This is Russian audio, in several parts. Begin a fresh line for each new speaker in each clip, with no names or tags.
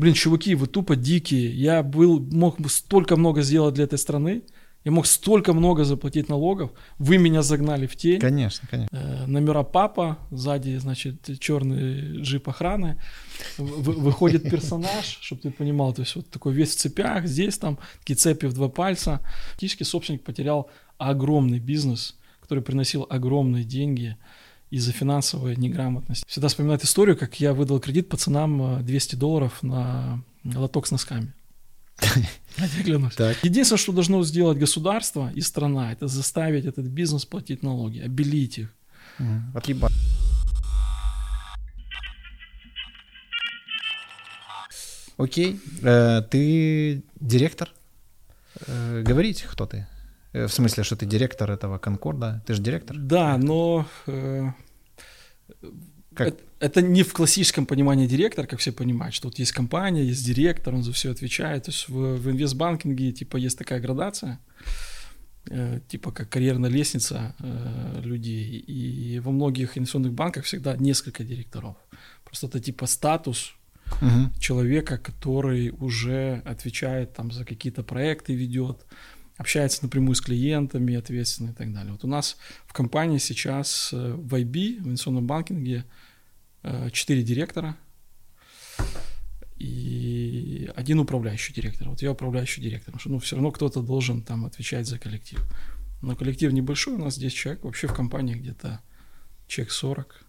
блин, чуваки, вы тупо дикие. Я был, мог бы столько много сделать для этой страны, я мог столько много заплатить налогов. Вы меня загнали в тень.
Конечно, конечно.
Э, номера папа, сзади, значит, черный джип охраны. В, выходит персонаж, чтобы ты понимал, то есть вот такой весь в цепях, здесь там такие цепи в два пальца. Фактически собственник потерял огромный бизнес, который приносил огромные деньги из-за финансовой неграмотности. Всегда вспоминает историю, как я выдал кредит пацанам 200 э, долларов на лоток с носками. Единственное, что должно сделать государство и страна, это заставить этот бизнес платить налоги, обелить их.
Окей. Э, ты директор? Э, говорить, кто ты? Э, в смысле, что ты директор этого Конкорда? Ты же директор?
Да, но как? Это, это не в классическом понимании директор, как все понимают, что вот есть компания, есть директор, он за все отвечает. То есть в, в инвестбанкинге типа есть такая градация, э, типа как карьерная лестница э, людей. И во многих инвестиционных банках всегда несколько директоров. Просто это типа статус угу. человека, который уже отвечает там за какие-то проекты, ведет общается напрямую с клиентами, ответственно и так далее. Вот у нас в компании сейчас э, в IB, в инвестиционном банкинге, Э, четыре директора и один управляющий директор. Вот я управляющий директор, потому что ну, все равно кто-то должен там отвечать за коллектив. Но коллектив небольшой, у нас 10 человек, вообще в компании где-то человек 40.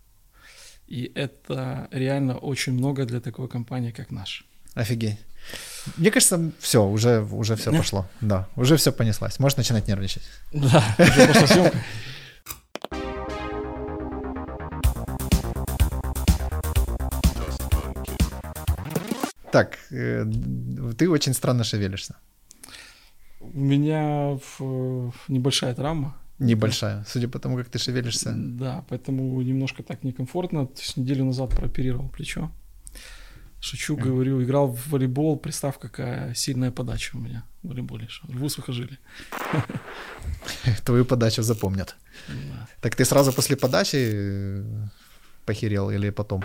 И это реально очень много для такой компании, как наша.
Офигеть. Мне кажется, все, уже, уже все пошло. Да, уже все понеслась. Можешь начинать нервничать.
Да, уже пошла съемка.
Так, э, ты очень странно шевелишься.
У меня небольшая травма.
Небольшая, судя по тому, как ты шевелишься.
Да, поэтому немножко так некомфортно. То есть неделю назад прооперировал плечо. Шучу, говорю, играл в волейбол, представь, какая сильная подача у меня в волейболе. Рву сухожилие.
Твою подачу запомнят. Да. Так ты сразу после подачи э, похерел или потом?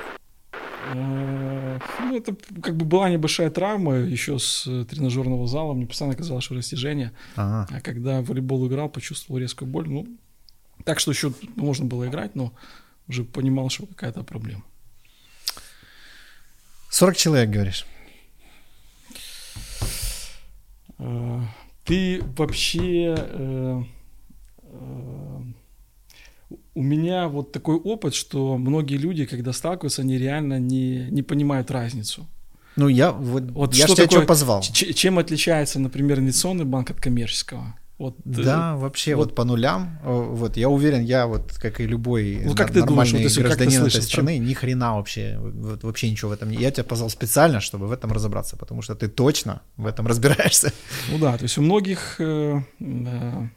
Э, ну, это как бы была небольшая травма еще с э, тренажерного зала. Мне постоянно казалось, что растяжение. Ага. А когда в волейбол играл, почувствовал резкую боль. Ну, так что еще можно было играть, но уже понимал, что какая-то проблема.
40 человек, говоришь?
Э, ты вообще у меня вот такой опыт, что многие люди, когда сталкиваются, они реально не, не понимают разницу.
Ну, я вот, вот я что тебя такое, что позвал.
Чем отличается, например, инвестиционный банк от коммерческого?
Вот, э, да, э, вообще вот, вот по нулям. Вот я уверен, я вот как и любой
ну, как ты думаешь, вот,
гражданин
как ты
этой страны, чем... ни хрена вообще, вот, вообще ничего в этом не. Я тебя позвал специально, чтобы в этом разобраться, потому что ты точно в этом разбираешься.
Ну да, то есть у многих э, э,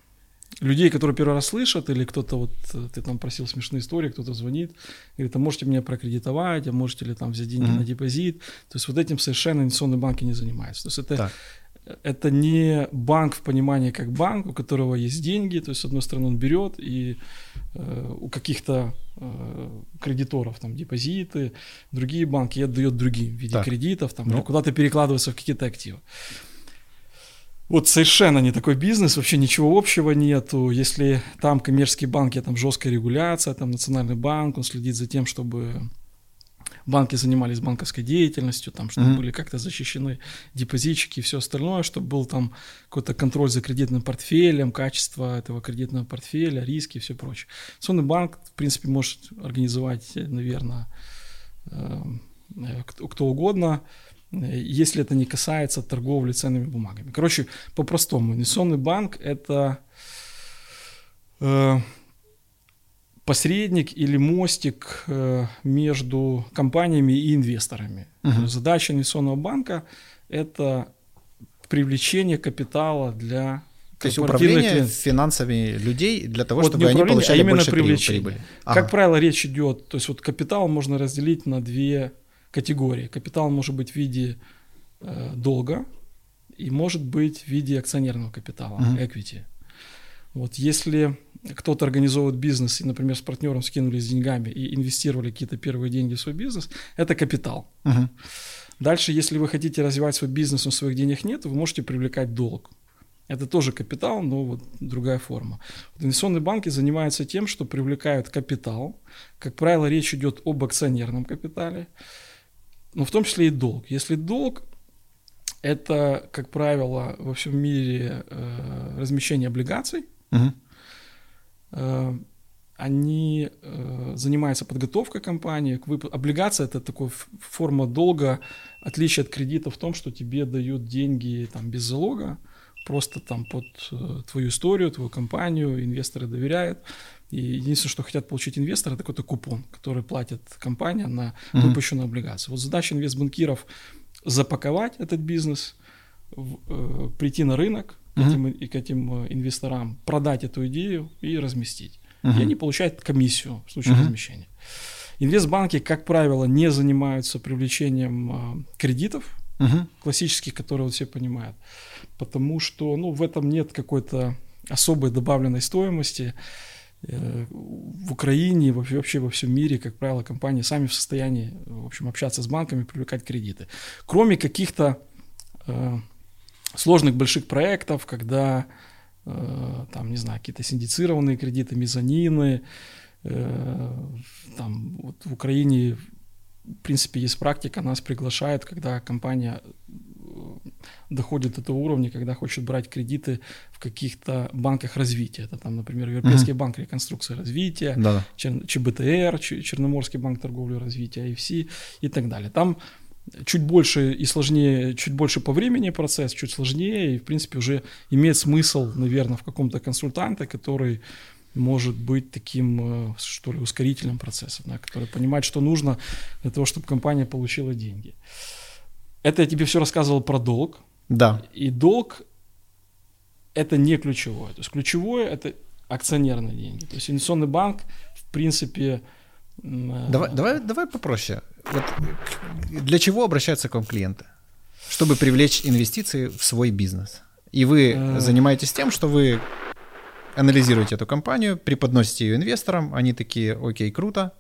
людей, которые первый раз слышат, или кто-то вот, э, ты там просил смешные истории, кто-то звонит, говорит, а можете меня прокредитовать, а можете ли там взять деньги mm-hmm. на депозит. То есть вот этим совершенно инвестиционные банки не занимаются. То есть это, так. Это не банк в понимании как банк, у которого есть деньги, то есть с одной стороны он берет и э, у каких-то э, кредиторов там депозиты, другие банки отдает другим в виде так. кредитов, там, ну. куда-то перекладываются в какие-то активы. Вот совершенно не такой бизнес, вообще ничего общего нету. Если там коммерческие банки, там жесткая регуляция, там национальный банк, он следит за тем, чтобы банки занимались банковской деятельностью, там, чтобы mm-hmm. были как-то защищены депозитчики и все остальное, чтобы был там какой-то контроль за кредитным портфелем, качество этого кредитного портфеля, риски и все прочее. Сонный банк, в принципе, может организовать, наверное, э, кто угодно, если это не касается торговли ценными бумагами. Короче, по-простому, инвестиционный банк – это э, посредник или мостик э, между компаниями и инвесторами. Uh-huh. Задача инвестиционного банка – это привлечение капитала для
то есть управление клиент. финансами людей для того, вот чтобы они получали а именно больше привлечение. прибыли.
Ага. Как правило, речь идет, то есть вот капитал можно разделить на две категории. Капитал может быть в виде э, долга и может быть в виде акционерного капитала, uh-huh. equity. Вот если кто-то организовывает бизнес и, например, с партнером скинулись деньгами и инвестировали какие-то первые деньги в свой бизнес, это капитал. Uh-huh. Дальше, если вы хотите развивать свой бизнес, но своих денег нет, вы можете привлекать долг. Это тоже капитал, но вот другая форма. Вот инвестиционные банки занимаются тем, что привлекают капитал. Как правило, речь идет об акционерном капитале, но в том числе и долг. Если долг это, как правило, во всем мире э, размещение облигаций, угу. они э, занимаются подготовкой компании к выпуску. Облигация это такая форма долга, отличие от кредита в том, что тебе дают деньги там без залога, просто там под э, твою историю, твою компанию, инвесторы доверяют. И единственное, что хотят получить инвесторы, это какой-то купон, который платит компания на выпущенную mm-hmm. облигацию. Вот задача инвестбанкиров запаковать этот бизнес, в, э, прийти на рынок этим, и к этим э, инвесторам, продать эту идею и разместить. Mm-hmm. И они получают комиссию в случае mm-hmm. размещения. Инвестбанки, как правило, не занимаются привлечением э, кредитов, угу. классических, которые вот все понимают. Потому что ну, в этом нет какой-то особой добавленной стоимости. Э, в Украине, вообще во всем мире, как правило, компании сами в состоянии, в общем, общаться с банками, привлекать кредиты. Кроме каких-то сложных больших проектов, когда э, там, не знаю, какие-то синдицированные кредиты, мезонины, э, там вот в Украине в принципе, есть практика, нас приглашают, когда компания э, доходит до того уровня, когда хочет брать кредиты в каких-то банках развития. Это там, например, Европейский mm-hmm. банк реконструкции развития, да. ЧБТР, Черноморский банк торговли и развития, IFC и так далее. Там чуть больше и сложнее, чуть больше по времени процесс, чуть сложнее, и, в принципе, уже имеет смысл, наверное, в каком-то консультанте, который может быть таким, э, что ли, ускорительным процессом, да, который понимает, что нужно для того, чтобы компания получила деньги. Это я тебе все рассказывал про долг.
Да.
И долг это не ключевое. То есть ключевое это акционерные деньги. То есть инвестиционный банк, в принципе...
Э, давай, давай, давай попроще. Вот для чего обращаются к вам клиенты? Чтобы привлечь инвестиции в свой бизнес. И вы э. занимаетесь тем, что вы анализируете эту компанию, преподносите ее инвесторам, они такие, окей, круто,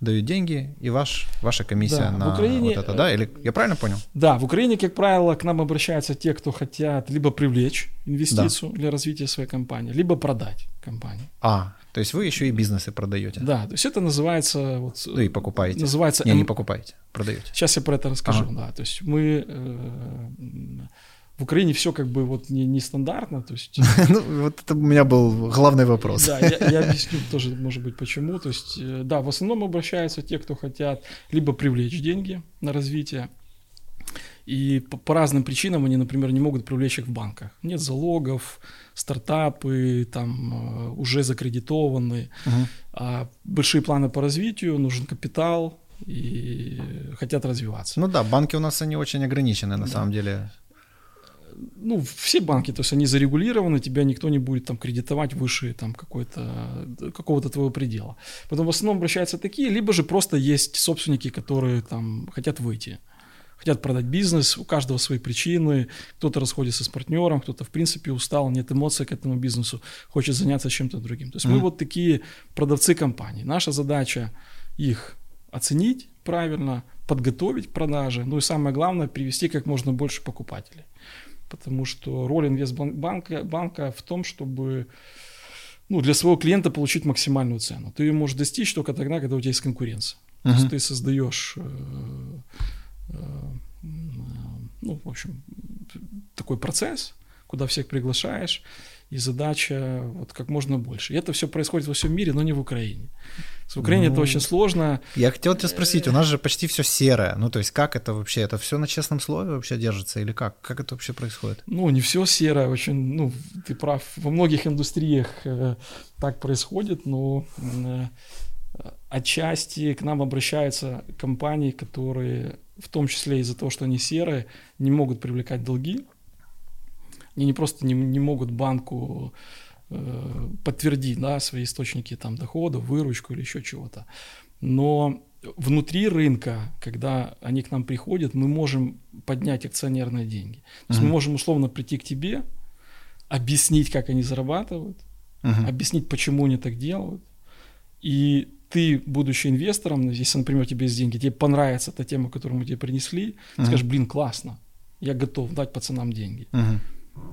дают деньги, и ваш, ваша комиссия да, на Украине, вот это, да? Или я правильно понял?
Да, в Украине, как правило, к нам обращаются те, кто хотят либо привлечь инвестицию да. для развития своей компании, либо продать компанию.
А, то есть вы еще и бизнесы продаете?
Да, то есть это называется... Вот,
ну и покупаете.
Называется...
Не, не покупаете, продаете.
Сейчас я про это расскажу, ага. да. То есть мы... Э, в Украине все как бы вот не, нестандартно, то есть...
ну, вот это у меня был главный вопрос.
да, я, я объясню тоже, может быть, почему. То есть, э, да, в основном обращаются те, кто хотят либо привлечь деньги на развитие, и по, по разным причинам они, например, не могут привлечь их в банках. Нет залогов, стартапы там э, уже закредитованы, угу. а большие планы по развитию, нужен капитал, и хотят развиваться.
Ну да, банки у нас они очень ограничены на да. самом деле
ну, все банки, то есть они зарегулированы, тебя никто не будет там кредитовать выше там какой-то, какого-то твоего предела. Потом в основном обращаются такие, либо же просто есть собственники, которые там хотят выйти хотят продать бизнес, у каждого свои причины, кто-то расходится с партнером, кто-то в принципе устал, нет эмоций к этому бизнесу, хочет заняться чем-то другим. То есть mm-hmm. мы вот такие продавцы компаний. Наша задача их оценить правильно, подготовить к продаже, ну и самое главное, привести как можно больше покупателей потому что роль инвестбанка банка в том, чтобы ну, для своего клиента получить максимальную цену. Ты ее можешь достичь только тогда, когда у тебя есть конкуренция. Uh-huh. То есть ты создаешь, э, э, ну, в общем, такой процесс, куда всех приглашаешь, и задача вот как можно больше. И это все происходит во всем мире, но не в Украине. В Украине ну, это очень сложно.
Я хотел тебя спросить, у нас же почти все серое. Ну, то есть, как это вообще? Это все на честном слове вообще держится или как? Как это вообще происходит?
Ну, не все серое, очень, ну, ты прав. Во многих индустриях э, так происходит, но э, отчасти к нам обращаются компании, которые, в том числе из-за того, что они серые, не могут привлекать долги они не просто не, не могут банку э, подтвердить да, свои источники там, дохода, выручку или еще чего-то. Но внутри рынка, когда они к нам приходят, мы можем поднять акционерные деньги. То есть uh-huh. мы можем условно прийти к тебе, объяснить, как они зарабатывают, uh-huh. объяснить, почему они так делают. И ты, будучи инвестором, если, например, тебе есть деньги, тебе понравится та тема, которую мы тебе принесли, uh-huh. скажешь, блин, классно, я готов дать пацанам деньги. Uh-huh.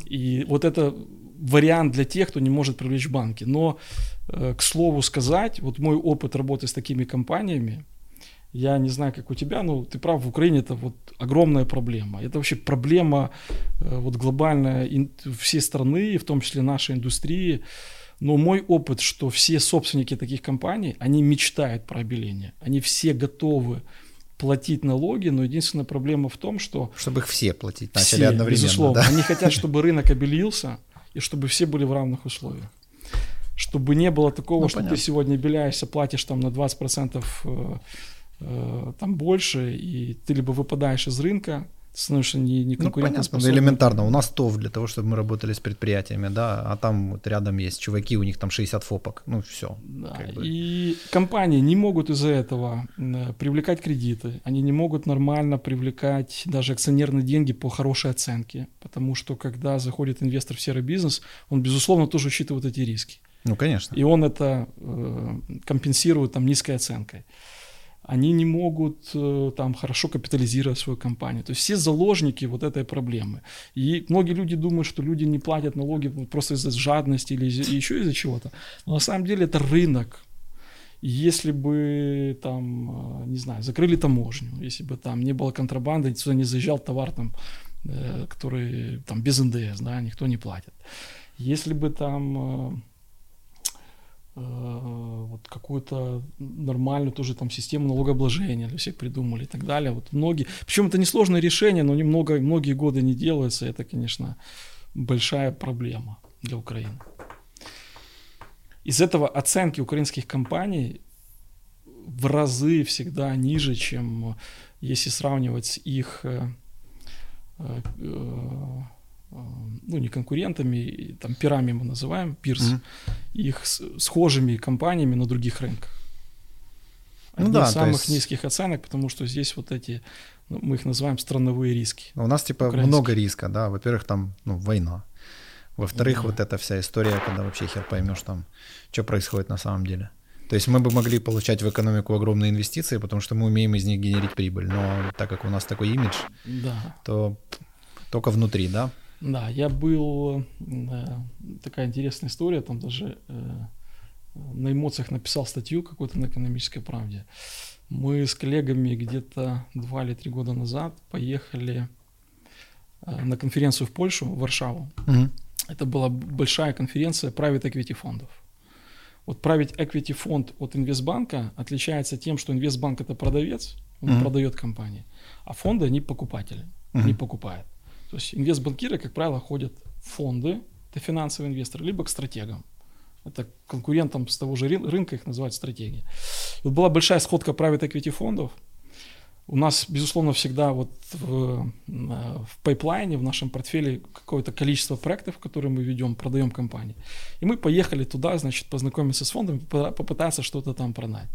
И вот это вариант для тех, кто не может привлечь банки. Но, э, к слову сказать, вот мой опыт работы с такими компаниями, я не знаю, как у тебя, но ты прав, в Украине это вот огромная проблема. Это вообще проблема э, вот глобальная всей страны, в том числе нашей индустрии. Но мой опыт, что все собственники таких компаний, они мечтают про обеление. Они все готовы платить налоги, но единственная проблема в том, что...
Чтобы их все платить начали все, одновременно.
Безусловно. Да? Они хотят, чтобы рынок обелился, и чтобы все были в равных условиях. Чтобы не было такого, ну, что понятно. ты сегодня беляешься, платишь там на 20% э, э, там больше, и ты либо выпадаешь из рынка, становишься не, не конкурентоспособным.
Ну, элементарно. У нас ТОВ для того, чтобы мы работали с предприятиями, да, а там вот рядом есть чуваки, у них там 60 фопок, ну все.
Да, как бы. И компании не могут из-за этого привлекать кредиты, они не могут нормально привлекать даже акционерные деньги по хорошей оценке, потому что когда заходит инвестор в серый бизнес, он, безусловно, тоже учитывает эти риски.
Ну, конечно.
И он это э, компенсирует там низкой оценкой они не могут э, там хорошо капитализировать свою компанию. То есть все заложники вот этой проблемы. И многие люди думают, что люди не платят налоги просто из-за жадности или из- еще из-за чего-то. Но на самом деле это рынок. Если бы там, э, не знаю, закрыли таможню, если бы там не было контрабанды, сюда не заезжал товар там, э, который там без НДС, да, никто не платит. Если бы там какую-то нормальную тоже там систему налогообложения для всех придумали и так далее. Вот многие, причем это несложное решение, но немного, многие годы не делается, это, конечно, большая проблема для Украины. Из этого оценки украинских компаний в разы всегда ниже, чем если сравнивать их э, э, ну, не конкурентами, там, пирами мы называем, пирс, mm-hmm. их схожими компаниями на других рынках. Ну, Одни да, из самых есть... низких оценок, потому что здесь вот эти, ну, мы их называем страновые риски.
У нас типа много риска, да. Во-первых, там ну, война. Во-вторых, да. вот эта вся история, когда вообще хер поймешь там, что происходит на самом деле. То есть мы бы могли получать в экономику огромные инвестиции, потому что мы умеем из них генерить прибыль. Но так как у нас такой имидж, да. то только внутри, да?
Да, я был, да, такая интересная история, там даже э, на эмоциях написал статью какую-то на экономической правде. Мы с коллегами где-то два или три года назад поехали э, на конференцию в Польшу, в Варшаву. Угу. Это была большая конференция private equity фондов. Вот private equity фонд от инвестбанка отличается тем, что инвестбанк это продавец, он угу. продает компании, а фонды они покупатели, угу. они покупают. То есть инвестбанкиры, как правило, ходят в фонды, это финансовые инвесторы, либо к стратегам. Это конкурентам с того же рынка их называют стратегии. Вот была большая сходка private equity фондов. У нас, безусловно, всегда вот в, в пайплайне, в нашем портфеле какое-то количество проектов, которые мы ведем, продаем компании. И мы поехали туда, значит, познакомиться с фондом, попытаться что-то там продать.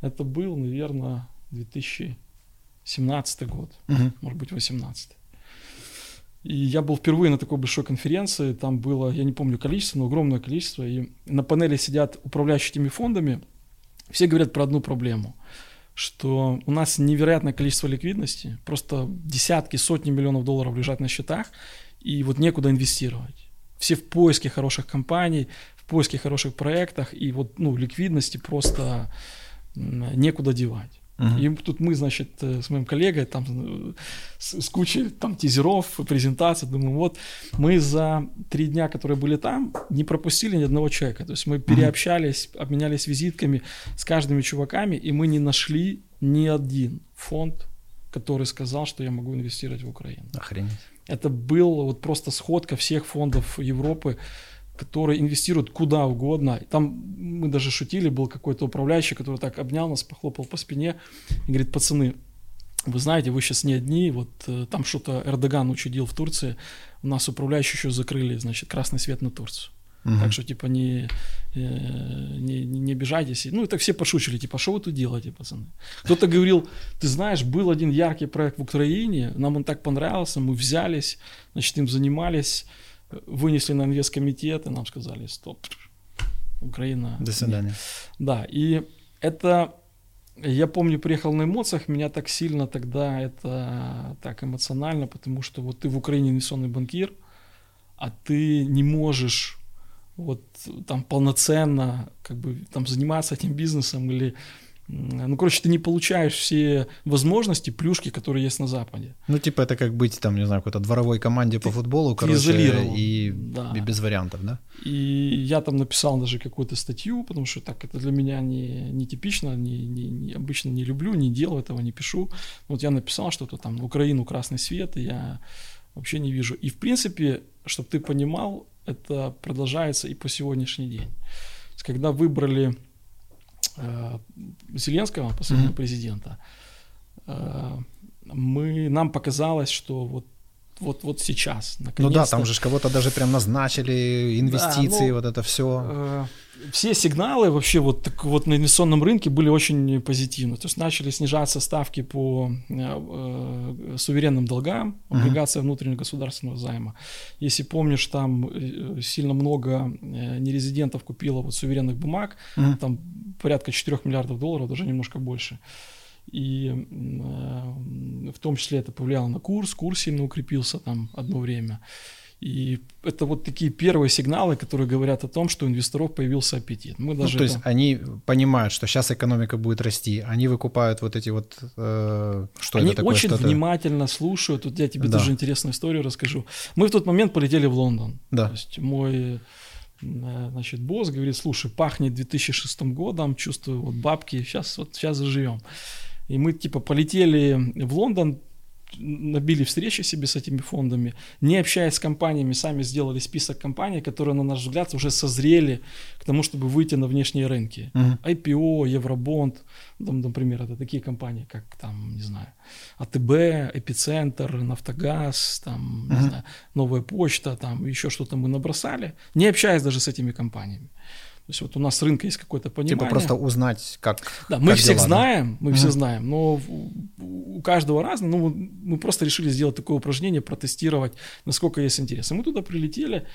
Это был, наверное, 2017 год, угу. может быть, 2018. И я был впервые на такой большой конференции, там было, я не помню количество, но огромное количество, и на панели сидят управляющие этими фондами, все говорят про одну проблему, что у нас невероятное количество ликвидности, просто десятки, сотни миллионов долларов лежат на счетах, и вот некуда инвестировать. Все в поиске хороших компаний, в поиске хороших проектах, и вот ну, ликвидности просто некуда девать. Uh-huh. И тут мы, значит, э, с моим коллегой там э, с, с кучей там тизеров, презентаций, думаю, вот мы за три дня, которые были там, не пропустили ни одного человека. То есть мы переобщались, uh-huh. обменялись визитками с каждыми чуваками, и мы не нашли ни один фонд, который сказал, что я могу инвестировать в Украину.
Охренеть.
Это был вот просто сходка всех фондов Европы которые инвестируют куда угодно. Там мы даже шутили, был какой-то управляющий, который так обнял нас, похлопал по спине и говорит, пацаны, вы знаете, вы сейчас не одни, вот э, там что-то Эрдоган учудил в Турции, у нас управляющие еще закрыли, значит, красный свет на Турцию. Угу. Так что, типа, не, э, не, не обижайтесь. Ну, это все пошучили, типа, что вы тут делаете, пацаны? Кто-то говорил, ты знаешь, был один яркий проект в Украине, нам он так понравился, мы взялись, значит, им занимались, вынесли на инвесткомитет, и нам сказали, стоп, Украина.
До свидания.
Нет. Да, и Это, я помню, приехал на эмоциях, меня так сильно тогда это так эмоционально, потому что вот ты в Украине инвестиционный банкир, а ты не можешь вот там полноценно как бы там заниматься этим бизнесом или ну, короче, ты не получаешь все возможности, плюшки, которые есть на Западе.
Ну, типа это как быть там, не знаю, какой-то дворовой команде ты, по футболу, короче. И, да. и без вариантов, да?
И я там написал даже какую-то статью, потому что так это для меня не, не типично, не, не, не, обычно не люблю, не делаю этого, не пишу. Вот я написал что-то там, Украину красный свет, и я вообще не вижу. И в принципе, чтобы ты понимал, это продолжается и по сегодняшний день. Когда выбрали Зеленского, последнего mm-hmm. президента, э, мы, нам показалось, что вот вот, вот сейчас.
Ну да, там же кого-то даже прям назначили, инвестиции, да, ну, вот это все. Э,
все сигналы вообще вот, так, вот на инвестиционном рынке были очень позитивны. То есть начали снижаться ставки по э, э, суверенным долгам, облигация uh-huh. внутреннего государственного займа. Если помнишь, там э, сильно много э, нерезидентов купило вот суверенных бумаг, uh-huh. там порядка 4 миллиардов долларов, даже немножко больше. И э, в том числе это повлияло на курс, курс сильно укрепился там одно время. И это вот такие первые сигналы, которые говорят о том, что у инвесторов появился аппетит.
Мы ну, даже ну, то это... есть они понимают, что сейчас экономика будет расти, они выкупают вот эти вот... Э,
что они это такое? очень Что-то... внимательно слушают. Вот я тебе да. тоже интересную историю расскажу. Мы в тот момент полетели в Лондон. Да. То есть мой э, значит, босс говорит, слушай, пахнет 2006 годом, чувствую вот бабки, сейчас вот сейчас заживем. И мы типа полетели в Лондон, набили встречи себе с этими фондами, не общаясь с компаниями, сами сделали список компаний, которые, на наш взгляд, уже созрели к тому, чтобы выйти на внешние рынки. Uh-huh. IPO, Евробонд, там, например, это такие компании, как там, не знаю, АТБ, Эпицентр, Нафтогаз, там, uh-huh. не знаю, Новая почта, там, еще что-то мы набросали, не общаясь даже с этими компаниями. То есть вот у нас с рынка есть какое-то типа понимание.
Типа просто узнать, как
Да, мы как всех дела, знаем, да? мы mm-hmm. все знаем, но у каждого разное. Ну, мы просто решили сделать такое упражнение, протестировать, насколько есть интерес. И мы туда прилетели,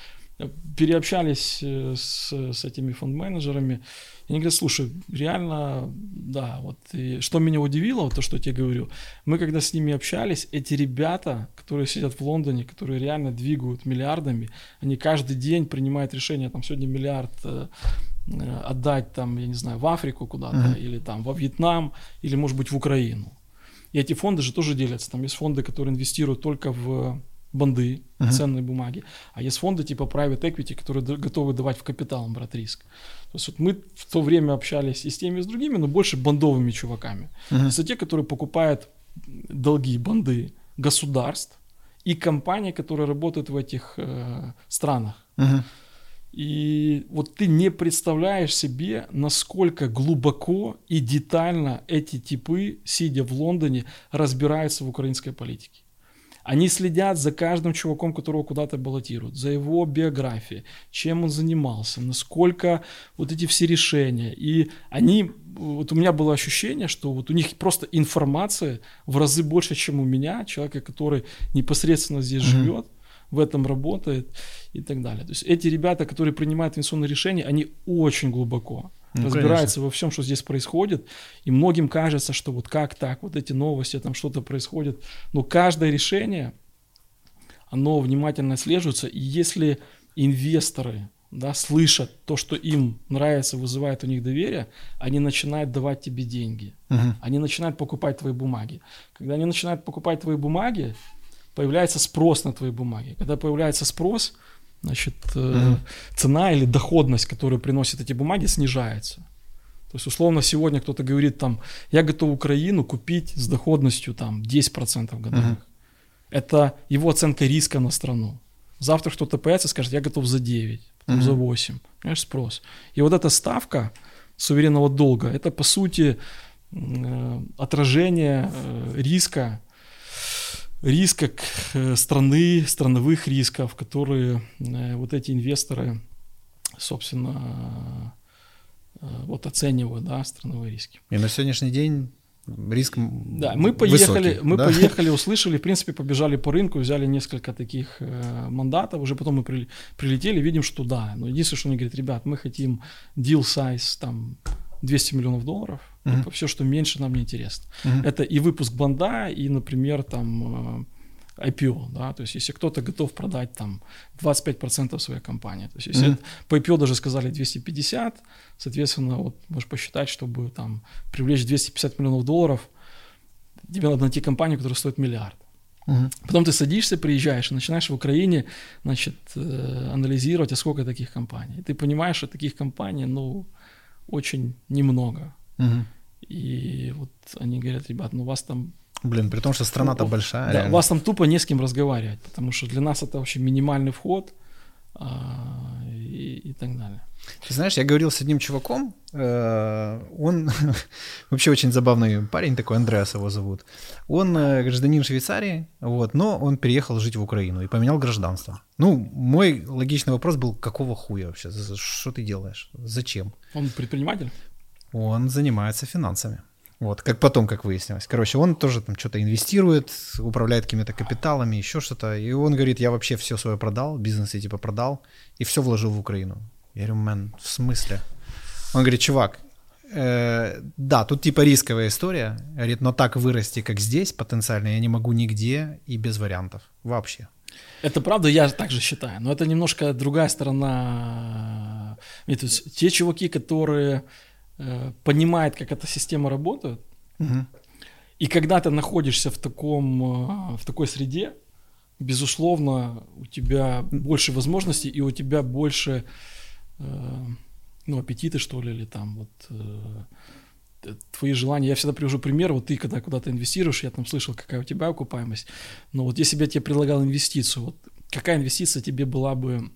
переобщались э, с, с этими фонд-менеджерами, и они говорят, слушай, реально, да, вот, и что меня удивило, вот то, что я тебе говорю, мы когда с ними общались, эти ребята, которые сидят в Лондоне, которые реально двигают миллиардами, они каждый день принимают решение, там, сегодня миллиард э, э отдать, там, я не знаю, в Африку куда-то, uh-huh. или там во Вьетнам, или, может быть, в Украину. И эти фонды же тоже делятся. Там есть фонды, которые инвестируют только в банды, uh-huh. ценные бумаги, а есть фонды типа private equity, которые готовы давать в капитал, брать риск. То есть вот мы в то время общались и с теми, и с другими, но больше бандовыми чуваками. Uh-huh. Это те, которые покупают долги, банды государств и компании, которые работают в этих э, странах. Uh-huh. И вот ты не представляешь себе, насколько глубоко и детально эти типы, сидя в Лондоне, разбираются в украинской политике. Они следят за каждым чуваком, которого куда-то баллотируют, за его биографией, чем он занимался, насколько вот эти все решения. И они, вот у меня было ощущение, что вот у них просто информация в разы больше, чем у меня, человека, который непосредственно здесь mm-hmm. живет, в этом работает и так далее. То есть эти ребята, которые принимают инвестиционные решения, они очень глубоко ну, разбирается конечно. во всем, что здесь происходит, и многим кажется, что вот как так, вот эти новости, там что-то происходит, но каждое решение, оно внимательно слеживается, и если инвесторы да, слышат то, что им нравится, вызывает у них доверие, они начинают давать тебе деньги. Uh-huh. Они начинают покупать твои бумаги. Когда они начинают покупать твои бумаги, появляется спрос на твои бумаги. Когда появляется спрос, значит, mm-hmm. цена или доходность, которую приносят эти бумаги, снижается. То есть, условно, сегодня кто-то говорит, там, я готов Украину купить с доходностью там 10% годовых. Mm-hmm. Это его оценка риска на страну. Завтра кто-то появится и скажет, я готов за 9, потом mm-hmm. за 8. Понимаешь, спрос. И вот эта ставка суверенного долга, это, по сути, э, отражение э, риска риска э, страны, страновых рисков, которые э, вот эти инвесторы, собственно, э, вот оценивают, да, страновые риски.
И на сегодняшний день риск
Да, мы поехали, высокий, мы да? поехали, услышали, в принципе, побежали по рынку, взяли несколько таких э, мандатов, уже потом мы при, прилетели, видим, что да, но единственное, что они говорят, ребят, мы хотим deal size там 200 миллионов долларов.
Мгм.
Типа, все, что меньше, нам не интересно.
Мгм.
Это и выпуск банда, и, например, там э, IPO, да, то есть если кто-то готов продать там 25% своей компании, то есть если
Мгм.
это- по IPO даже сказали 250, соответственно, вот можешь посчитать, чтобы там привлечь 250 миллионов долларов, тебе надо найти компанию, которая стоит миллиард.
Мгм.
Потом ты садишься, приезжаешь и начинаешь в Украине, значит, э, анализировать, а сколько таких компаний. И ты понимаешь, что таких компаний, ну, очень немного.
Мгм.
И вот они говорят, ребят, ну вас там
Блин, при том, что страна-то
Ну,
большая.
Да,
реально.
вас там тупо не с кем разговаривать, потому что для нас это вообще минимальный вход и, и так далее.
Ты знаешь, я говорил с одним чуваком, э, он вообще очень забавный парень такой, Андреас его зовут. Он э, гражданин Швейцарии, вот, но он переехал жить в Украину и поменял гражданство. Ну, мой логичный вопрос был, какого хуя вообще? Что ты делаешь? Зачем?
Он предприниматель?
Он занимается финансами. Вот, как потом, как выяснилось. Короче, он тоже там что-то инвестирует, управляет какими-то капиталами, еще что-то. И он говорит, я вообще все свое продал, бизнес я типа продал, и все вложил в Украину. Я говорю, мэн, в смысле? Он говорит, чувак, э, да, тут типа рисковая история, говорит, но так вырасти, как здесь, потенциально, я не могу нигде и без вариантов. Вообще.
Это правда, я так же считаю, но это немножко другая сторона. Нет, то есть те чуваки, которые э, понимают, как эта система работает,
Мгм.
и когда ты находишься в, таком, э, в такой среде, безусловно, у тебя больше возможностей и у тебя больше э, ну, аппетиты, что ли, или там вот твои желания. Я всегда привожу пример, вот ты когда куда-то инвестируешь, я там слышал, какая у тебя окупаемость, но вот если бы я тебе предлагал инвестицию, вот какая инвестиция тебе была бы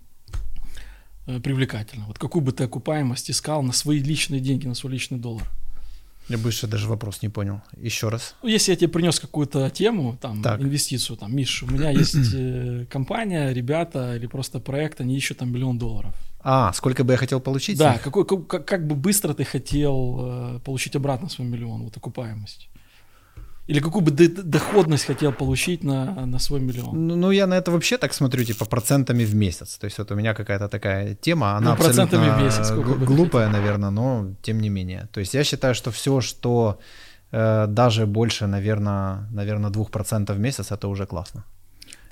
э, привлекательна? Вот какую бы ты окупаемость искал на свои личные деньги, на свой личный доллар?
Я больше даже вопрос не понял. Еще раз.
Ну, если я тебе принес какую-то тему, там,
Так.
инвестицию, там, Миш, у меня есть э, компания, ребята или просто проект, они ищут там миллион долларов.
А, сколько бы я хотел получить?
Да, какой, как, как- как бы быстро ты хотел э, получить обратно свой миллион, вот окупаемость? Или какую бы доходность хотел получить на, на свой миллион?
Ну, ну, я на это вообще так смотрю, типа, процентами в месяц. То есть вот у меня какая-то такая тема, она
Ну, процентами в месяц
г-
ты
глупая, наверное, но тем не менее. То есть я считаю, что все, что э, даже больше, наверное, наверное, 2% в месяц, это уже классно.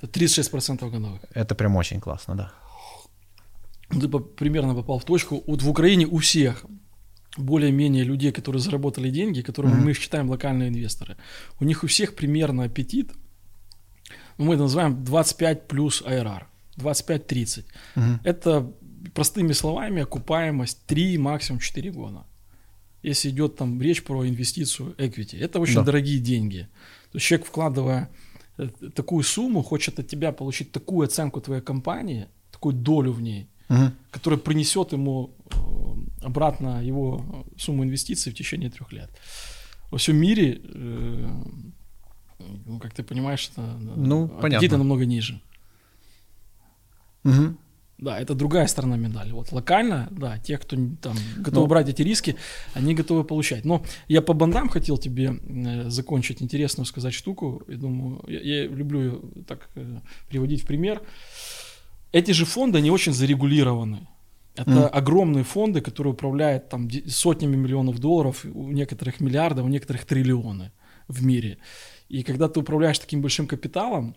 Это 36% годовых.
Это прям очень классно, да.
Ну, Ты примерно попал в точку. Вот в Украине у всех более-менее людей, которые заработали деньги, которым
Мгм.
мы их считаем локальные инвесторы, у них у всех примерно аппетит, ну, мы это называем 25 плюс IRR, 25-30.
Мгм.
Это, простыми словами, окупаемость 3, максимум 4 года. Если идет там речь про инвестицию equity. Это очень
Да.
дорогие деньги. То есть человек, вкладывая э, такую сумму, хочет от тебя получить такую оценку твоей компании, такую долю в ней,
Мгм.
которая принесет ему э, обратно его сумму инвестиций в течение трех лет. Во всем мире, э, ну, как ты понимаешь, это, э,
Ну, понятно.
намного ниже.
Мгм.
Да, это другая сторона медали. Вот локально, да, те, кто там готовы
Ну.
брать эти риски, они готовы получать. Но я по бандам хотел тебе э, закончить интересную сказать штуку. Я думаю, я, я люблю так э, приводить в пример. Эти же фонды, они очень зарегулированы. Это
Мгм.
огромные фонды, которые управляют там сотнями миллионов долларов, у некоторых миллиардов, у некоторых триллионы в мире. И когда ты управляешь таким большим капиталом,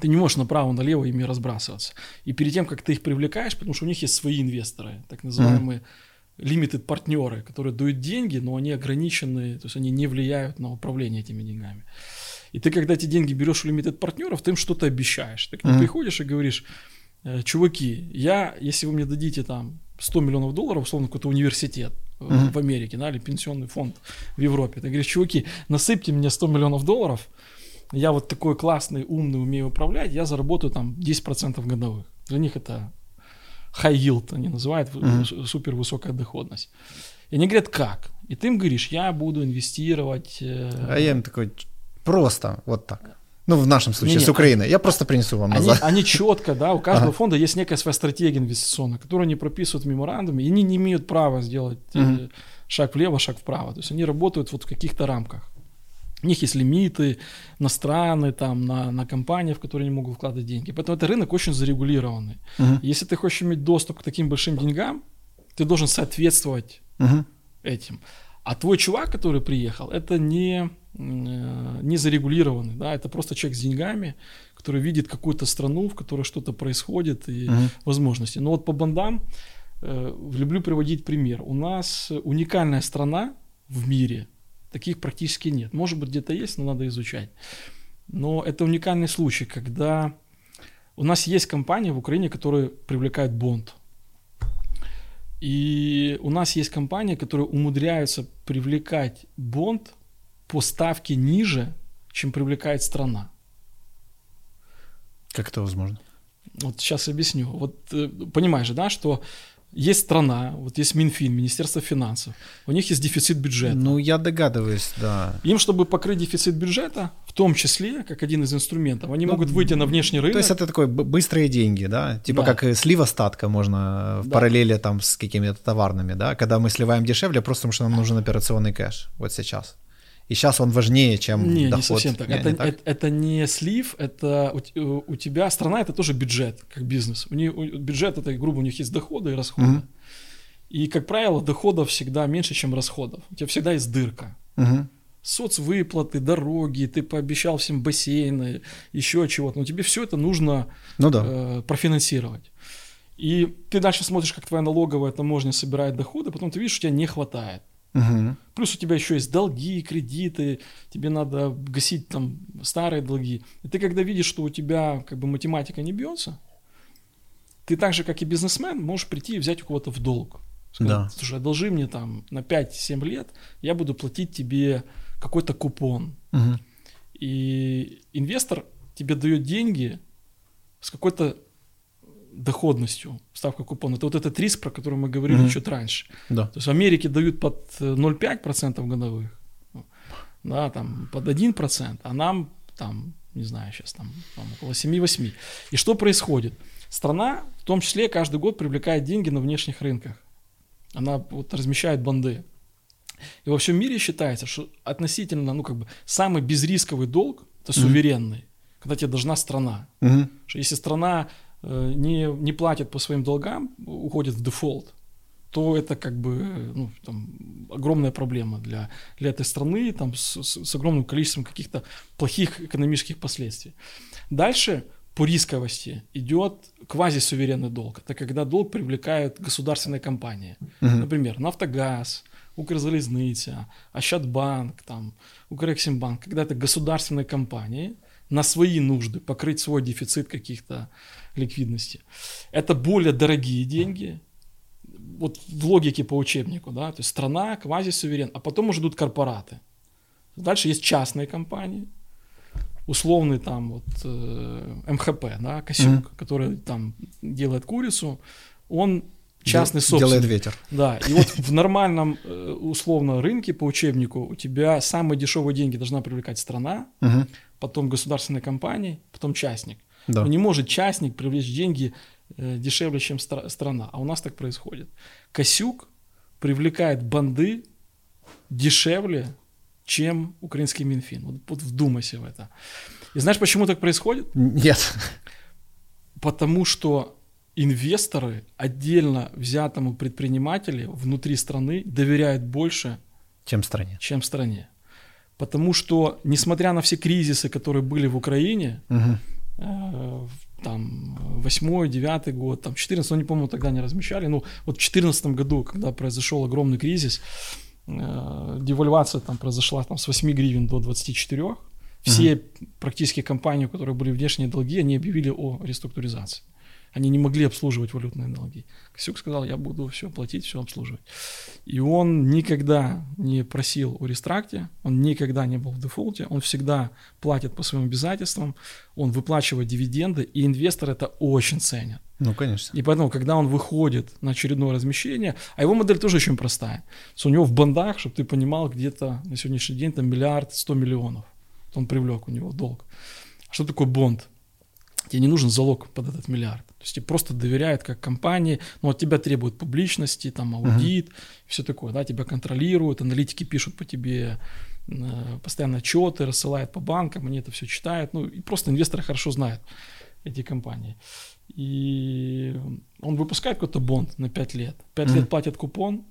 ты не можешь направо-налево ими разбрасываться. И перед тем, как ты их привлекаешь, потому что у них есть свои инвесторы, так называемые limited партнеры, которые дают деньги, но они ограничены, то есть они не влияют на управление этими деньгами. И ты, когда эти деньги берешь у limited партнеров, ты им что-то обещаешь. Ты к ним
Мгм.
приходишь и говоришь, «Э, чуваки, я, если вы мне дадите там 100 миллионов долларов, условно, какой-то университет э,
Мгм.
в Америке, да, или пенсионный фонд в Европе, ты говоришь, чуваки, насыпьте мне 100 миллионов долларов, я вот такой классный, умный, умею управлять, я заработаю там 10% годовых. Для них это high yield, они называют, с- супер высокая доходность. И они говорят, как? И ты им говоришь, я буду инвестировать. э,
А я им такой, «Ч- просто вот так. Ну, в нашем случае,
Не-не,
с Украины. Я просто принесу вам
Они,
назад.
они четко, да, у каждого
Ага.
фонда есть некая своя стратегия инвестиционная, которую они прописывают в меморандуме, и они не имеют права сделать
Мгм.
шаг влево, шаг вправо. То есть они работают вот в каких-то рамках. У них есть лимиты на страны, там, на, на компании, в которые они могут вкладывать деньги. Поэтому это рынок очень зарегулированный.
Мгм.
Если ты хочешь иметь доступ к таким большим деньгам, ты должен соответствовать
Мгм.
этим. А твой чувак, который приехал, это не, не зарегулированный, да, это просто человек с деньгами, который видит какую-то страну, в которой что-то происходит и угу. возможности. Но вот по бандам э, люблю приводить пример. У нас уникальная страна в мире, таких практически нет. Может быть, где-то есть, но надо изучать. Но это уникальный случай, когда у нас есть компания в Украине, которая привлекает бонд. И у нас есть компании, которые умудряются привлекать бонд по ставке ниже, чем привлекает страна.
Как это возможно?
Вот сейчас объясню. Вот э, понимаешь, да, что есть страна, вот есть Минфин, Министерство финансов, у них есть дефицит бюджета.
Ну, я догадываюсь, да.
Им, чтобы покрыть дефицит бюджета, в том числе, как один из инструментов, они ну, могут выйти на внешний рынок.
То есть это такое быстрые деньги, да? Типа да. как слив остатка можно в да. параллели там с какими-то товарными, да? Когда мы сливаем дешевле, просто потому что нам нужен операционный кэш вот сейчас и сейчас он важнее, чем
не,
доход.
Не совсем так. Не, это, не так? Это, это не слив, это у, у тебя страна это тоже бюджет, как бизнес. У них у, бюджет это грубо у них есть доходы и расходы. Угу. И как правило доходов всегда меньше, чем расходов. У тебя всегда есть дырка. Угу. Соцвыплаты, дороги, ты пообещал всем бассейны, еще чего-то. Но тебе все это нужно ну, да. э, профинансировать. И ты дальше смотришь, как твоя налоговая таможня собирает доходы, потом ты видишь, что тебя не хватает. Угу. Плюс у тебя еще есть долги, кредиты, тебе надо гасить там старые долги. И ты когда видишь, что у тебя как бы математика не бьется, ты так же, как и бизнесмен, можешь прийти и взять у кого-то в долг. Сказать, да. слушай, одолжи мне там на 5-7 лет, я буду платить тебе какой-то купон. Угу. И инвестор тебе дает деньги с какой-то доходностью ставка купона. Это вот этот риск, про который мы говорили mm-hmm. чуть раньше. Да. То есть в Америке дают под 0,5% э, годовых, да, там под 1%, а нам там, не знаю, сейчас там, там около 7-8. И что происходит? Страна в том числе каждый год привлекает деньги на внешних рынках. Она вот размещает банды. И во всем мире считается, что относительно, ну как бы, самый безрисковый долг – это суверенный, mm-hmm. когда тебе должна страна. Mm-hmm. Что если страна не, не платит по своим долгам, уходит в дефолт, то это как бы ну, там, огромная проблема для, для этой страны там, с, с огромным количеством каких-то плохих экономических последствий. Дальше по рисковости идет квазисуверенный долг. Это когда долг привлекают государственные компании. Угу. Например, Нафтогаз, Укрзалезница, Ощадбанк, там, Укрексимбанк. Когда это государственные компании на свои нужды, покрыть свой дефицит каких-то ликвидности. Это более дорогие деньги, вот в логике по учебнику, да, то есть страна, квазисуверен, а потом уже идут корпораты. Дальше есть частные компании, условный там вот э, МХП, да, Косюк, mm-hmm. который там делает курицу, он частный собственник.
Делает ветер.
Да, и вот в нормальном э, условно рынке по учебнику у тебя самые дешевые деньги должна привлекать страна, потом государственные компании, потом частник. Да. Но не может частник привлечь деньги э, дешевле, чем стра- страна. А у нас так происходит. Косюк привлекает банды дешевле, чем украинский Минфин. Вот, вот вдумайся в это. И знаешь, почему так происходит?
Нет.
Потому что инвесторы отдельно взятому предпринимателю внутри страны доверяют больше,
чем стране.
Чем стране. Потому что, несмотря на все кризисы, которые были в Украине, угу. Э, там, восьмой, девятый год, там, 14 ну, не помню, тогда не размещали, но вот в 2014 году, когда произошел огромный кризис, э, девальвация там произошла там, с 8 гривен до 24, все угу. практически компании, у которых были внешние долги, они объявили о реструктуризации. Они не могли обслуживать валютные долги. Косюк сказал, я буду все платить, все обслуживать. И он никогда не просил о рестракте, он никогда не был в дефолте, он всегда платит по своим обязательствам, он выплачивает дивиденды, и инвесторы это очень ценят.
Ну, конечно.
И поэтому, когда он выходит на очередное размещение, а его модель тоже очень простая. у него в бандах, чтобы ты понимал, где-то на сегодняшний день там миллиард сто миллионов. Он привлек у него долг. Что такое бонд? Тебе не нужен залог под этот миллиард. Есть просто доверяют как компании, но от тебя требуют публичности, там аудит, uh-huh. все такое, да, тебя контролируют, аналитики пишут по тебе э, постоянно отчеты, рассылают по банкам, они это все читают, ну и просто инвесторы хорошо знают эти компании. И он выпускает какой-то бонд на 5 лет. 5 uh-huh. лет платят купон,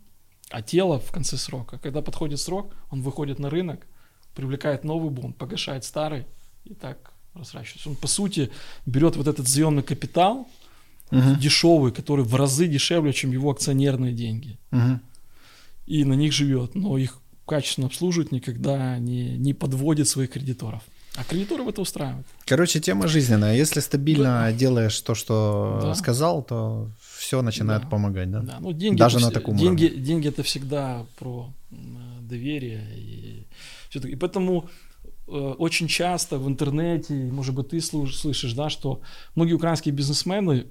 а тело в конце срока. Когда подходит срок, он выходит на рынок, привлекает новый бонд, погашает старый и так расращивается. Он, по сути, берет вот этот заемный капитал, угу. дешевый, который в разы дешевле, чем его акционерные деньги. Угу. И на них живет, но их качественно обслуживает, никогда не, не подводит своих кредиторов. А кредиторов это устраивает.
Короче, тема жизненная. Если стабильно да. делаешь то, что да. сказал, то все начинает да. помогать, да? Да, ну деньги
даже это, на таком деньги, уровне. деньги это всегда про доверие и все И поэтому э, очень часто в интернете, может быть, ты слышишь, да, что многие украинские бизнесмены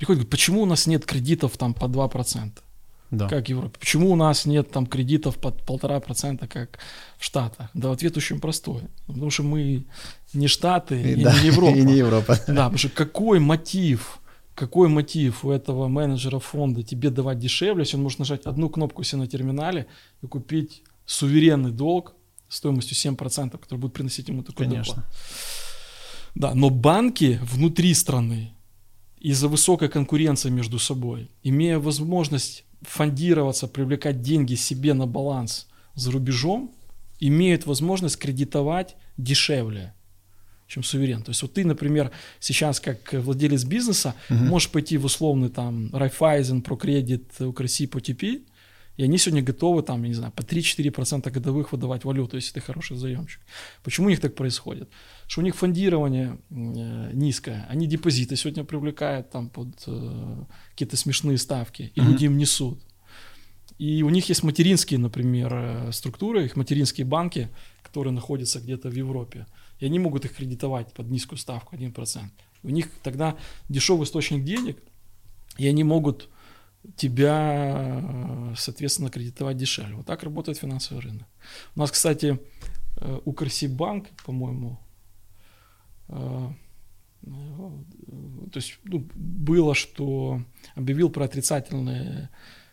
приходят говорят, почему у нас нет кредитов там по 2%? да. как в Европе. Почему у нас нет там кредитов под полтора процента, как в Штатах? Да, ответ очень простой. Потому что мы не Штаты и, и да, не Европа. И не Европа. Да, потому что какой мотив, какой мотив у этого менеджера фонда тебе давать дешевле, если он может нажать одну кнопку себе на терминале и купить суверенный долг стоимостью 7%, который будет приносить ему такой Конечно. доплат. Да, но банки внутри страны из-за высокой конкуренции между собой, имея возможность фондироваться, привлекать деньги себе на баланс за рубежом, имеют возможность кредитовать дешевле, чем суверен. То есть вот ты, например, сейчас как владелец бизнеса угу. можешь пойти в условный там Райфайзен, Прокредит, Укрси, ПТП, и они сегодня готовы там, я не знаю, по 3-4% годовых выдавать валюту, если ты хороший заемщик. Почему у них так происходит? Что у них фондирование э, низкое, они депозиты сегодня привлекают там под э, какие-то смешные ставки, и mm-hmm. люди им несут. И у них есть материнские, например, э, структуры, их материнские банки, которые находятся где-то в Европе. И они могут их кредитовать под низкую ставку, 1%. У них тогда дешевый источник денег, и они могут тебя, соответственно, кредитовать дешевле. Вот так работает финансовый рынок. У нас, кстати, э, Укрсибанк, по-моему, э, то есть ну, было, что объявил про отрицательные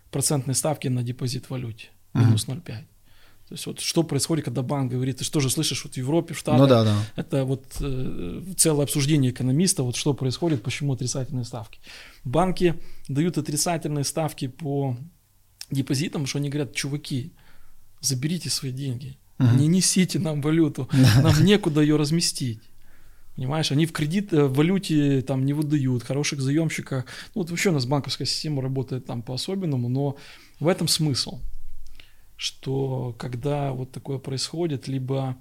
процентные ставки на депозит в валюте, минус 0,5. То есть вот что происходит, когда банк говорит, ты что же слышишь, вот в Европе, в Штатах, ну, да, да. это вот э, целое обсуждение экономиста, вот что происходит, почему отрицательные ставки. Банки дают отрицательные ставки по депозитам, что они говорят, чуваки, заберите свои деньги, угу. не несите нам валюту, нам некуда ее разместить. Понимаешь, они в кредит э, в валюте там не выдают, хороших заемщиков. Ну, вот вообще у нас банковская система работает там по-особенному, но в этом смысл что когда вот такое происходит, либо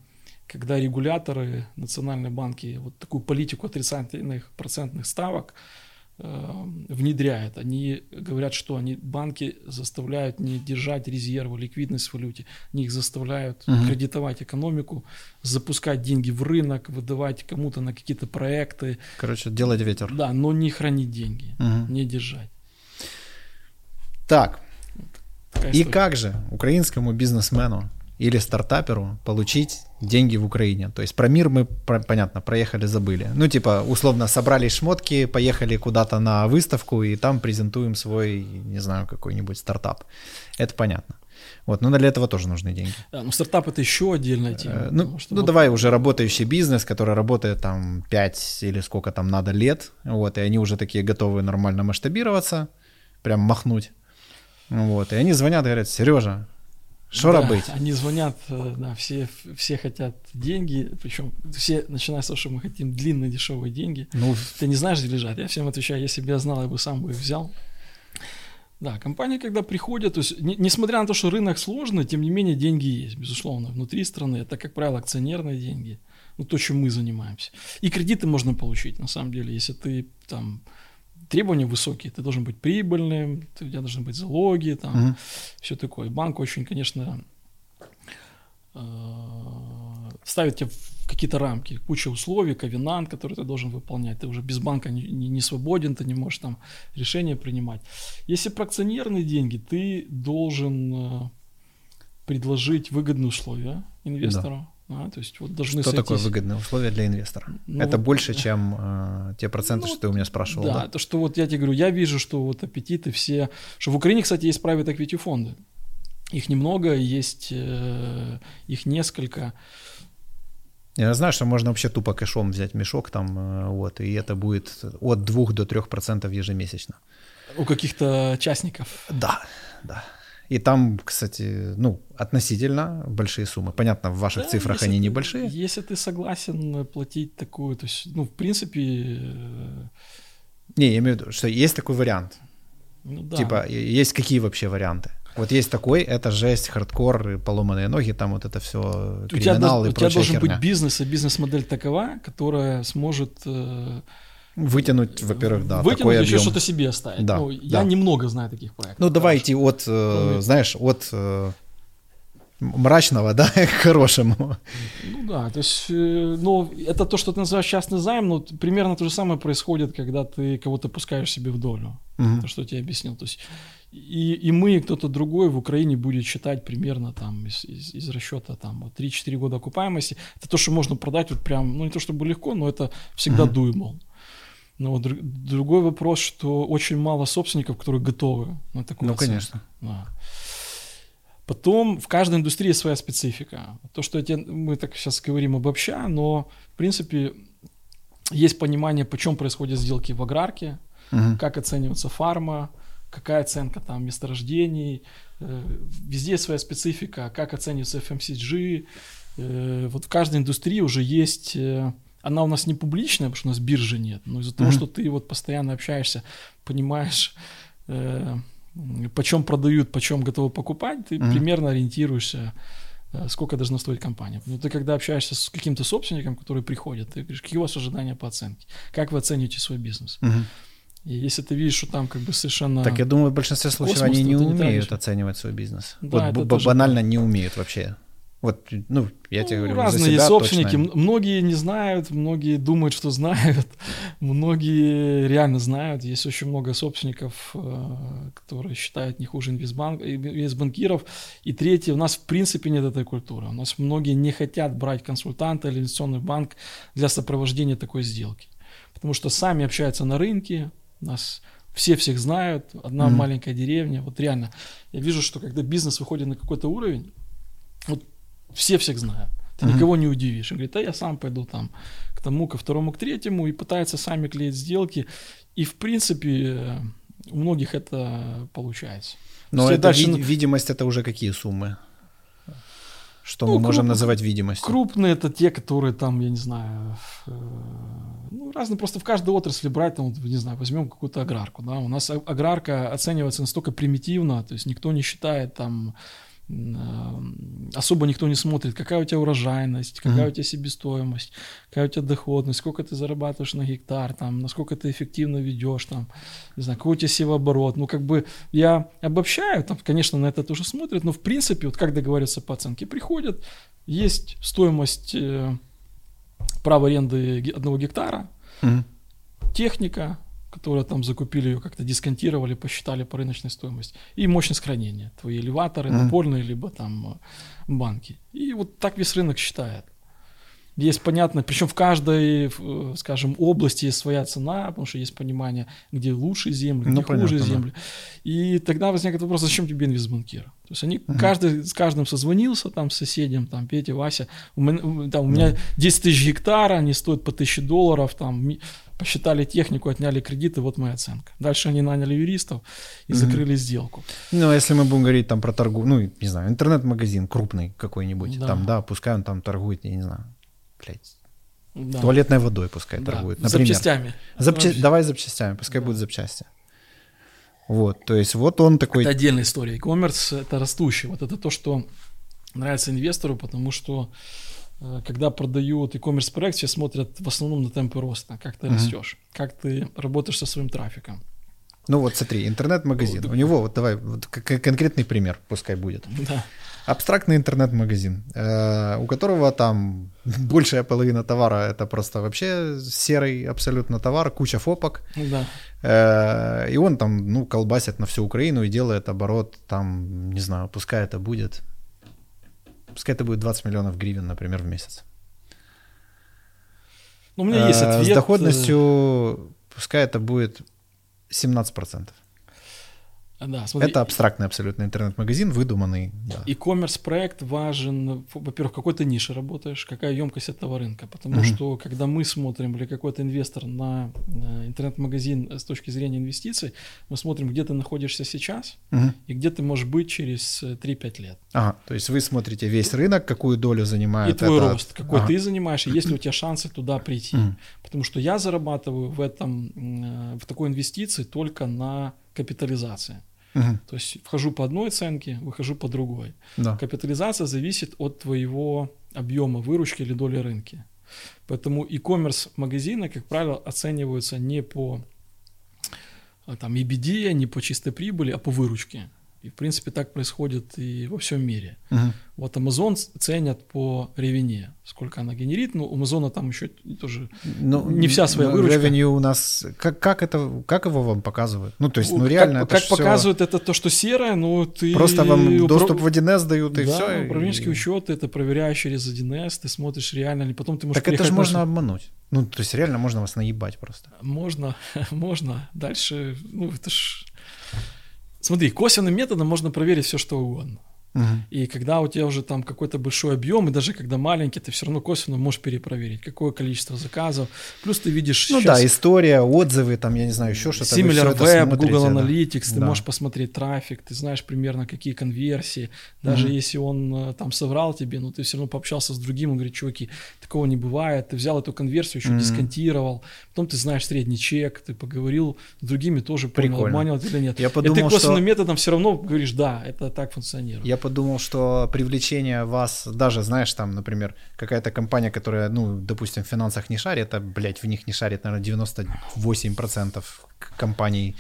когда регуляторы, национальные банки вот такую политику отрицательных процентных ставок э, внедряют, они говорят, что они банки заставляют не держать резервы, ликвидность в валюте, они их заставляют угу. кредитовать экономику, запускать деньги в рынок, выдавать кому-то на какие-то проекты.
Короче, делать ветер.
Да, но не хранить деньги, угу. не держать.
Так, и как же украинскому бизнесмену или стартаперу получить деньги в Украине. То есть про мир мы, про, понятно, проехали, забыли. Ну, типа, условно, собрали шмотки, поехали куда-то на выставку, и там презентуем свой, не знаю, какой-нибудь стартап. Это понятно. Вот, но для этого тоже нужны деньги.
Да, но стартап это еще отдельная тема. Э,
ну, ну вот... давай уже работающий бизнес, который работает там 5 или сколько там надо лет, вот, и они уже такие готовы нормально масштабироваться, прям махнуть. Вот, и они звонят, говорят, Сережа, что да, быть?
Они звонят, э, да, все, все хотят деньги, причем все начинают с того, что мы хотим длинные дешевые деньги. Ну, Ты не знаешь, где лежат. Я всем отвечаю, если бы я знал, я бы сам бы их взял. Да, компании, когда приходят, то есть, не, несмотря на то, что рынок сложный, тем не менее деньги есть, безусловно, внутри страны. Это, как правило, акционерные деньги, ну, то, чем мы занимаемся. И кредиты можно получить, на самом деле, если ты там требования высокие, ты должен быть прибыльным, у тебя должны быть залоги, там, угу. все такое. Банк очень, конечно, э, ставит тебя в какие-то рамки, куча условий, ковенант, который ты должен выполнять. Ты уже без банка не, не, не свободен, ты не можешь там решения принимать. Если про акционерные деньги, ты должен э, предложить выгодные условия инвестору. Да а, то есть вот должны
Что сойтись... такое выгодные условия для инвестора? Ну, это вот, больше, чем э, те проценты, ну, что ты у меня спрашивал, да,
да? то, что вот я тебе говорю, я вижу, что вот аппетиты все... Что в Украине, кстати, есть private equity фонды. Их немного, есть э, их несколько.
Я знаю, что можно вообще тупо кэшом взять мешок там, э, вот, и это будет от 2 до 3 процентов ежемесячно.
У каких-то частников.
Да, да. И там, кстати, ну, относительно большие суммы. Понятно, в ваших
Да,
цифрах они
ты-
небольшие.
Если ты согласен платить такую, то есть, ну, в принципе, э,
Не, я имею в виду, что есть такой вариант.
ну да.
Типа, есть какие вообще варианты? Вот есть такой, это жесть, хардкор, поломанные ноги, там вот это все
у тебя,
криминал и
у тебя должен
херня.
быть бизнес, и бизнес-модель такова, которая сможет э,
Вытянуть, во-первых, да,
вытянуть
такой
еще
объем.
что-то себе оставить.
Да,
ну, я
да.
немного знаю таких проектов.
Ну, давайте от, э, знаешь, от э, мрачного, да, к хорошему.
Ну да, то есть, э, ну, это то, что ты называешь частный займ, но примерно то же самое происходит, когда ты кого-то пускаешь себе в долю.
Мгм.
То, что я тебе объяснил. То есть, и, и мы, и кто-то другой в Украине будет считать примерно там из, из, из расчета там вот 3-4 года окупаемости. Это то, что можно продать вот прям, ну не то чтобы легко, но это всегда
Мгм.
doable. Но вот друг- другой вопрос, что очень мало собственников, которые готовы на такую
Ну,
оценку.
конечно.
Да. Потом в каждой индустрии своя специфика. То, что я мы так сейчас говорим обобща, но в принципе есть понимание, почем происходят сделки в аграрке,
Мгм.
как оценивается фарма, какая оценка там месторождений, э, везде своя специфика, как оценивается FMCG. Э, вот в каждой индустрии уже есть, э, она у нас не публичная, потому что у нас биржи нет, но из-за того, что ты вот постоянно общаешься, понимаешь, э, почем продают, почем готовы покупать, ты примерно ориентируешься, э, сколько должна стоить компания. Но ты когда общаешься с каким-то собственником, который приходит, ты говоришь, какие у вас ожидания по оценке, как вы оцениваете свой бизнес. И если ты видишь, что там как бы совершенно...
Так я думаю, в большинстве случаев
Космос
они не
не
умеют
тратишь.
оценивать свой бизнес.
Да,
вот б-
тоже
банально не умеют вообще. Вот, ну, я тебе
Ну,
говорю, за
разные
себя
собственники.
точно.
Многие не знают, многие думают, что знают, многие реально знают. Есть очень много собственников, э, которые считают не хуже инвестбанк, инвестбанкиров. И третье, у нас в принципе нет этой культуры. У нас многие не хотят брать консультанта или инвестиционный банк для сопровождения такой сделки. Потому что сами общаются на рынке, нас все всех знают, одна
Мгм.
маленькая деревня. Вот реально, я вижу, что когда бизнес выходит на какой-то уровень, все всех знают. Ты
Мгм.
никого не удивишь. Он говорит, а я сам пойду там к тому, ко второму, к третьему, и пытаются сами клеить сделки. И, в принципе, э, у многих это получается.
Но
Все
это
дальше
ви-
на-
видимость это уже какие суммы? Что
Ну,
мы можем
круп-
называть видимостью?
Крупные это те, которые там, я не знаю, э, ну, разные, просто в каждой отрасли брать, там, не знаю, возьмем какую-то аграрку, да, у нас а- аграрка оценивается настолько примитивно, то есть никто не считает там, особо никто не смотрит, какая у тебя урожайность, какая
Мгм.
у тебя себестоимость, какая у тебя доходность, сколько ты зарабатываешь на гектар, там, насколько ты эффективно ведешь, там, не знаю, какой у тебя севооборот. Ну, как бы я обобщаю, там, конечно, на это тоже смотрят, но в принципе, вот как договариваться по оценке, приходят, есть стоимость э, права аренды одного гектара,
Мгм.
техника, которая там закупили ее, как-то дисконтировали, посчитали по рыночной стоимости, и мощность хранения, твои элеваторы,
Мгм.
напольные, либо там э, банки. И вот так весь рынок считает. Есть понятно, причем в каждой, э, скажем, области есть своя цена, потому что есть понимание, где лучше земли, где
Ну,
хуже
понятно, да.
земли. И тогда возникает вопрос, зачем тебе инвестбанкир? То есть они,
Мгм.
каждый с каждым созвонился, там, с соседям, там, Петя, Вася, у меня, там, у меня 10 тысяч гектара, они стоят по 1000 долларов, там, посчитали технику, отняли кредиты, вот моя оценка. Дальше они наняли юристов и
Мгм.
закрыли сделку.
Ну, если мы будем говорить там про торгу, ну, не знаю, интернет-магазин крупный какой-нибудь,
Да.
там, да, пускай он там торгует, я не знаю, блядь,
Да.
туалетной водой пускай
Да,
торгует, например.
Запчастями.
Запча- Давай запчастями, пускай
Да.
будут запчасти. Вот, то есть вот он такой...
Это отдельная история. E-commerce это растущий. Вот это то, что нравится инвестору, потому что когда продают e-commerce проект, все смотрят в основном на темпы роста, как ты
Мгм.
растешь, как ты работаешь со своим трафиком.
Ну вот смотри, интернет-магазин.
Вот.
У него, вот давай, вот конкретный пример пускай будет.
Да.
Абстрактный интернет-магазин, э, у которого там большая половина товара это просто вообще серый абсолютно товар, куча фопок.
Да.
Э, И он там, ну, колбасит на всю Украину и делает оборот, там, не знаю, пускай это будет, пускай это будет 20 миллионов гривен, например, в месяц.
Ну, у меня есть
Э,
ответ.
С доходностью, пускай это будет 17%.
Да, смотри,
Это абстрактный абсолютно интернет-магазин, выдуманный. Да.
E-commerce проект важен, во-первых, в какой то нише работаешь, какая емкость этого рынка. Потому
Мгм.
что когда мы смотрим, или какой-то инвестор на э, интернет-магазин с точки зрения инвестиций, мы смотрим, где ты находишься сейчас
Мгм.
и где ты можешь быть через э, 3-5 лет.
Ага, то есть вы смотрите весь рынок, какую долю занимает
и твой
этот-
рост, какой
Ага.
ты занимаешь, и есть ли у тебя шансы туда прийти.
Мгм.
Потому что я зарабатываю в этом, м, в такой инвестиции только на капитализации.
Мгм.
То есть вхожу по одной оценке, выхожу по другой.
Да.
Капитализация зависит от твоего объема выручки или доли рынка. Поэтому e-commerce магазины, как правило, оцениваются не по а, там, EBITDA, не по чистой прибыли, а по выручке. И, в принципе, так происходит и во всем мире.
Мгм.
Вот Amazon ценят по ревене, сколько она генерит. Ну, у Amazon там еще тоже
Ну,
Не вся своя
ну,
выручка.
Revenue у нас, как, как это, как его вам показывают? Ну, то есть, ну,
Как-
реально,
как,
это ж всё-
показывает это то, что серое, но ты...
Просто вам
упро-
доступ в 1С дают, и
да,
все.
управленческий учет, это проверяешь через 1С, ты смотришь реально ли, потом ты можешь
Так это же можно
суд.
обмануть. Ну, то есть, реально можно вас наебать просто.
Можно, можно. Дальше, ну, это ж... Смотри, косвенным методом можно проверить все, что угодно.
Мгм.
И когда у тебя уже там какой-то большой объем, и даже когда маленький, ты все равно косвенно можешь перепроверить, какое количество заказов. Плюс ты видишь
Ну да, история, отзывы, там, я не знаю, еще что-то.
Similar Web,
смотрите,
Google
да.
Analytics, ты
Да.
можешь посмотреть трафик, ты знаешь примерно какие конверсии. Даже
Мгм.
если он э, там соврал тебе, но ты все равно пообщался с другим, он говорит, чуваки, такого не бывает. Ты взял эту конверсию, еще
Мгм.
дисконтировал. Потом ты знаешь средний чек, ты поговорил с другими, тоже понял,
Прикольно.
обманывал это или нет.
Я
И ты
подумал,
косвенным
что...
методом все равно говоришь, да, это так функционирует.
Я подумал, что привлечение вас, даже, знаешь, там, например, какая-то компания, которая, ну, допустим, в финансах не шарит, а, блядь, в них не шарит, наверное, 98% к- компаний.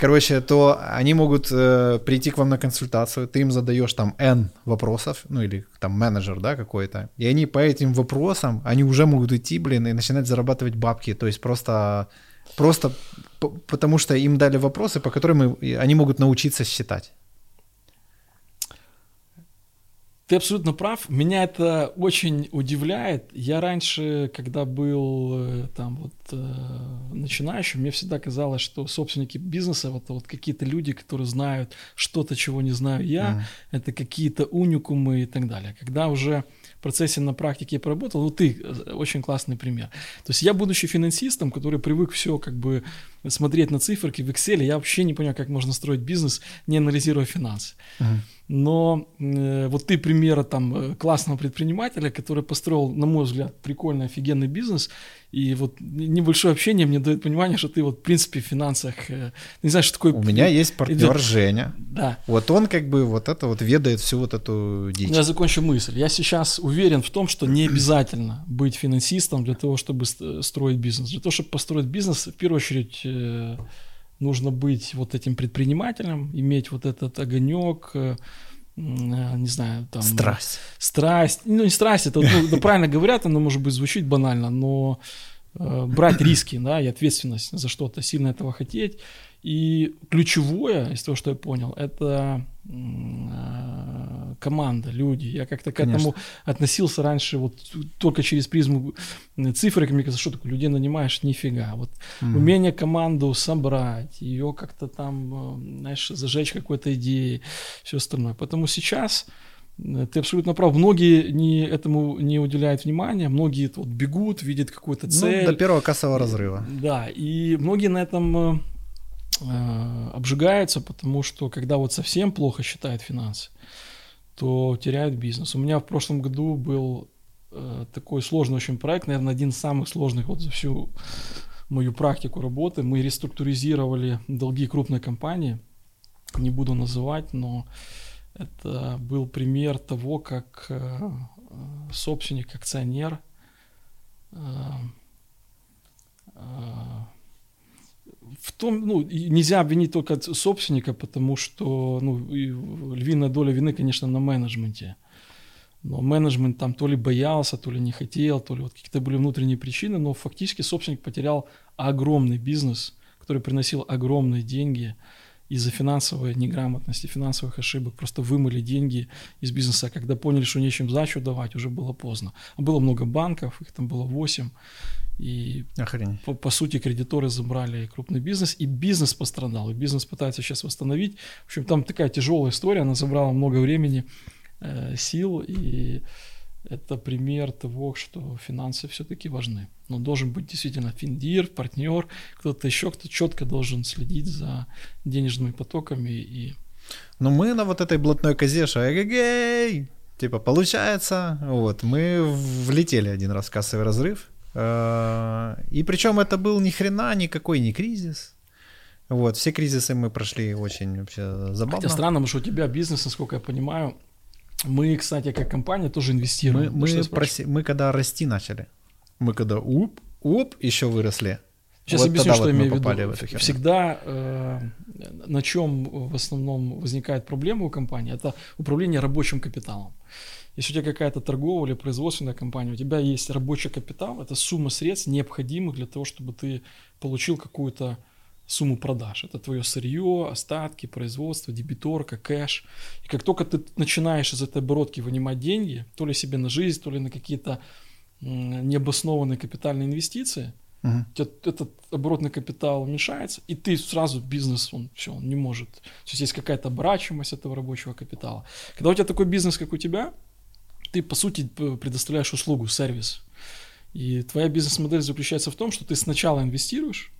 Короче, то они могут э, прийти к вам на консультацию, ты им задаешь там N вопросов, ну или там менеджер, да, какой-то, и они по этим вопросам, они уже могут идти, блин, и начинать зарабатывать бабки, то есть просто, просто потому что им дали вопросы, по которым они могут научиться считать.
Ты абсолютно прав. Меня это очень удивляет. Я раньше, когда был э, там вот э, начинающим, мне всегда казалось, что собственники бизнеса это вот какие-то люди, которые знают что-то, чего не знаю я.
Мгм.
Это какие-то уникумы и так далее. Когда уже в процессе на практике поработал, вот ты э, очень классный пример. То есть я, будучи финансистом, который привык все как бы смотреть на циферки в Excel, я вообще не понимаю, как можно строить бизнес, не анализируя финансы.
Мгм.
Но э, вот ты примера там э, классного предпринимателя, который построил, на мой взгляд, прикольный, офигенный бизнес, и вот небольшое общение мне дает понимание, что ты вот в принципе в финансах, э, не знаешь, что такое...
У меня есть партнер
идет-
Женя.
Да.
Вот он как бы вот это вот ведает всю вот эту дичь.
Я закончу мысль. Я сейчас уверен в том, что не обязательно быть финансистом для того, чтобы ст- строить бизнес. Для того, чтобы построить бизнес, в первую очередь э, нужно быть вот этим предпринимателем, иметь вот этот огонек, э, э, не знаю, там...
Страсть.
страсть, ну не страсть, это ну, правильно говорят, оно может быть звучит банально, но э, брать риски, да, и ответственность за что-то, сильно этого хотеть. И ключевое, из того, что я понял, это э, команда, люди. Я как-то к
Конечно.
этому относился раньше вот только через призму э, цифры, мне казалось, что такое, людей нанимаешь, нифига. Вот
Мгм.
умение команду собрать, ее как-то там, э, знаешь, зажечь какой-то идеей, все остальное. Поэтому сейчас э, ты абсолютно прав. Многие не, этому не уделяют внимания, многие вот бегут, видят какую-то цель.
Ну, до первого кассового разрыва.
Да, и многие на этом э, э, обжигаются, потому что когда вот совсем плохо считают финансы, то теряют бизнес. У меня в прошлом году был э, такой сложный очень проект, наверное, один из самых сложных вот за всю мою практику работы. Мы реструктуризировали долги крупной компании, не буду называть, но это был пример того, как э, собственник, акционер э, э, в том, ну, нельзя обвинить только собственника, потому что, ну, львиная доля вины, конечно, на менеджменте. Но менеджмент там то ли боялся, то ли не хотел, то ли вот какие-то были внутренние причины, но фактически собственник потерял огромный бизнес, который приносил огромные деньги, из-за финансовой неграмотности, финансовых ошибок просто вымыли деньги из бизнеса. Когда поняли, что нечем сдачу давать, уже было поздно. А было много банков, их там было 8. И по, по сути кредиторы забрали крупный бизнес, и бизнес пострадал, и бизнес пытается сейчас восстановить. В общем, там такая тяжелая история, она забрала много времени, э, сил, и это пример того, что финансы все-таки важны. Но должен быть действительно финдир, партнер, кто-то еще, кто четко должен следить за денежными потоками и
ну, мы на вот этой блатной козе, что типа, получается, вот, мы влетели один раз в кассовый разрыв, и причем это был ни хрена никакой не кризис, вот, все кризисы мы прошли очень вообще забавно. Хотя
странно, потому что у тебя бизнес, насколько я понимаю, мы, кстати, как компания тоже инвестируем.
Мы, мы, проси, мы когда расти начали, мы когда уп, уп, еще выросли.
Сейчас вот объясню, что я имею в виду. В Всегда э, на чем в основном возникает проблема у компании, это управление рабочим капиталом. Если у тебя какая-то торговая или производственная компания, у тебя есть рабочий капитал, это сумма средств, необходимых для того, чтобы ты получил какую-то сумму продаж. Это твое сырье, остатки, производство, дебиторка, кэш. И как только ты начинаешь из этой оборотки вынимать деньги, то ли себе на жизнь, то ли на какие-то необоснованные капитальные инвестиции, у тебя этот оборотный капитал уменьшается, и ты сразу бизнес, он все, он не может. То есть есть какая-то оборачиваемость этого рабочего капитала. Когда у тебя такой бизнес, как у тебя, ты, по сути, предоставляешь услугу, сервис. И твоя бизнес-модель заключается в том, что ты сначала инвестируешь,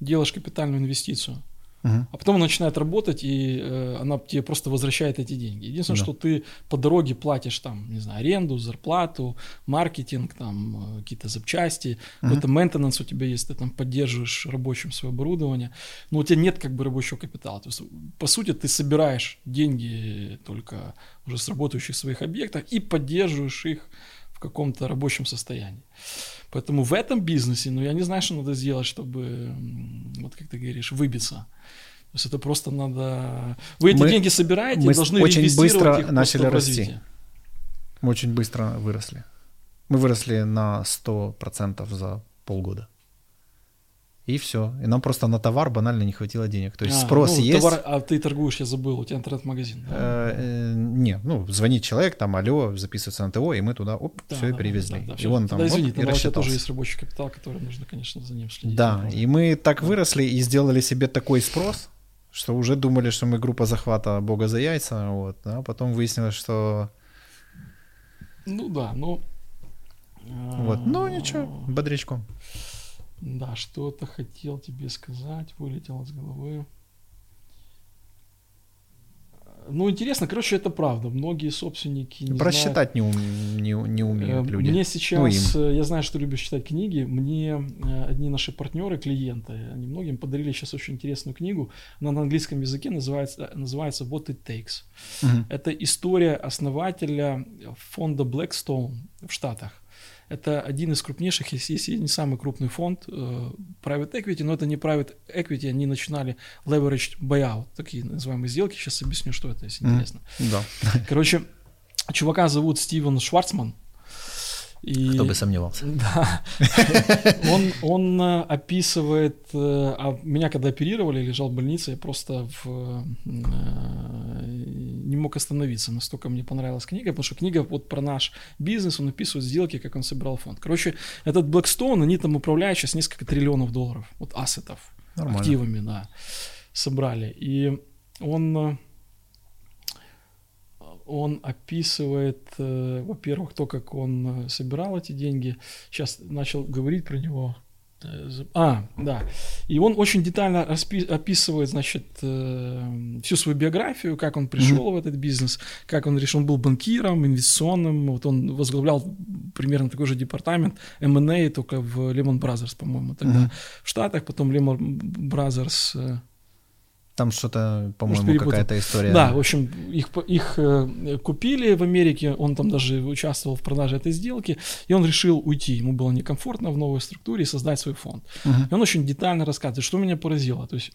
делаешь капитальную инвестицию, uh-huh. а потом она начинает работать, и э, она тебе просто возвращает эти деньги. Единственное, да. что ты по дороге платишь там, не знаю, аренду, зарплату, маркетинг, там, э, какие-то запчасти, uh-huh. какой-то у тебя есть, ты там поддерживаешь рабочим свое оборудование, но у тебя нет как бы рабочего капитала. То есть, по сути, ты собираешь деньги только уже с работающих своих объектов и поддерживаешь их в каком-то рабочем состоянии. Поэтому в этом бизнесе, ну, я не знаю, что надо сделать, чтобы, вот как ты говоришь, выбиться. То есть это просто надо... Вы эти мы, деньги собираете, мы должны
очень быстро их начали расти. Мы очень быстро выросли. Мы выросли на 100% за полгода и все. И нам просто на товар банально не хватило денег. То есть а, спрос ну, есть. Товар,
а ты торгуешь, я забыл, у тебя интернет-магазин. Да? Э,
э, не, ну, звонит человек, там, алло, записывается на ТО, и мы туда, оп, да, все, да, и перевезли. Да, да, и он там,
да, извини, оп, и у тебя тоже есть рабочий капитал, который нужно, конечно, за ним следить.
Да, и мы так выросли и сделали себе такой спрос, что уже думали, что мы группа захвата бога за яйца, вот, а потом выяснилось, что...
Ну да, ну...
Вот, ну ничего, бодрячком.
Да, что-то хотел тебе сказать, вылетело с головы. Ну, интересно, короче, это правда. Многие собственники
не Просчитать знают... не, ум, не, не умеют э, люди.
Мне сейчас, ну, я знаю, что любишь читать книги, мне э, одни наши партнеры, клиенты, они многим подарили сейчас очень интересную книгу. Она на английском языке называется, называется What It Takes. Угу. Это история основателя фонда Blackstone в Штатах. Это один из крупнейших, если не самый крупный фонд э, private equity, но это не private equity, они начинали leveraged buyout, такие называемые сделки. Сейчас объясню, что это, если интересно.
Mm, да.
Короче, чувака зовут Стивен Шварцман.
И, Кто бы сомневался.
Да. Он, он э, описывает, э, а меня когда оперировали, лежал в больнице, я просто в, не мог остановиться, настолько мне понравилась книга, потому что книга вот про наш бизнес, он описывает сделки, как он собирал фонд. Короче, этот Blackstone, они там управляют сейчас несколько триллионов долларов, вот ассетов, Нормально. активами, да, собрали. И он он описывает, э, во-первых, то, как он э, собирал эти деньги. Сейчас начал говорить про него. А, да. И он очень детально описывает, значит, э, всю свою биографию, как он пришел mm-hmm. в этот бизнес, как он решил, он был банкиром, инвестиционным, вот он возглавлял примерно такой же департамент M&A, только в Lehman Brothers, по-моему, тогда mm-hmm. в Штатах, потом Lehman Brothers
там что-то, по-моему, какая-то история.
Да, в общем, их, их э, купили в Америке, он там даже участвовал в продаже этой сделки, и он решил уйти. Ему было некомфортно в новой структуре и создать свой фонд. Угу. И он очень детально рассказывает, что меня поразило. То есть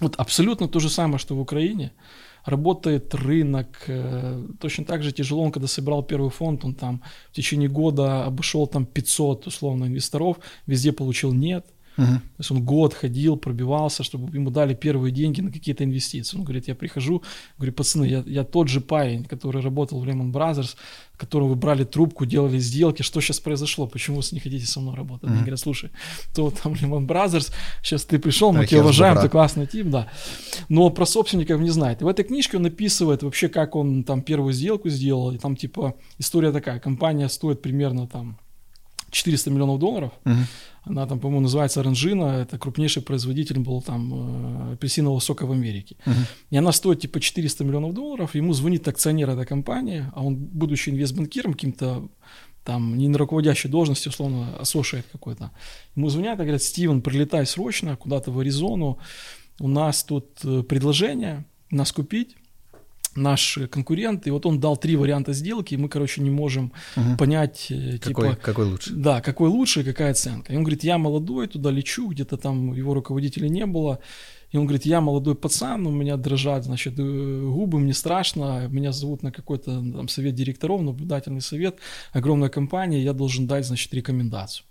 вот абсолютно то же самое, что в Украине. Работает рынок, э, точно так же тяжело, он когда собирал первый фонд, он там в течение года обошел там 500 условно инвесторов, везде получил нет – Uh-huh. То есть он год ходил, пробивался, чтобы ему дали первые деньги на какие-то инвестиции. Он говорит, я прихожу, говорю, пацаны, я, я тот же парень, который работал в Lehman Brothers, которого вы брали трубку, делали сделки, что сейчас произошло, почему вы не хотите со мной работать? Uh-huh. Они говорят, слушай, то там Lehman Brothers, сейчас ты пришел, мы так тебя уважаем, ты классный тип, да. Но про собственников не знает. И в этой книжке он описывает вообще, как он там первую сделку сделал, и там типа история такая, компания стоит примерно там 400 миллионов долларов. Uh-huh. Она там, по-моему, называется Оранжина. Это крупнейший производитель был там э, апельсинового сока в Америке. Uh-huh. И она стоит типа 400 миллионов долларов. Ему звонит акционер этой компании, а он, будучи инвестбанкиром, каким-то там не на руководящей должности, условно, ассошиет какой-то. Ему звонят и говорят, Стивен, прилетай срочно куда-то в Аризону. У нас тут э, предложение нас купить наш конкурент, и вот он дал три варианта сделки, и мы, короче, не можем угу. понять,
э, какой, типа... Какой лучше.
Да, какой лучше какая оценка. И он говорит, я молодой, туда лечу, где-то там его руководителя не было, и он говорит, я молодой пацан, у меня дрожат, значит, э, губы, мне страшно, меня зовут на какой-то там совет директоров, наблюдательный совет, огромная компания, я должен дать, значит, рекомендацию.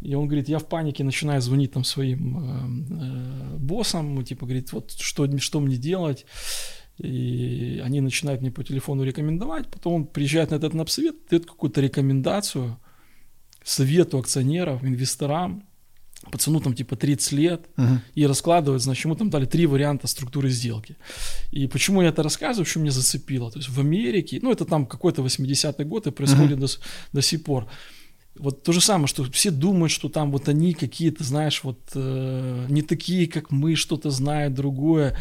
И он говорит, я в панике начинаю звонить там своим э, э, боссам, типа, говорит, вот что, что мне делать? И они начинают мне по телефону рекомендовать, потом он приезжает на этот напсовет, дает какую-то рекомендацию совету акционеров, инвесторам, пацану там типа 30 лет, uh-huh. и раскладывает, значит, ему там дали три варианта структуры сделки. И почему я это рассказываю, что меня зацепило? То есть в Америке, ну это там какой-то 80-й год и происходит uh-huh. до, до сих пор. Вот то же самое, что все думают, что там вот они какие-то, знаешь, вот э, не такие, как мы, что-то знают другое.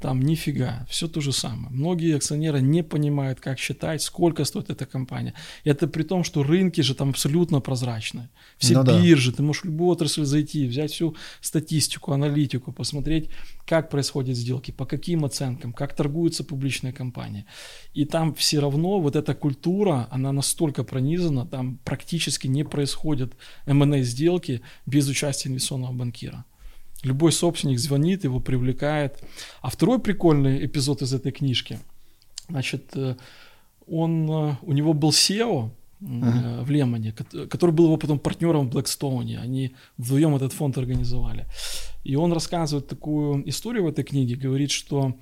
Там нифига, все то же самое. Многие акционеры не понимают, как считать, сколько стоит эта компания. Это при том, что рынки же там абсолютно прозрачные. Все ну, биржи, да. ты можешь в любую отрасль зайти, взять всю статистику, аналитику, посмотреть, как происходят сделки, по каким оценкам, как торгуются публичные компании. И там все равно вот эта культура, она настолько пронизана, там практически не происходят M&A сделки без участия инвестиционного банкира. Любой собственник звонит, его привлекает. А второй прикольный эпизод из этой книжки, значит, э, он, э, у него был SEO uh-huh. в Лемоне, который был его потом партнером в Blackstone. Они вдвоем этот фонд организовали. И он рассказывает такую историю в этой книге, говорит, что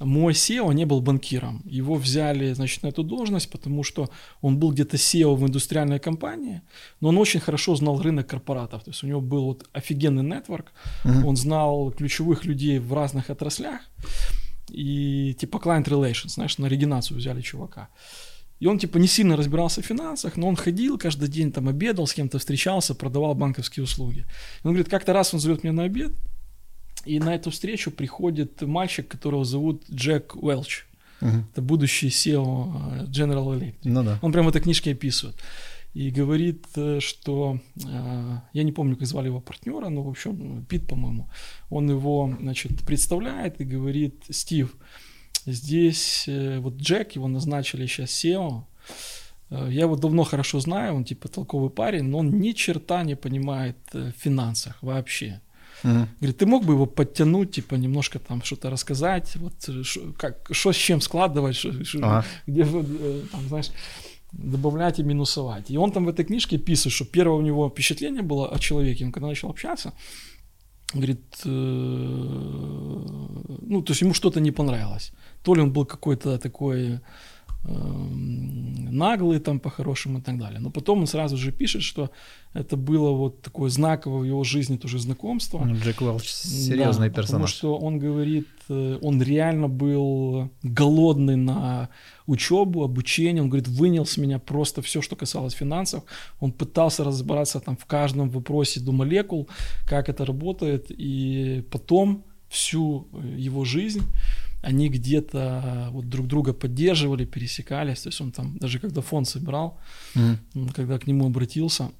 мой SEO не был банкиром. Его взяли, значит, на эту должность, потому что он был где-то SEO в индустриальной компании, но он очень хорошо знал рынок корпоратов. То есть у него был вот офигенный нетворк, uh-huh. он знал ключевых людей в разных отраслях, и типа client relations, знаешь, на оригинацию взяли чувака. И он типа не сильно разбирался в финансах, но он ходил каждый день там обедал, с кем-то встречался, продавал банковские услуги. И он говорит, как-то раз он зовет меня на обед, и на эту встречу приходит мальчик, которого зовут Джек Уэлч. Uh-huh. Это будущий SEO э, General Electric. Ну, да. Он прямо в этой книжке описывает. И говорит, э, что э, я не помню, как звали его партнера, но в общем Пит, по-моему, он его, значит, представляет и говорит, Стив, здесь вот Джек, его назначили сейчас SEO, я его давно хорошо знаю, он типа толковый парень, но он ни черта не понимает в финансах вообще. Угу. Говорит, ты мог бы его подтянуть, типа немножко там что-то рассказать, вот шо, как, что с чем складывать, шо, шо, ага. где, э, там, знаешь, добавлять и минусовать. И он там в этой книжке пишет, что первое у него впечатление было о человеке, он когда начал общаться, говорит, э, ну, то есть ему что-то не понравилось. То ли он был какой-то такой наглый там по-хорошему и так далее. Но потом он сразу же пишет, что это было вот такое знаковое в его жизни тоже знакомство.
Джек Уэлч серьезный да, персонаж.
Потому что он говорит, э, он реально был голодный на учебу, обучение. Он говорит, вынял с меня просто все, что касалось финансов. Он пытался разобраться там в каждом вопросе до молекул, как это работает. И потом всю его жизнь они где-то вот друг друга поддерживали, пересекались, то есть он там, даже когда фонд собирал, mm-hmm. когда к нему обратился,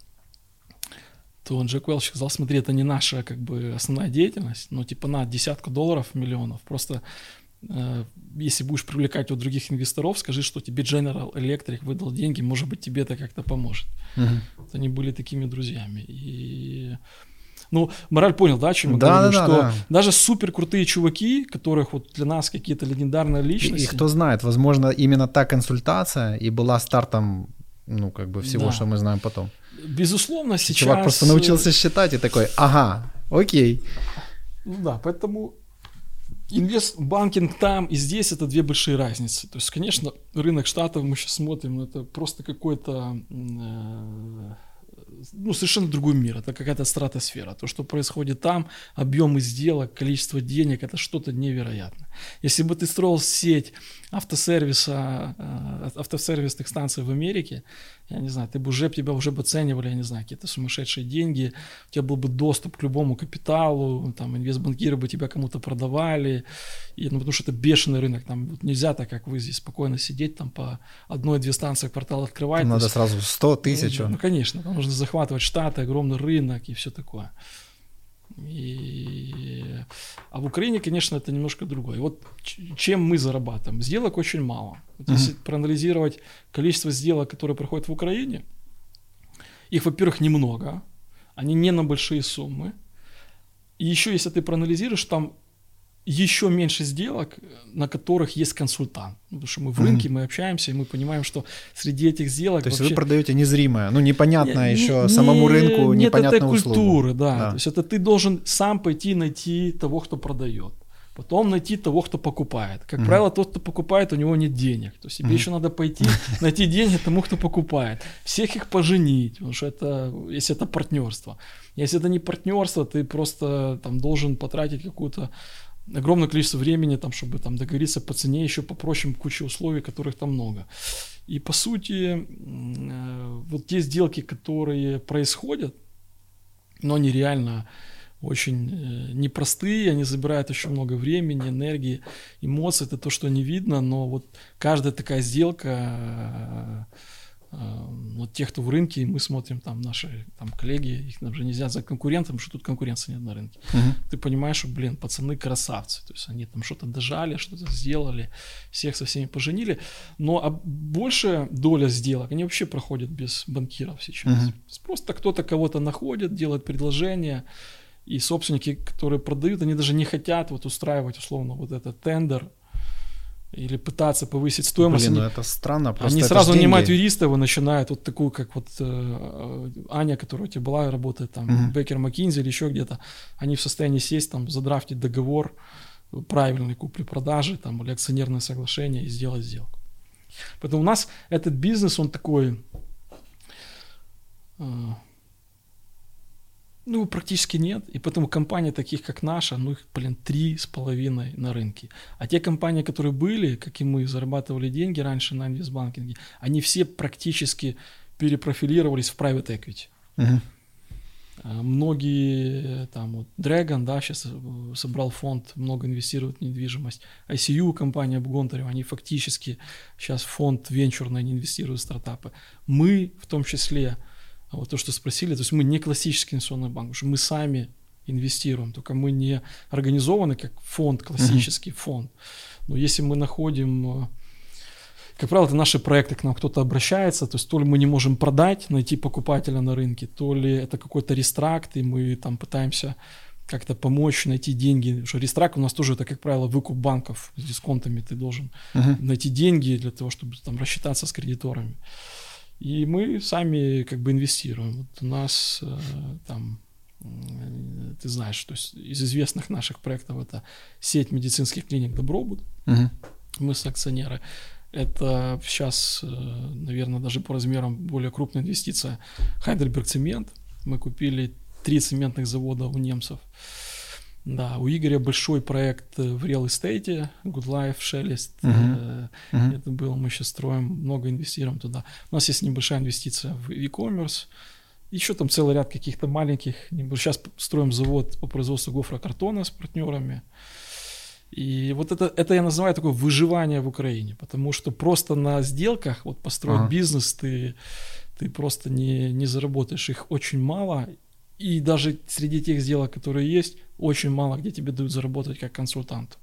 то он Джек Уэлч сказал, смотри, это не наша как бы основная деятельность, но типа на десятку долларов, миллионов, просто э, если будешь привлекать у других инвесторов, скажи, что тебе General Electric выдал деньги, может быть, тебе это как-то поможет. Mm-hmm. Вот они были такими друзьями. И ну, мораль понял, да, о чем мы да, говорим, да, что да. даже супер крутые чуваки, которых вот для нас какие-то легендарные личности.
И, и кто знает, возможно, именно та консультация и была стартом, ну, как бы всего, да. что мы знаем потом.
безусловно, сейчас...
Чувак просто научился считать и такой, ага, окей.
Ну да, поэтому инвестбанкинг там и здесь это две большие разницы. То есть, конечно, рынок штатов мы сейчас смотрим, это просто какой-то э, ну, совершенно другой мир, это какая-то стратосфера. То, что происходит там, объемы сделок, количество денег, это что-то невероятное. Если бы ты строил сеть автосервиса, э, автосервисных станций в Америке, я не знаю, ты бы уже, тебя уже бы оценивали, я не знаю, какие-то сумасшедшие деньги, у тебя был бы доступ к любому капиталу, там, инвестбанкиры бы тебя кому-то продавали, и, ну, потому что это бешеный рынок, там вот нельзя так, как вы здесь, спокойно сидеть, там, по одной-две станции квартал открывать. Там
надо сразу 100 тысяч.
Ну, ну, конечно, там нужно захватывать штаты, огромный рынок и все такое. И... А в Украине, конечно, это немножко другое. Вот чем мы зарабатываем? Сделок очень мало. Вот mm-hmm. Если проанализировать количество сделок, которые проходят в Украине, их, во-первых, немного, они не на большие суммы. И еще, если ты проанализируешь, там еще меньше сделок, на которых есть консультант. Потому что мы в рынке, mm-hmm. мы общаемся, и мы понимаем, что среди этих сделок...
То есть вообще... вы продаете незримое, ну непонятное не, еще не, самому рынку,
нет
непонятную
этой культуры, да. да. То есть это ты должен сам пойти найти того, кто продает. Потом найти того, кто покупает. Как mm-hmm. правило, тот, кто покупает, у него нет денег. То есть тебе mm-hmm. еще надо пойти найти деньги тому, кто покупает. Всех их поженить, потому что это, если это партнерство. Если это не партнерство, ты просто там должен потратить какую-то огромное количество времени, там, чтобы там, договориться по цене, еще попроще куча условий, которых там много. И по сути, э, вот те сделки, которые происходят, но они реально очень э, непростые, они забирают очень много времени, энергии, эмоций, это то, что не видно, но вот каждая такая сделка Эм, вот тех, кто в рынке, мы смотрим там наши там коллеги, их уже нельзя за конкурентом, что тут конкуренции нет на рынке. Uh-huh. Ты понимаешь, что, блин, пацаны красавцы, то есть они там что-то дожали, что-то сделали, всех со всеми поженили, но а большая доля сделок, они вообще проходят без банкиров сейчас. Uh-huh. Просто кто-то кого-то находит, делает предложение, и собственники, которые продают, они даже не хотят вот устраивать условно вот этот тендер, или пытаться повысить стоимость.
Блин, ну это странно.
Просто они сразу нанимают юристов и начинают вот такую, как вот э, Аня, которая у тебя была, работает там, uh-huh. Бекер Маккинзи или еще где-то. Они в состоянии сесть, там, задрафтить договор правильной купли-продажи там, или акционерное соглашение и сделать сделку. Поэтому у нас этот бизнес, он такой... Э, ну, практически нет. И поэтому компании таких, как наша, ну, их, блин, три с половиной на рынке. А те компании, которые были, как и мы, зарабатывали деньги раньше на инвестбанкинге, они все практически перепрофилировались в private equity. Uh-huh. Многие, там, вот, Dragon, да, сейчас э, собрал фонд, много инвестирует в недвижимость. ICU, компания Бгонтарева, они фактически сейчас фонд венчурный, они инвестируют в стартапы. Мы, в том числе, а вот то, что спросили, то есть мы не классический инвестиционный банк, потому что мы сами инвестируем, только мы не организованы как фонд, классический mm-hmm. фонд. Но если мы находим, э, как правило, это наши проекты, к нам кто-то обращается, то есть то ли мы не можем продать, найти покупателя на рынке, то ли это какой-то рестракт, и мы там пытаемся как-то помочь найти деньги. Потому что рестракт у нас тоже это, как правило, выкуп банков с дисконтами. Ты должен uh-huh. найти деньги для того, чтобы там рассчитаться с кредиторами. И мы сами как бы инвестируем. Вот у нас э, там, ты знаешь, то есть из известных наших проектов это сеть медицинских клиник Добробут. Угу. Мы с акционеры. Это сейчас, э, наверное, даже по размерам более крупная инвестиция. Хайдельберг цемент. Мы купили три цементных завода у немцев. Да, у Игоря большой проект э, в real estate, Good Life, Шелест. Uh-huh. Uh-huh. Это было, мы сейчас строим, много инвестируем туда. У нас есть небольшая инвестиция в e-commerce. Еще там целый ряд каких-то маленьких. Сейчас строим завод по производству гофрокартона с партнерами. И вот это, это я называю такое выживание в Украине, потому что просто на сделках вот построить ага. бизнес ты, ты просто не, не заработаешь. Их очень мало, и даже среди тех сделок, которые есть, очень мало где тебе дают заработать как консультант.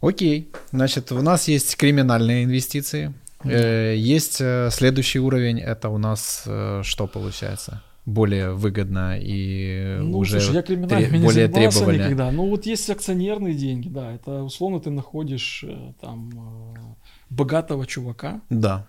Окей, значит, у нас есть криминальные инвестиции. Mm-hmm. Есть э, следующий уровень, это у нас э, что получается? более выгодно и ну, уже слушай, я
тре- более требовательно. никогда. Ну вот есть акционерные деньги, да, это условно ты находишь там богатого чувака.
Да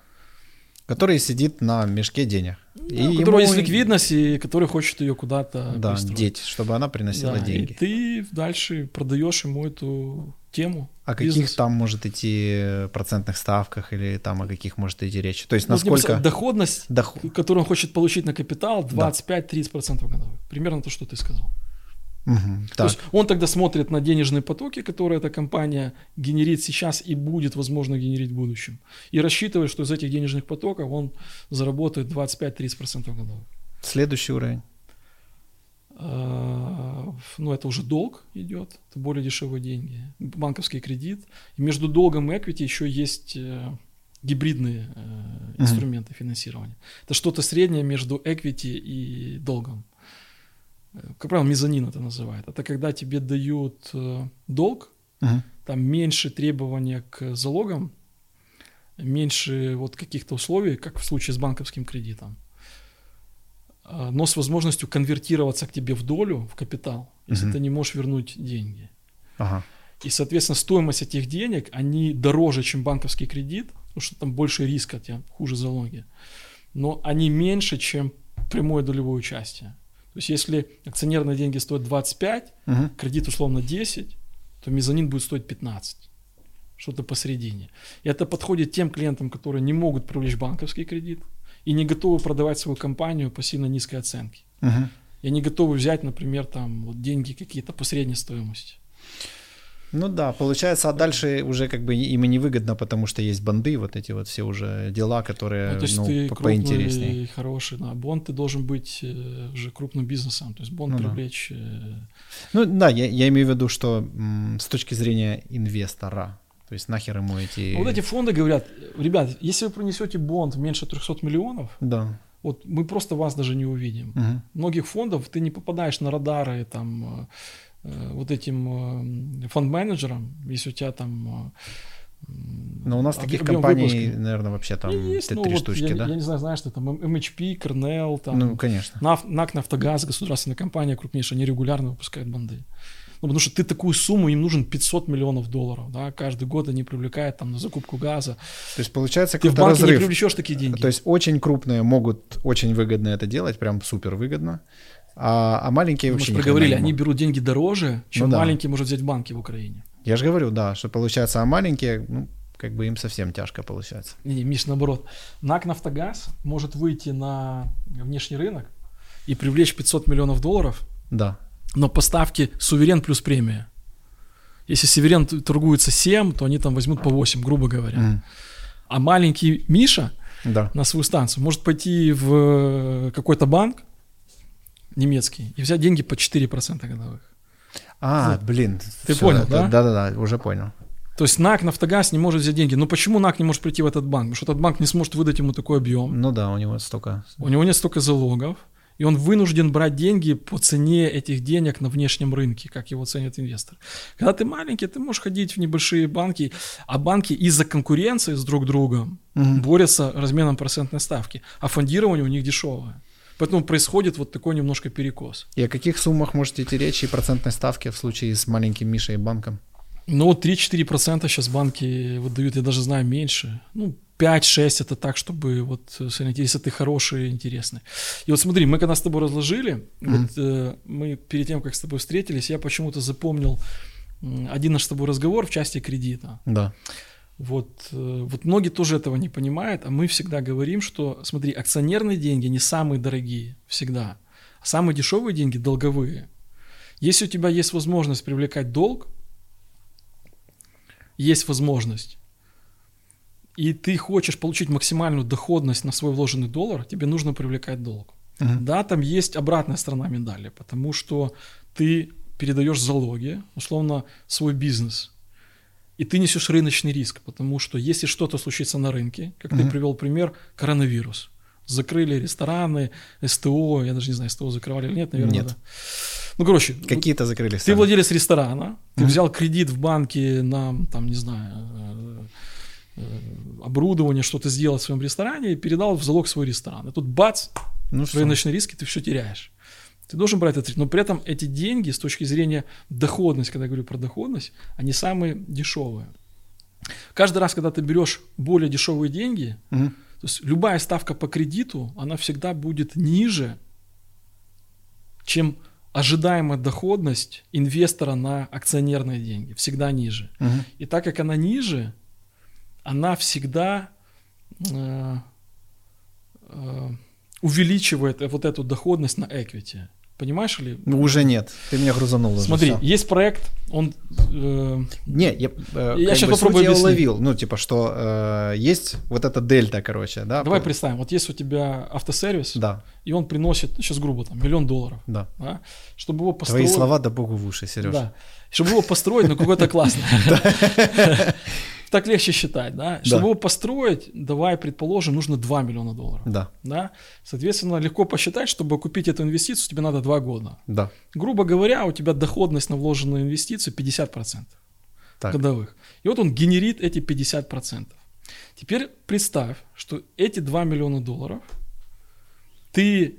который сидит на мешке денег.
Да, и у которого ему... есть ликвидность, и который хочет ее куда-то
да, деть, чтобы она приносила да, деньги.
И ты дальше продаешь ему эту тему.
О бизнес. каких там может идти процентных ставках или там о каких может идти речь? То есть ну, насколько...
Доходность, Доход... которую он хочет получить на капитал, 25-30% годовых. Примерно то, что ты сказал.
Угу,
То есть он тогда смотрит на денежные потоки, которые эта компания генерит сейчас и будет, возможно, генерить в будущем. И рассчитывает, что из этих денежных потоков он заработает 25-30% годовых.
Следующий уровень?
А, ну, это уже долг идет, это более дешевые деньги, банковский кредит. И между долгом и equity еще есть э, гибридные э, инструменты угу. финансирования. Это что-то среднее между equity и долгом как правило, мезонин это называют. Это когда тебе дают э, долг, uh там меньше требования к залогам, меньше вот каких-то условий, как в случае с банковским кредитом, а, но с возможностью конвертироваться к тебе в долю, в капитал, если uh ты не можешь вернуть деньги.
uh
И, соответственно, стоимость этих денег, они дороже, чем банковский кредит, потому что там больше риска, тем хуже залоги. Но они меньше, чем прямое долевое участие. То есть если акционерные деньги стоят 25, угу. кредит условно 10, то мезонин будет стоить 15. Что-то посередине. И это подходит тем клиентам, которые не могут привлечь банковский кредит и не готовы продавать свою компанию по сильно низкой оценке.
Угу.
И они готовы взять, например, там вот деньги какие-то по средней стоимости.
Ну да, получается, а дальше уже как бы им и невыгодно, потому что есть банды, вот эти вот все уже дела, которые ну, то есть ну, ты по поинтереснее.
И хороший, да. Бонд ты должен быть э, уже крупным бизнесом, то есть бонд ну, привлечь. Да. Э,
ну да, я, я имею в виду, что м, с точки зрения инвестора, то есть нахер ему эти...
Вот эти фонды говорят, ребят, если вы принесете бонд меньше 300 миллионов,
да.
вот мы просто вас даже не увидим.
Угу.
Многих фондов ты не попадаешь на радары там Э, вот этим э, фонд-менеджером, если у тебя там
э, но у нас таких компаний, выпуска. наверное, вообще там есть, ну, три вот штучки,
я,
да?
Я не знаю, знаешь, что там MHP, Cornell, там...
Ну, конечно.
НАК, Нафтогаз, государственная компания крупнейшая, они регулярно выпускают банды. Ну, потому что ты такую сумму, им нужен 500 миллионов долларов, да, каждый год они привлекают там на закупку газа.
То есть получается
ты в банке разрыв. не привлечешь такие деньги.
То есть очень крупные могут очень выгодно это делать, прям супер выгодно, а, а маленькие вообще
Мы проговорили, они берут деньги дороже, чем ну, да. маленькие может взять в банке в Украине.
Я же говорю, да, что получается, а маленькие, ну, как бы им совсем тяжко получается.
Не, не Миш, наоборот. НАК «Нафтогаз» может выйти на внешний рынок и привлечь 500 миллионов долларов,
да.
но поставки суверен плюс премия. Если суверен торгуется 7, то они там возьмут по 8, грубо говоря. Mm. А маленький Миша
да.
на свою станцию может пойти в какой-то банк, немецкий, и взять деньги по 4% годовых.
А, вот. блин.
Ты все, понял, да?
Да-да-да, уже понял.
То есть НАК, Нафтогаз не может взять деньги. Но почему НАК не может прийти в этот банк? Потому что этот банк не сможет выдать ему такой объем.
Ну да, у него столько.
У него нет столько залогов. И он вынужден брать деньги по цене этих денег на внешнем рынке, как его ценят инвесторы. Когда ты маленький, ты можешь ходить в небольшие банки, а банки из-за конкуренции с друг другом угу. борются разменом процентной ставки, а фондирование у них дешевое. Поэтому происходит вот такой немножко перекос.
И о каких суммах можете идти речь и процентной ставке в случае с маленьким Мишей и банком?
Ну, 3-4% сейчас банки выдают, я даже знаю, меньше. Ну, 5-6 это так, чтобы вот если ты хороший интересный. И вот смотри, мы когда с тобой разложили, mm-hmm. вот, э, мы перед тем, как с тобой встретились, я почему-то запомнил один наш с тобой разговор в части кредита.
Да.
Вот, э, вот многие тоже этого не понимают, а мы всегда говорим, что, смотри, акционерные деньги не самые дорогие всегда, а самые дешевые деньги долговые. Если у тебя есть возможность привлекать долг, есть возможность, и ты хочешь получить максимальную доходность на свой вложенный доллар, тебе нужно привлекать долг. Uh-huh. Да, там есть обратная сторона медали, потому что ты передаешь залоги, условно, свой бизнес – и ты несешь рыночный риск, потому что если что-то случится на рынке, как mm-hmm. ты привел пример, коронавирус, закрыли рестораны, СТО, я даже не знаю, СТО закрывали или нет, наверное,
нет.
Да. Ну, короче,
какие-то закрылись.
Ты владелец ресторана, ты mm-hmm. взял кредит в банке на, там, не знаю, э, э, оборудование, что то сделал в своем ресторане и передал в залог свой ресторан. И тут бац, ну, рыночный риск, и ты все теряешь. Ты должен брать этот риск. Но при этом эти деньги с точки зрения доходности, когда я говорю про доходность, они самые дешевые. Каждый раз, когда ты берешь более дешевые деньги, угу. То есть любая ставка по кредиту, она всегда будет ниже, чем ожидаемая доходность инвестора на акционерные деньги. Всегда ниже.
Угу.
И так как она ниже, она всегда э, э, увеличивает вот эту доходность на equity. Понимаешь ли?
Ну, уже нет. Ты меня грузанул уже.
Смотри,
всё.
есть проект, он... э,
Не, я, э,
Я щас
бы
попробую
суть я уловил. Ну, типа, что э, есть вот эта дельта, короче, да?
давай
по-
представим, вот есть у тебя автосервис,
Да,
и он приносит, сейчас грубо, там, миллион долларов.
да.
Да? Чтобы его построить...
Твои слова да богу в уши, Сереж.
Да. Чтобы его построить, ну какой-то классный. Так легче считать, да? Чтобы его построить, давай предположим, нужно 2 миллиона долларов.
Да,
Да? Соответственно, легко посчитать, чтобы купить эту инвестицию, тебе надо 2 года.
да.
Грубо говоря, у тебя доходность на вложенную инвестицию 50%
Так.
годовых. И вот он генерит эти 50%. Теперь представь, что эти 2 миллиона долларов ты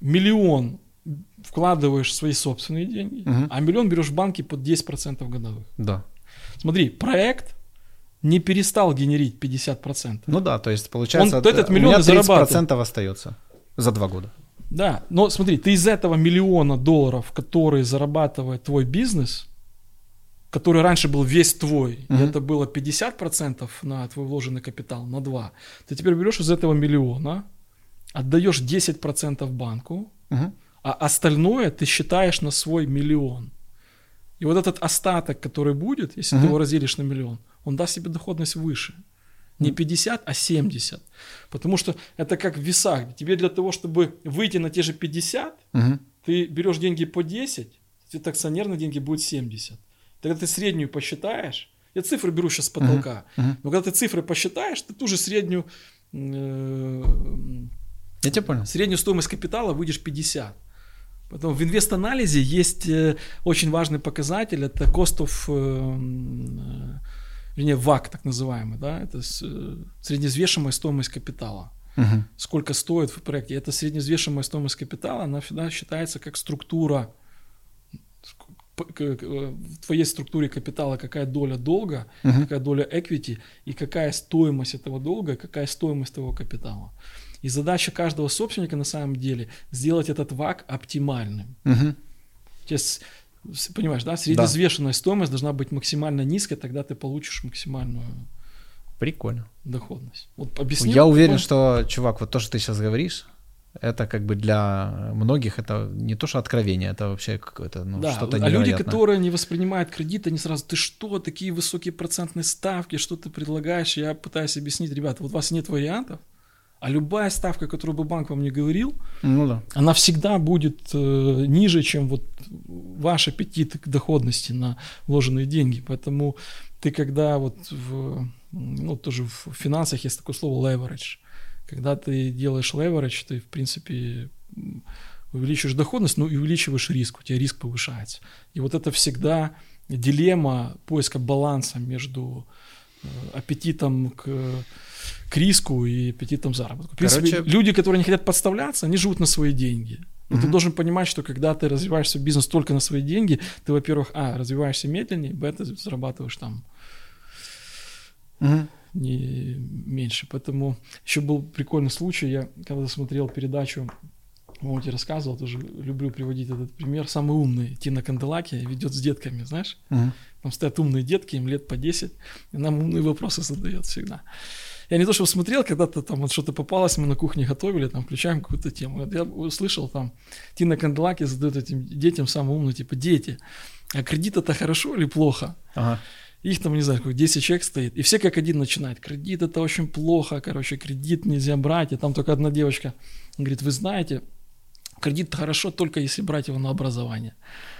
миллион вкладываешь в свои собственные деньги,
Мгм.
а миллион берешь в банке под 10% годовых.
Да.
Смотри, проект не перестал генерить 50%.
Ну да, то есть получается,
Он этот
у
миллион
меня
и зарабатывает.
30% остается за два года.
Да, но смотри, ты из этого миллиона долларов, который зарабатывает твой бизнес, который раньше был весь твой, и
Мгм.
это было 50% на твой вложенный капитал, на 2, ты теперь берешь из этого миллиона, отдаешь 10% банку,
Мгм.
а остальное ты считаешь на свой миллион. И вот этот остаток, который будет, если
Мгм.
ты его разделишь на миллион, он даст тебе доходность выше. Не 50, а 70. Потому что это как в весах. Тебе для того, чтобы выйти на те же 50,
Мгм.
ты берешь деньги по 10, это акционерные деньги будет 70. Тогда ты среднюю посчитаешь. Я цифры беру сейчас с потолка.
Мгм.
Но когда ты цифры посчитаешь, ты ту же среднюю, э,
Я тебя понял.
среднюю стоимость капитала выйдешь 50. Потом в инвест-анализе есть э, очень важный показатель, это cost of, э, э, вернее, ВАК так называемый, да, это э, среднеизвешиваемая стоимость капитала.
Мгм.
Сколько стоит в проекте. Это среднеизвешиваемая стоимость капитала, она всегда считается как структура э, в твоей структуре капитала какая доля долга,
Мгм.
какая доля equity и какая стоимость этого долга, какая стоимость того капитала. И задача каждого собственника на самом деле сделать этот ВАК оптимальным.
Мгм.
То есть, понимаешь, да, среднеизвешенная стоимость должна быть максимально низкой, тогда ты получишь максимальную
Прикольно.
доходность. Вот объяснил?
Я уверен, что, чувак, вот то, что ты сейчас говоришь, это как бы для многих это не то, что откровение, это вообще какое-то ну,
да,
что-то
а люди,
невероятное.
которые не воспринимают кредит, они сразу, ты что, такие высокие процентные ставки, что ты предлагаешь? Я пытаюсь объяснить, ребята, вот у вас нет вариантов, а любая ставка, которую бы банк вам не говорил,
Ну да.
она всегда будет э, ниже, чем вот ваш аппетит к доходности на вложенные деньги. Поэтому ты когда вот в, ну, тоже в финансах есть такое слово leverage. Когда ты делаешь leverage, ты, в принципе, увеличиваешь доходность, но и увеличиваешь риск, у тебя риск повышается. И вот это всегда дилемма поиска баланса между э, аппетитом к, к риску и аппетитом заработка. В принципе,
Короче-
люди, которые не хотят подставляться, они живут на свои деньги. Но ты
Мгм.
должен понимать, что когда ты развиваешь свой бизнес только на свои деньги, ты, во-первых, а, развиваешься медленнее, б, ты зарабатываешь там
Мгм.
не меньше. Поэтому еще был прикольный случай. Я когда смотрел передачу, по-моему, тебе рассказывал, тоже люблю приводить этот пример. Самый умный Тина Канделаки ведет с детками, знаешь?
Мгм.
Там стоят умные детки, им лет по 10, и нам умные вопросы задает всегда. Я не то, что смотрел, когда-то там вот что-то попалось, мы на кухне готовили, там включаем какую-то тему. Я услышал там, Тина Канделаки задает этим детям самый умный, типа, дети, а кредит это хорошо или плохо?
Ага.
Их там, не знаю, сколько, 10 человек стоит. И все как один начинают. Кредит это очень плохо, короче, кредит нельзя брать. И там только одна девочка говорит, вы знаете, кредит хорошо только если брать его на образование.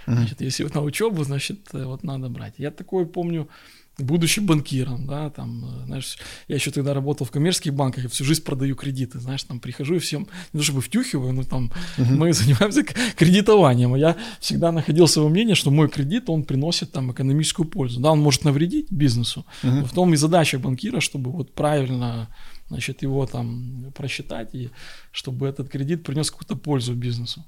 Значит, если на учебу, значит, э, вот надо брать. Я такое помню, будучи банкиром, да, там, э, знаешь, я еще тогда работал в коммерческих банках, я всю жизнь продаю кредиты, знаешь, там прихожу и всем, не то чтобы втюхиваю, но там мы занимаемся кредитованием, а я всегда находил свое мнение, что мой кредит, он приносит там экономическую пользу, да, он может навредить бизнесу,
Мгм.
но в том и задача банкира, чтобы вот правильно, значит, его там просчитать и чтобы этот кредит принес какую-то пользу бизнесу.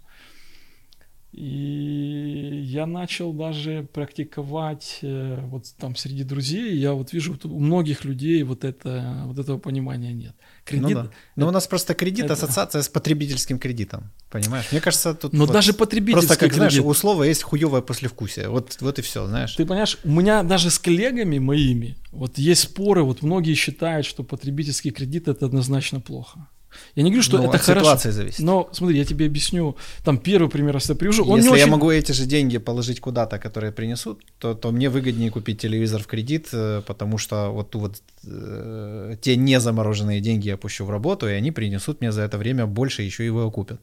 И я начал даже практиковать э, вот там среди друзей. Я вот вижу, у многих людей вот, это, вот этого понимания нет.
Кредит, ну да. Но у нас просто кредит это... ассоциация с потребительским кредитом, понимаешь? Мне кажется, тут
Но вот даже потребительский
просто как
кредит...
знаешь, у слова есть хуевое послевкусие. Вот вот и все, знаешь.
Ты понимаешь, у меня даже с коллегами моими вот есть споры. Вот многие считают, что потребительский кредит это однозначно плохо. Я не говорю, что ну, это от хорошо. ситуации
зависит.
Но смотри, я тебе объясню. Там первый пример, если я привожу.
Он если я очень... могу эти же деньги положить куда-то, которые принесут, то, то мне выгоднее купить телевизор в кредит, э, потому что вот, ту вот э, те незамороженные деньги я пущу в работу, и они принесут мне за это время больше, еще его окупят.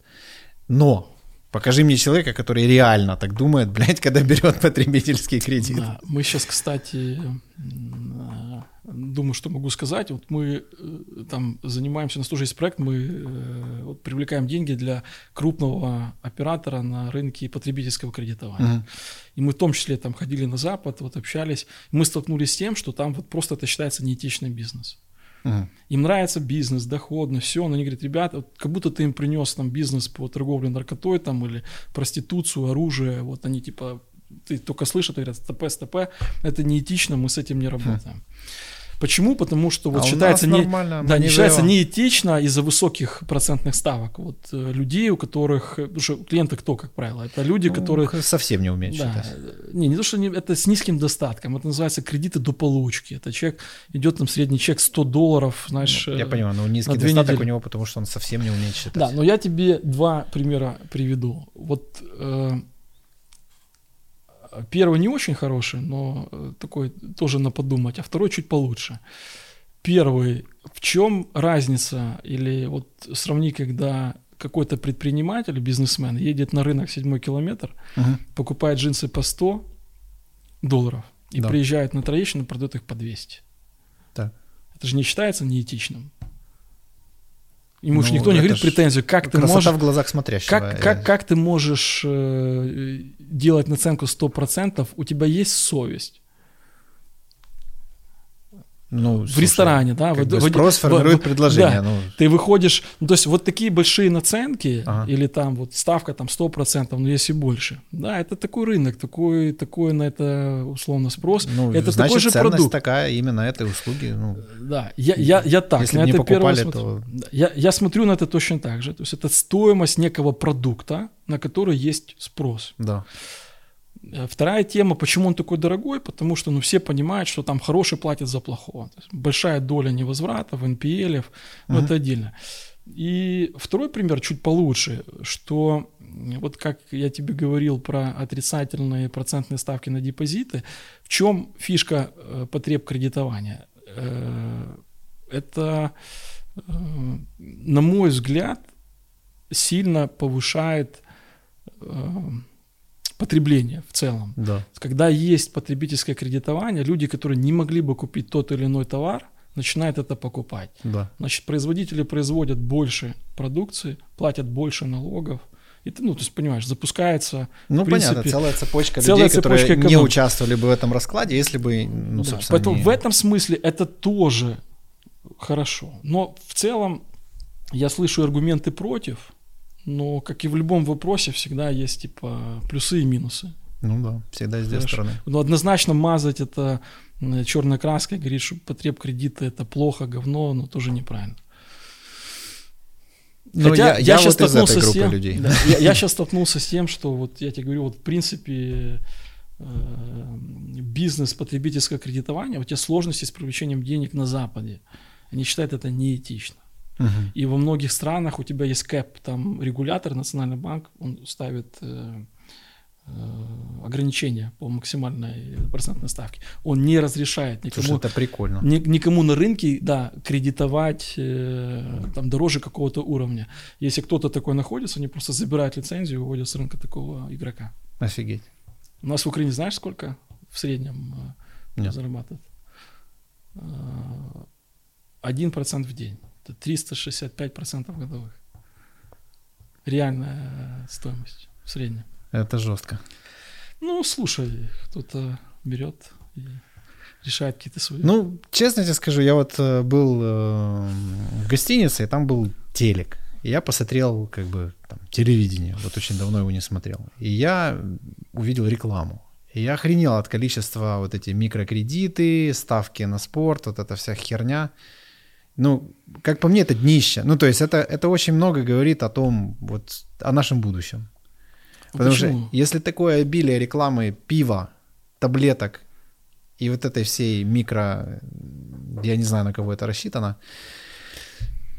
Но Покажи мне человека, который реально так думает, блядь, когда берет потребительский кредит. Да,
мы сейчас, кстати, думаю, что могу сказать. Вот мы э, там занимаемся, у нас тоже есть проект, мы э, вот, привлекаем деньги для крупного оператора на рынке потребительского кредитования. Uh-huh. И мы в том числе там ходили на Запад, вот общались. Мы столкнулись с тем, что там вот просто это считается неэтичный бизнес. Uh-huh. Им нравится бизнес, доходно, все, но они говорят, ребята, вот, как будто ты им принес там бизнес по торговле наркотой там или проституцию, оружие, вот они типа ты только слышат, говорят, СТП, СТП, это неэтично, мы с этим не работаем. Почему? Потому что вот а считается, не, да, не считается неэтично из-за высоких процентных ставок. Вот э, людей, у которых, потому что клиенты кто, как правило, это люди, ну, которые
совсем не умеют да, считать.
Не, не то, что не, это с низким достатком, это называется кредиты до получки. Это человек идет там средний чек 100 долларов, знаешь.
Ну, я понимаю, но низкий достаток недели. у него, потому что он совсем не умеет считать.
Да, но я тебе два примера приведу. Вот э, Первый не очень хороший, но э, такой тоже на подумать, а второй чуть получше. Первый, в чем разница, или вот сравни, когда какой-то предприниматель, бизнесмен едет на рынок седьмой километр, uh покупает джинсы по 100 долларов и да. приезжает на Троещину, продает их по 200.
Да.
Это же не считается неэтичным. Ему ну, же никто не говорит претензию, как ты можешь...
в глазах смотрящего.
Как, как, как ты можешь э, делать наценку 100%, у тебя есть совесть.
Ну,
в слушай, ресторане, да,
как в, бы спрос в, формирует в, предложение.
Да, ну. Ты выходишь, ну, то есть вот такие большие наценки ага. или там вот ставка там 100%, ну если больше, да, это такой рынок, такой, такой на это условно спрос.
Ну,
это
значит, такой же ценность продукт. такая именно этой услуги. Ну,
да, я, я, я так,
если на это покупали, смотрю, то...
я, я смотрю на это точно так же, то есть это стоимость некого продукта, на который есть спрос.
Да.
Э, вторая тема, почему он такой дорогой, потому что ну, все понимают, что там хороший платит за плохого. большая доля невозвратов, NPL, ну, uh-huh. это отдельно. И второй пример чуть получше, что вот как я тебе говорил про отрицательные процентные ставки на депозиты, в чем фишка э, потреб кредитования? Э, это, на мой взгляд, сильно повышает потребления в целом.
Да.
Когда есть потребительское кредитование, люди, которые не могли бы купить тот или иной товар, начинают это покупать.
Да.
Значит, производители производят больше продукции, платят больше налогов. И ты, ну, то есть, понимаешь, запускается...
Ну, принципе, понятно, целая цепочка целая людей, цепочка которые не участвовали бы в этом раскладе, если бы, ну, да, собственно,
Поэтому
не...
в этом смысле это тоже хорошо. Но в целом я слышу аргументы против, но, как и в любом вопросе, всегда есть типа плюсы и минусы.
Ну да, всегда есть две стороны.
Но однозначно мазать это черной краской, говорить, что потреб кредита это плохо, говно, но тоже неправильно.
Но Хотя я, я, я сейчас вот столкнулся с тем,
людей. Да, я, я сейчас столкнулся с тем, что вот я тебе говорю, вот в принципе э, бизнес потребительского кредитования, у тебя сложности с привлечением денег на Западе. Они считают это неэтично.
Угу.
И во многих странах у тебя есть кэп, там регулятор, Национальный банк, он ставит э, э, ограничения по максимальной процентной ставке. Он не разрешает никому,
Слушай, это прикольно.
Ни, никому на рынке да, кредитовать э, там, дороже какого-то уровня. Если кто-то такой находится, они просто забирают лицензию и уводят с рынка такого игрока.
Офигеть.
У нас в Украине знаешь, сколько в среднем э,
Нет.
зарабатывает? Э, один процент в день. Это 365% годовых. Реальная стоимость в среднем.
Это жестко.
Ну, слушай, кто-то берет и решает какие-то свои.
Ну, честно тебе скажу, я вот э, был э, в гостинице, и там был телек. И я посмотрел как бы там, телевидение, вот очень давно его не смотрел. И я увидел рекламу. И я охренел от количества вот эти микрокредиты, ставки на спорт, вот эта вся херня. Ну, как по мне, это днище. Ну, то есть это, это очень много говорит о том, вот, о нашем будущем. Потому Почему? что если такое обилие рекламы пива, таблеток и вот этой всей микро, я не знаю, на кого это рассчитано,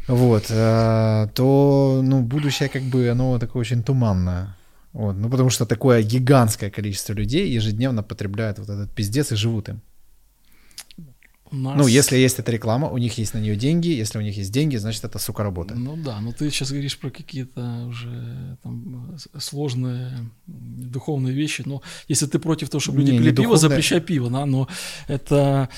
вот, э, то, ну, будущее как бы, оно такое очень туманное. Вот, ну, потому что такое гигантское количество людей ежедневно потребляют вот этот пиздец и живут им. Нас... Ну, если есть эта реклама, у них есть на нее деньги, если у них есть деньги, значит, это, сука, работает.
Ну да, но ты сейчас говоришь про какие-то уже там сложные духовные вещи, но если ты против того, чтобы люди не, пили не пиво, духовное... запрещай пиво, да, но это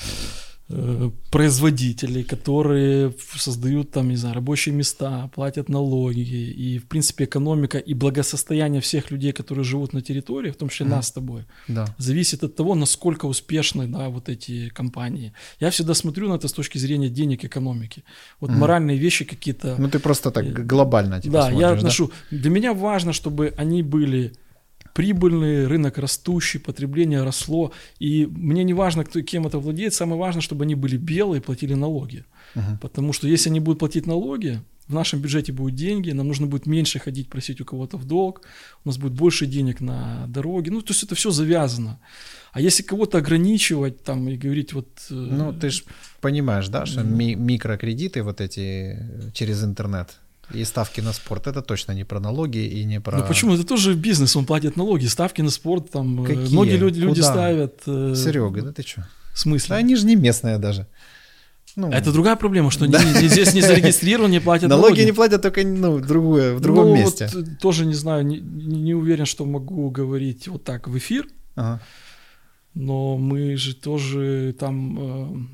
производителей, которые создают там, не знаю, рабочие места, платят налоги, и, в принципе, экономика и благосостояние всех людей, которые живут на территории, в том числе mm. нас с тобой,
да.
зависит от того, насколько успешны, да, вот эти компании. Я всегда смотрю на это с точки зрения денег экономики. Вот mm. моральные вещи какие-то...
Ну, ты просто так глобально типа,
Да, я отношу... Да? Для меня важно, чтобы они были прибыльный, рынок растущий, потребление росло. И мне не важно, кто, кем это владеет, самое важное, чтобы они были белые и платили налоги. Uh-huh. Потому что если они будут платить налоги, в нашем бюджете будут деньги, нам нужно будет меньше ходить просить у кого-то в долг, у нас будет больше денег на дороги. Ну, то есть это все завязано. А если кого-то ограничивать там и говорить вот...
Э, ну, ты же понимаешь, да, что ми- микрокредиты вот эти через интернет, и ставки на спорт. Это точно не про налоги и не про...
Ну почему? Это тоже бизнес, он платит налоги. Ставки на спорт там... Э, Какие? Многие люди, люди ставят...
Э... Серега, да ты что?
В смысле?
Да они же не местные даже.
Ну, это другая проблема, что да. не, здесь не зарегистрированы, не платят
налоги. Налоги не платят только ну, другое, в другом ну, месте. Вот,
э, тоже не знаю, не, не уверен, что могу говорить вот так в эфир. Ага. Но мы же тоже там э,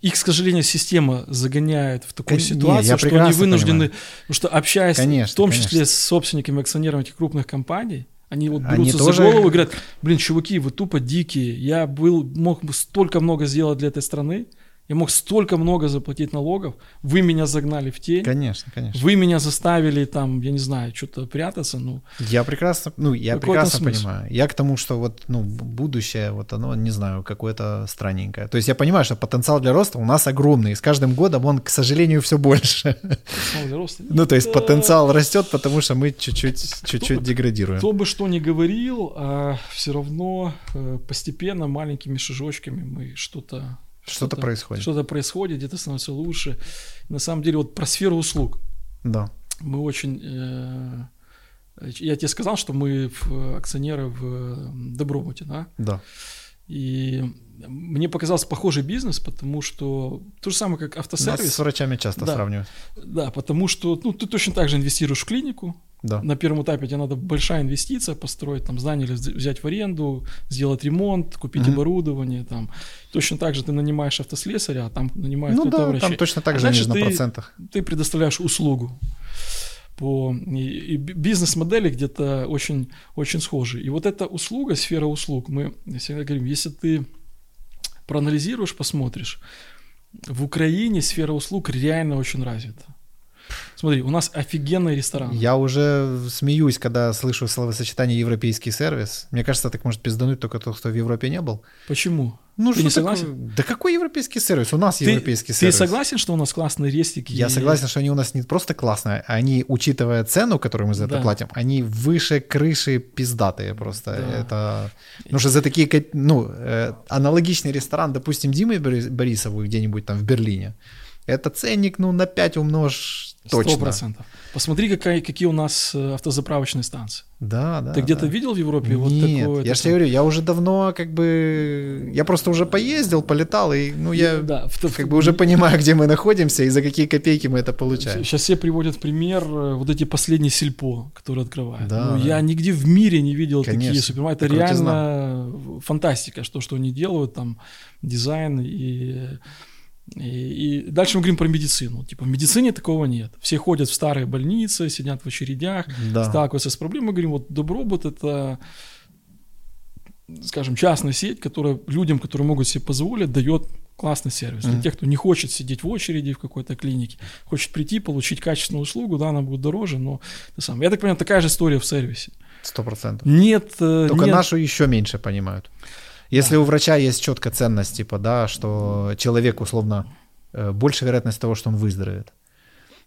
их, к сожалению, система загоняет в такую Кон... ситуацию, не, что они вынуждены, понимаю. потому что общаясь конечно, в том числе конечно. с собственниками, акционерами этих крупных компаний, они вот берутся они за тоже... голову и говорят, блин, чуваки, вы тупо дикие, я был, мог бы столько много сделать для этой страны, я мог столько много заплатить налогов, вы меня загнали в тень.
Конечно, конечно.
Вы меня заставили там, я не знаю, что-то прятаться, ну.
Я прекрасно, ну, я прекрасно смысл? понимаю. Я к тому, что вот, ну, будущее, вот оно, не знаю, какое-то странненькое. То есть я понимаю, что потенциал для роста у нас огромный, и с каждым годом он, к сожалению, все больше. Потенциал для роста? Ну, то есть потенциал растет, потому что мы чуть-чуть, чуть-чуть деградируем.
Кто бы что ни говорил, а все равно э, постепенно, маленькими шажочками мы что-то
что-то происходит.
Что-то происходит, где-то становится лучше. На самом деле, вот про сферу услуг.
Да.
Мы очень... Э, я тебе сказал, что мы в, акционеры в Добробуте, да?
Да.
И мне показался похожий бизнес, потому что то же самое, как автосервис. Нас
с врачами часто
да,
сравнивают.
Да, потому что ну, ты точно так же инвестируешь в клинику,
да.
На первом этапе тебе надо большая инвестиция построить, там здание или взять в аренду, сделать ремонт, купить угу. оборудование, там. Точно так же ты нанимаешь автослесаря, а там нанимает
ну, да, врачей. там точно так а же
дальше
на
ты,
процентах.
Ты предоставляешь услугу. По, и, и бизнес-модели где-то очень, очень схожи. И вот эта услуга, сфера услуг, мы всегда говорим, если ты проанализируешь, посмотришь, в Украине сфера услуг реально очень развита. Смотри, у нас офигенный ресторан.
Я уже смеюсь, когда слышу словосочетание «европейский сервис». Мне кажется, так может пиздануть только тот, кто в Европе не был.
Почему?
Ну, Ты не согласен? Такое? Да какой европейский сервис? У нас ты, европейский сервис.
Ты согласен, что у нас классные рестики?
Я согласен, что они у нас не просто классные, они, учитывая цену, которую мы за это да. платим, они выше крыши пиздатые просто. Да. Это... Ну, что за такие... Ну, э, аналогичный ресторан, допустим, Димы Борисову где-нибудь там в Берлине, это ценник, ну, на 5 умножь точно. Сто
процентов. Посмотри, какая, какие у нас э, автозаправочные станции.
Да, да.
Ты где-то да. видел в Европе
Нет,
вот такое?
я же тебе говорю, я уже давно как бы... Я просто уже поездил, полетал, и ну я да, в, как в, бы уже понимаю, где мы находимся и за какие копейки мы это получаем.
Сейчас все приводят пример э, вот эти последние сельпо, которые открывают.
Да,
ну,
да.
Я нигде в мире не видел Конечно, такие супермаркеты. Это реально фантастика, что, что они делают, там дизайн и и, и дальше мы говорим про медицину. Типа в медицине такого нет. Все ходят в старые больницы, сидят в очередях, да. сталкиваются с проблемой. Мы говорим, вот Добробут это, скажем, частная сеть, которая людям, которые могут себе позволить, дает классный сервис. Mm-hmm. Для тех, кто не хочет сидеть в очереди в какой-то клинике, хочет прийти, получить качественную услугу, да, она будет дороже, но ты сам. Я так понимаю, такая же история в сервисе.
Сто процентов.
Нет.
Э, Только
нет.
нашу еще меньше понимают. Если у врача есть четкая ценность, типа, да, что человек, условно, э, больше вероятность того, что он выздоровеет,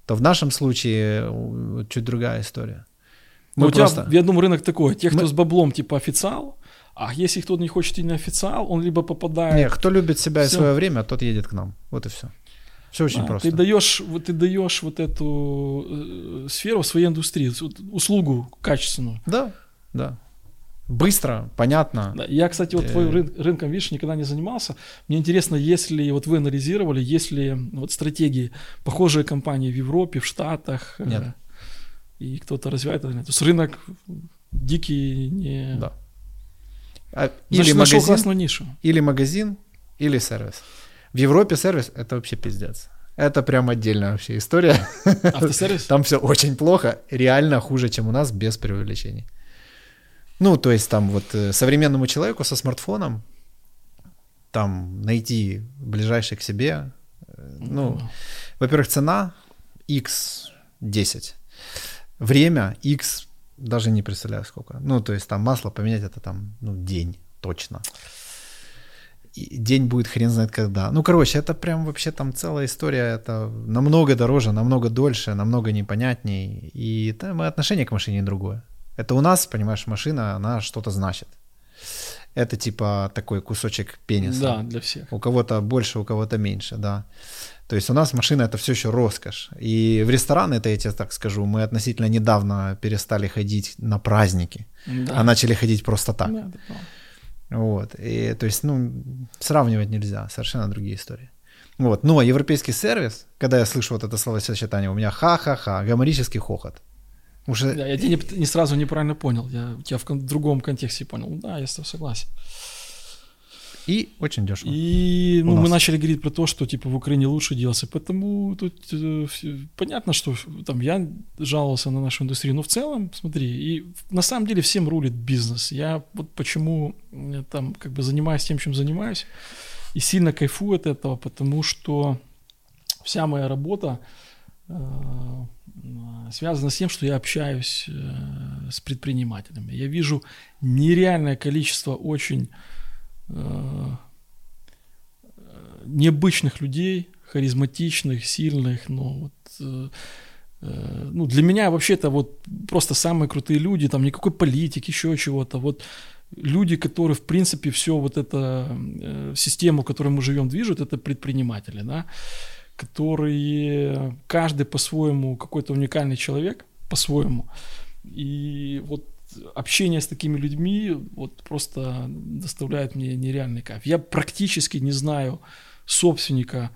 то в нашем случае чуть другая история.
Мы ну, просто... у тебя, я думаю, рынок такой. Те, кто Мы... с баблом, типа официал, а если кто-то не хочет идти на официал, он либо попадает...
Не, кто любит себя все. и свое время, тот едет к нам. Вот и все. Все очень
да,
просто.
Ты даешь, вот, ты даешь вот эту э, сферу своей индустрии, услугу качественную.
Да, да. Быстро, понятно.
Я, кстати, вот твоим рын, рынком, видишь, никогда не занимался. Мне интересно, если вот вы анализировали, если вот стратегии, похожие компании в Европе, в Штатах,
э, Нет. Э,
и кто-то развивает это. То есть рынок дикий не...
Да. А, или
Значит, магазин, классную нишу.
Или магазин, или сервис. В Европе сервис — это вообще пиздец. Это прям отдельная вообще история.
Автосервис?
Там все очень плохо, реально хуже, чем у нас, без преувеличений. Ну, то есть там вот э, современному человеку со смартфоном там найти ближайший к себе, э, ну, во-первых, цена x10, время x даже не представляю сколько. Ну, то есть там масло поменять это там, ну, день точно. И день будет хрен знает когда. Ну, короче, это прям вообще там целая история. Это намного дороже, намного дольше, намного непонятней. И там отношение к машине другое. Это у нас, понимаешь, машина, она что-то значит. Это типа такой кусочек пениса.
Да, для всех.
У кого-то больше, у кого-то меньше, да. То есть у нас машина это все еще роскошь. И в ресторан, это я тебе так скажу, мы относительно недавно перестали ходить на праздники, да. а начали ходить просто так. Да, вот. И, то есть, ну, сравнивать нельзя, совершенно другие истории. Вот. Но европейский сервис, когда я слышу вот это словосочетание, у меня ха-ха-ха, гоморический хохот.
Уже... Да, я тебя не, не сразу неправильно понял, я тебя в другом контексте понял. Да, я с тобой согласен.
И очень дешево.
И ну, мы начали говорить про то, что типа в Украине лучше делался. Поэтому тут э, понятно, что там я жаловался на нашу индустрию. Но в целом, смотри, и на самом деле всем рулит бизнес. Я вот почему э, там как бы занимаюсь тем, чем занимаюсь, и сильно кайфую от этого, потому что вся моя работа э, связана с тем, что я общаюсь э, с предпринимателями. Я вижу нереальное количество очень Э, необычных людей, харизматичных, сильных, но вот э, э, ну, для меня вообще это вот просто самые крутые люди, там никакой политики, еще чего-то. Вот люди, которые, в принципе, все вот это э, систему, в которой мы живем, движут, это предприниматели, да, которые каждый по-своему какой-то уникальный человек, по-своему. И вот общение с такими людьми вот просто доставляет мне нереальный кайф. Я практически не знаю собственника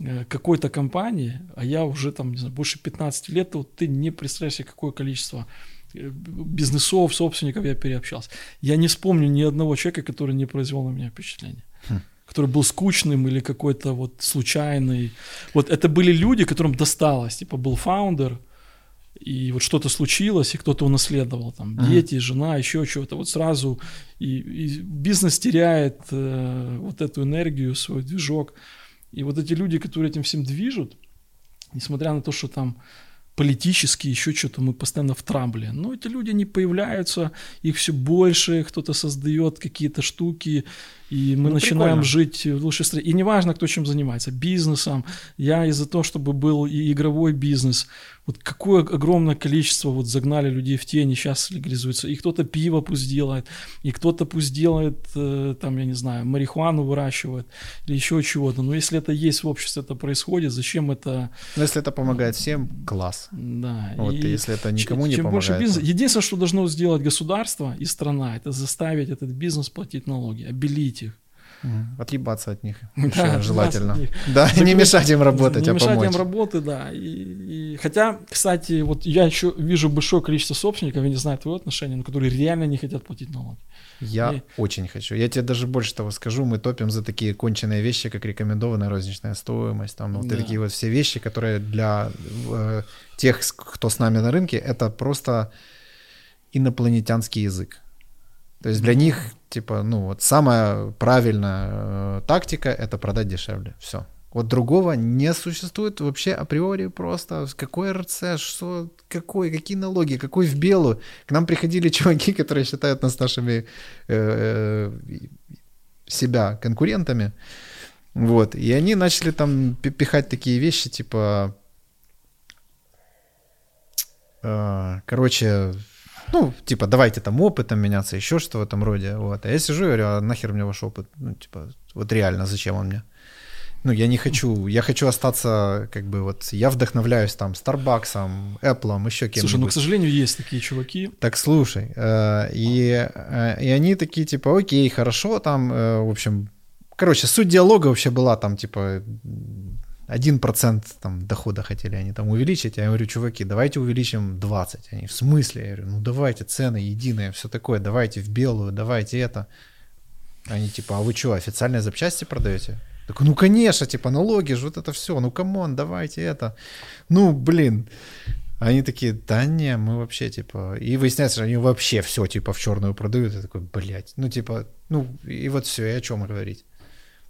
э, какой-то компании, а я уже там, не знаю, больше 15 лет, вот ты не представляешь себе, какое количество э, бизнесов, собственников я переобщался. Я не вспомню ни одного человека, который не произвел на меня впечатление. Хм который был скучным или какой-то вот случайный. Вот это были люди, которым досталось. Типа был фаундер, и вот что-то случилось, и кто-то унаследовал, там, uh-huh. дети, жена, еще чего-то, вот сразу, и, и бизнес теряет э, вот эту энергию, свой движок, и вот эти люди, которые этим всем движут, несмотря на то, что там политически еще что-то мы постоянно в трамбле, но эти люди не появляются, их все больше, кто-то создает какие-то штуки, и мы ну, начинаем прикольно. жить в лучшей стране. И неважно, кто чем занимается, бизнесом, я из-за того, чтобы был и игровой бизнес, вот какое огромное количество вот загнали людей в тени, сейчас легализуется, и кто-то пиво пусть делает, и кто-то пусть делает, э, там, я не знаю, марихуану выращивает, или еще чего-то, но если это есть в обществе, это происходит, зачем это...
Но если это помогает всем, класс.
Да.
Вот, и если это никому не
чем
помогает.
Больше бизнес... Единственное, что должно сделать государство и страна, это заставить этот бизнес платить налоги, обелить
Отъебаться от них да, желательно. Них. Да, так не мешать им работать,
не
а
мешать
помочь.
им работы, да. И, и, хотя, кстати, вот я еще вижу большое количество собственников, я не знаю твое отношение, но которые реально не хотят платить налоги.
Я и... очень хочу. Я тебе даже больше того скажу, мы топим за такие конченые вещи, как рекомендованная розничная стоимость, там вот да. такие вот все вещи, которые для э, тех, кто с нами на рынке, это просто инопланетянский язык. То есть для них, типа, ну вот самая правильная э, тактика — это продать дешевле. Все. Вот другого не существует вообще априори просто. Какой РЦ, что, какой, какие налоги, какой в белую. К нам приходили чуваки, которые считают нас нашими э, себя конкурентами. Вот. И они начали там пихать такие вещи, типа... Э, короче, ну, типа, давайте там опытом меняться, еще что в этом роде. Вот. А я сижу и говорю, а нахер мне ваш опыт? Ну, типа, вот реально, зачем он мне? Ну, я не хочу, я хочу остаться, как бы, вот, я вдохновляюсь там Старбаксом, Apple, еще кем-нибудь.
Слушай, ну, к сожалению, есть такие чуваки.
Так, слушай, э, и, э, и они такие, типа, окей, хорошо, там, э, в общем, короче, суть диалога вообще была там, типа, 1% там дохода хотели они там увеличить, я говорю, чуваки, давайте увеличим 20. Они, в смысле? Я говорю, ну давайте, цены единые, все такое, давайте в белую, давайте это. Они типа, а вы что, официальные запчасти продаете? Так, ну конечно, типа налоги же, вот это все, ну come on, давайте это. Ну, блин. Они такие, да не, мы вообще, типа... И выясняется, что они вообще все, типа, в черную продают. Я такой, блядь, ну, типа, ну, и вот все, и о чем говорить.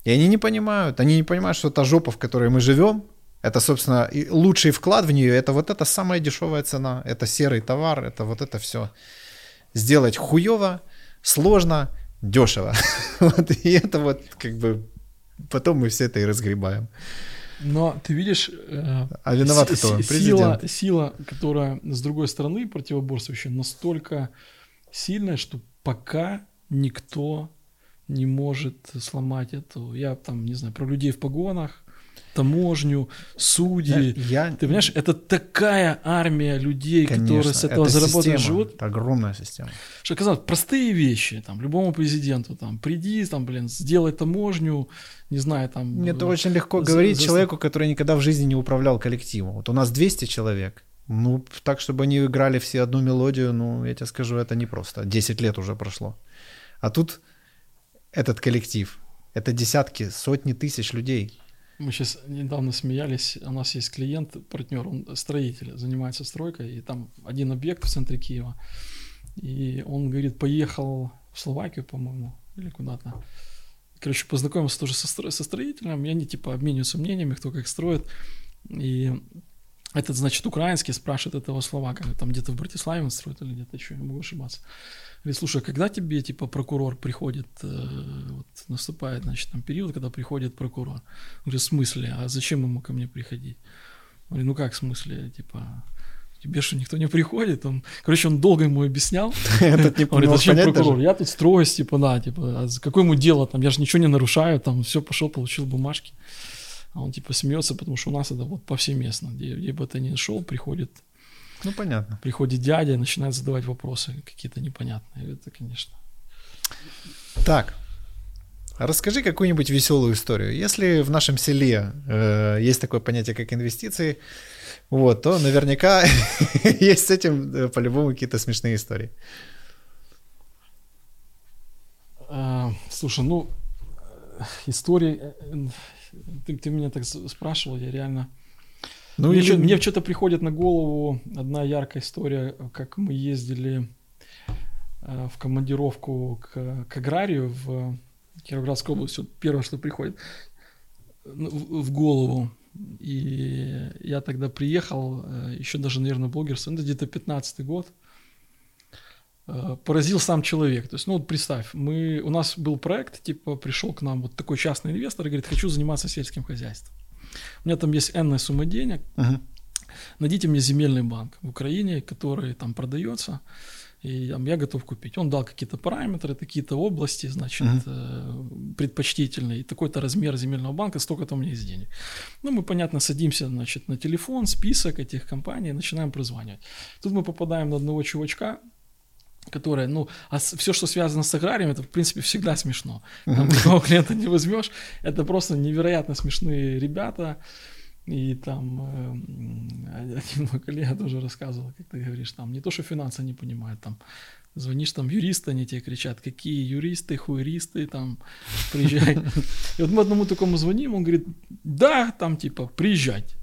И они не понимают, они не понимают, что та жопа, в которой мы живем, это, собственно, лучший вклад в нее, это вот эта самая дешевая цена, это серый товар, это вот это все. Сделать хуево, сложно, дешево. вот, и это вот как бы потом мы все это и разгребаем.
Но ты видишь, э,
а виноват с- кто?
Сила, сила, которая с другой стороны противоборствующая, настолько сильная, что пока никто не может сломать эту. Я там, не знаю, про людей в погонах, таможню, судьи.
Я...
Ты понимаешь, это такая армия людей, Конечно, которые с этого заработают живут.
Это огромная система.
Что казалось, простые вещи, там, любому президенту, там, приди, там, блин, сделай таможню, не знаю, там...
Мне это очень легко за, говорить за... человеку, который никогда в жизни не управлял коллективом. Вот у нас 200 человек, ну, так, чтобы они играли все одну мелодию, ну, я тебе скажу, это непросто. 10 лет уже прошло. А тут этот коллектив. Это десятки, сотни тысяч людей.
Мы сейчас недавно смеялись, у нас есть клиент, партнер, он строитель, занимается стройкой, и там один объект в центре Киева, и он говорит, поехал в Словакию, по-моему, или куда-то. Короче, познакомился тоже со, стро- со строителем, и они типа обмениваются мнениями, кто как строит. И этот, значит, украинский спрашивает этого словака, там где-то в Братиславе он строит или где-то еще, я могу ошибаться. Говорит, слушай, а когда тебе, типа, прокурор приходит, э, вот, наступает, значит, там период, когда приходит прокурор? Он говорит, в смысле, а зачем ему ко мне приходить? Он говорит, ну как в смысле, типа, тебе что, никто не приходит? Он, короче, он долго ему объяснял. Этот не говорит, зачем прокурор? Я тут строюсь, типа, да, типа, а какое ему дело, там, я же ничего не нарушаю, там, все, пошел, получил бумажки. А он, типа, смеется, потому что у нас это вот повсеместно, где, где бы ты ни шел, приходит
ну, понятно.
Приходит дядя начинает задавать вопросы какие-то непонятные. Это, конечно.
Так, расскажи какую-нибудь веселую историю. Если в нашем селе э, есть такое понятие, как инвестиции, вот, то наверняка есть с этим э, по-любому какие-то смешные истории.
А, слушай, ну, э, истории... Ты, ты меня так спрашивал, я реально ну, мне, что, мне что-то приходит на голову одна яркая история, как мы ездили э, в командировку к, к аграрию в Кировоградской области. Вот первое, что приходит ну, в, в голову. И я тогда приехал, э, еще даже, наверное, блогерство, это где-то 15 год. Э, поразил сам человек. То есть, ну вот представь, мы, у нас был проект, типа пришел к нам вот такой частный инвестор и говорит, хочу заниматься сельским хозяйством. У меня там есть энная сумма денег. Uh-huh. Найдите мне земельный банк в Украине, который там продается, и там, я готов купить. Он дал какие-то параметры, какие-то области, значит, uh-huh. предпочтительные, и такой-то размер земельного банка, столько-то у меня есть денег. Ну, мы, понятно, садимся, значит, на телефон, список этих компаний, начинаем прозванивать. Тут мы попадаем на одного чувачка, которая, ну, а все, что связано с аграрием, это, в принципе, всегда смешно. Там такого клиента не возьмешь. Это просто невероятно смешные ребята. И там э, один мой коллега тоже рассказывал, как ты говоришь, там не то, что финансы не понимают, там звонишь там юристы, они тебе кричат, какие юристы, хуеристы, там, приезжай. И вот мы одному такому звоним, он говорит, да, там типа, приезжать.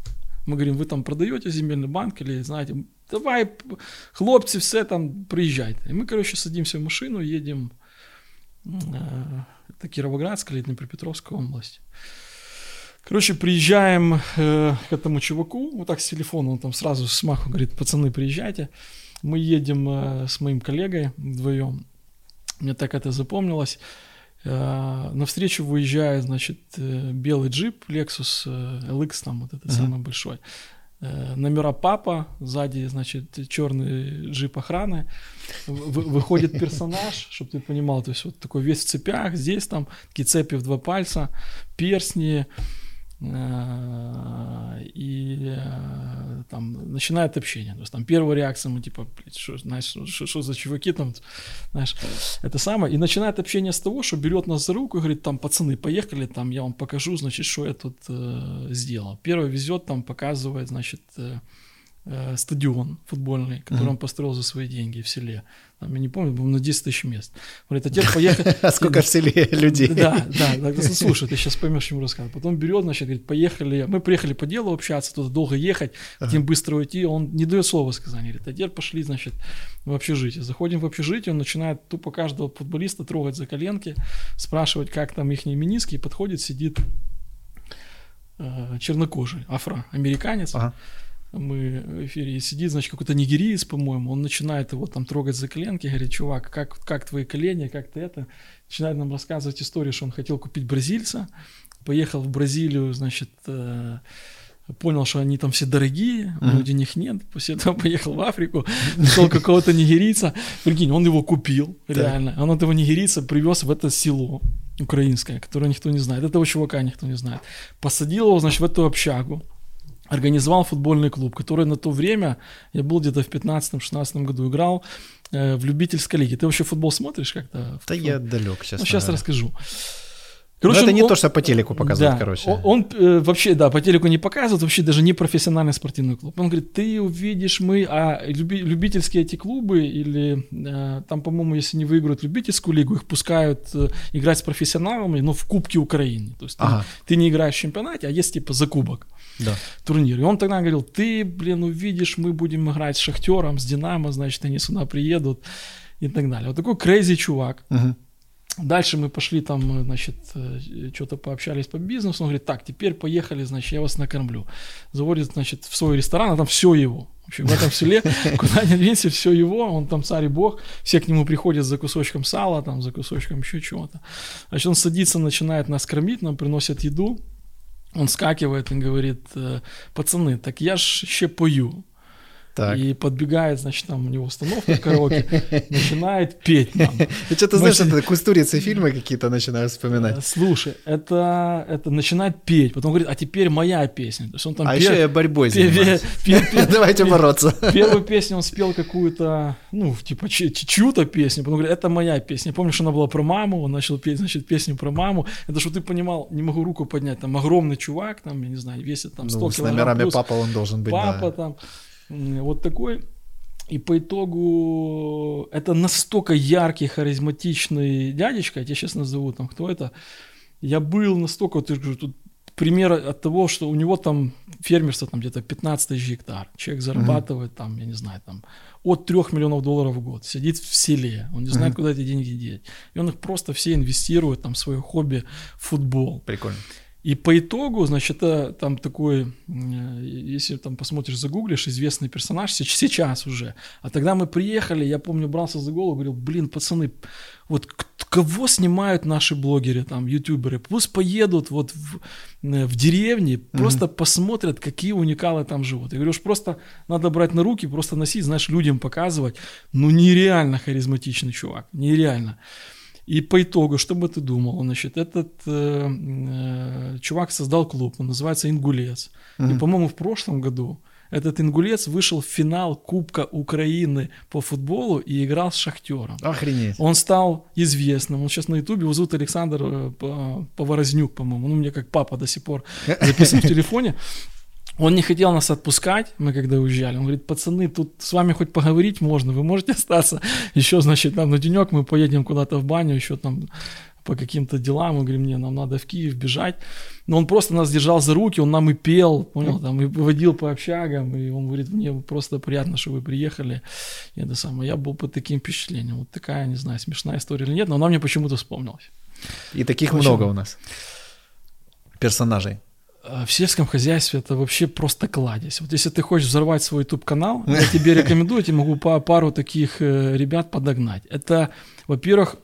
Мы говорим, вы там продаете земельный банк или, знаете, давай, хлопцы, все там, приезжайте. И мы, короче, садимся в машину, едем это Кировоградская или Днепропетровская область. Короче, приезжаем э, к этому чуваку, вот так с телефона, он там сразу с маху говорит, пацаны, приезжайте. Мы едем э, с моим коллегой вдвоем. Мне так это запомнилось. Э, навстречу выезжает, значит, э, белый джип Lexus э, LX, там вот этот uh-huh. самый большой. Номера папа, сзади, значит, черный джип охраны. Выходит персонаж, чтобы ты понимал, то есть вот такой весь в цепях, здесь там такие цепи в два пальца, перстни, и э, там начинает общение. То есть там первая реакция, мы типа, что, знаешь, что, за чуваки там, знаешь, это самое. И начинает общение с того, что берет нас за руку и говорит, там, пацаны, поехали, там, я вам покажу, значит, что я тут э, сделал. Первый везет, там, показывает, значит, э, э, стадион футбольный, который mm-hmm. он построил за свои деньги в селе. Там, я не помню, был на 10 тысяч мест. Говорит, а теперь поехали.
А сколько в селе людей?
Да, да, да, слушай, ты сейчас поймешь, чему рассказываю. Потом берет, значит, говорит, поехали, мы приехали по делу общаться, туда долго ехать, хотим быстро уйти, он не дает слова сказания. Говорит, а теперь пошли, значит, в общежитие. Заходим в общежитие, он начинает тупо каждого футболиста трогать за коленки, спрашивать, как там их миниски, и подходит, сидит э, чернокожий, афроамериканец. Ага мы в эфире, и сидит, значит, какой-то нигериец, по-моему, он начинает его там трогать за коленки, говорит, чувак, как, как твои колени, как ты это, начинает нам рассказывать историю, что он хотел купить бразильца, поехал в Бразилию, значит, э, понял, что они там все дорогие, у него денег нет, после этого поехал в Африку, нашел какого-то нигерийца, прикинь, он его купил, реально, он этого нигерийца привез в это село украинское, которое никто не знает, этого чувака никто не знает, посадил его, значит, в эту общагу, организовал футбольный клуб, который на то время, я был где-то в 15-16 году, играл э, в любительской лиге. Ты вообще футбол смотришь как-то?
Да я далек, сейчас.
Ну, сейчас расскажу.
Короче, Но это не он, то, что по телеку показывают, да, короче.
Он, он э, вообще, да, по телеку не показывает, вообще даже не профессиональный спортивный клуб. Он говорит, ты увидишь мы, а люби, любительские эти клубы, или э, там, по-моему, если не выиграют любительскую лигу, их пускают э, играть с профессионалами, но в Кубке Украины. То есть ага. ты, ты не играешь в чемпионате, а есть типа за кубок
да.
турнир. И он тогда говорил, ты, блин, увидишь, мы будем играть с Шахтером, с Динамо, значит, они сюда приедут и так далее. Вот такой крейзи чувак.
Угу.
Дальше мы пошли там, значит, э, что-то пообщались по бизнесу. Он говорит, так, теперь поехали, значит, я вас накормлю. Заводит, значит, в свой ресторан, а там все его. В общем, в этом селе, куда ни двинься, все его, он там царь и бог, все к нему приходят за кусочком сала, там, за кусочком еще чего-то. Значит, он садится, начинает нас кормить, нам приносят еду, он скакивает и говорит, «Э, пацаны, так я ж еще пою. Так. И подбегает, значит, там у него установка караоке, начинает петь нам.
Что-то знаешь, это кустурицы фильмы какие-то начинаю вспоминать. Э,
слушай, это, это начинает петь, потом говорит, а теперь моя песня. То
есть он там а еще я борьбой занимаюсь. Давайте бороться.
Первую песню он спел какую-то, ну, типа чью-то песню, потом говорит, это моя песня. Помнишь, она была про маму, он начал петь, значит, песню про маму. Это что ты понимал, не могу руку поднять, там огромный чувак, там, я не знаю, весит там 100 ну,
килограмм. с номерами папа он должен быть,
Папа там вот такой. И по итогу это настолько яркий, харизматичный дядечка, я тебя сейчас назову, там, кто это. Я был настолько, вот, я говорю, тут пример от того, что у него там фермерство там где-то 15 тысяч гектар. Человек зарабатывает mm-hmm. там, я не знаю, там от 3 миллионов долларов в год. Сидит в селе, он не знает, mm-hmm. куда эти деньги деть. И он их просто все инвестирует там в свое хобби футбол.
Прикольно.
И по итогу, значит, это там такой, э, если там посмотришь, загуглишь, известный персонаж сейчас уже. А тогда мы приехали, я помню, брался за голову, говорил, блин, пацаны, вот кого снимают наши блогеры, там, ютуберы, пусть поедут вот в, э, в деревне, mm-hmm. просто посмотрят, какие уникалы там живут. Я говорю, уж просто надо брать на руки, просто носить, знаешь, людям показывать. Ну, нереально харизматичный чувак, нереально. И по итогу, что бы ты думал? Значит, этот э, э, чувак создал клуб, он называется «Ингулец». Mm-hmm. И, по-моему, в прошлом году этот «Ингулец» вышел в финал Кубка Украины по футболу и играл с «Шахтером».
Охренеть.
Он стал известным. Он сейчас на ютубе, его зовут Александр э, Поворознюк, по-моему. Ну, мне как папа до сих пор записан в телефоне. Он не хотел нас отпускать, мы когда уезжали. Он говорит, пацаны, тут с вами хоть поговорить можно, вы можете остаться. Еще, значит, там на денек мы поедем куда-то в баню, еще там по каким-то делам, он говорит, мне нам надо в Киев бежать. Но он просто нас держал за руки, он нам и пел, понял, там, и водил по общагам, и он говорит, мне просто приятно, что вы приехали. И это самое, я был под таким впечатлением. Вот такая, не знаю, смешная история или нет, но она мне почему-то вспомнилась.
И таких Очень... много у нас персонажей.
А, в сельском хозяйстве это вообще просто кладезь. Вот если ты хочешь взорвать свой YouTube-канал, я тебе рекомендую, я могу пару таких э, ребят подогнать. Это, во-первых,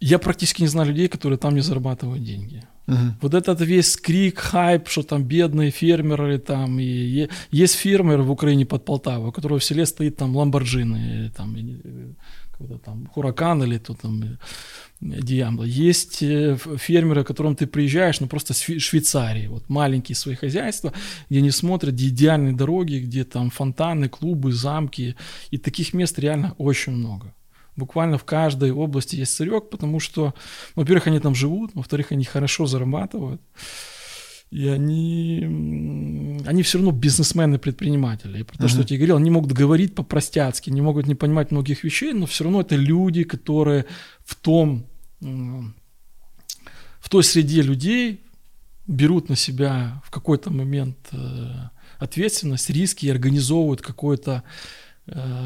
я практически не знаю людей, которые там не зарабатывают деньги. Uh-huh. Вот этот весь крик, хайп, что там бедные фермеры, там и есть фермер в Украине под Полтавой, у которого в селе стоит там Ламборджины, там, когда там Хуракан или то там Диамбло. Есть э, фермеры, к которым ты приезжаешь, ну просто Швейцарии, вот маленькие свои хозяйства, где они смотрят, где идеальные дороги, где там фонтаны, клубы, замки, и таких мест реально очень много. Буквально в каждой области есть сырек, потому что, ну, во-первых, они там живут, во-вторых, они хорошо зарабатывают. И они, они все равно бизнесмены-предприниматели. То, uh-huh. что я тебе говорил, они могут говорить по-простяцки, не могут не понимать многих вещей, но все равно это люди, которые в том, в той среде людей берут на себя в какой-то момент э, ответственность, риски и организовывают какое-то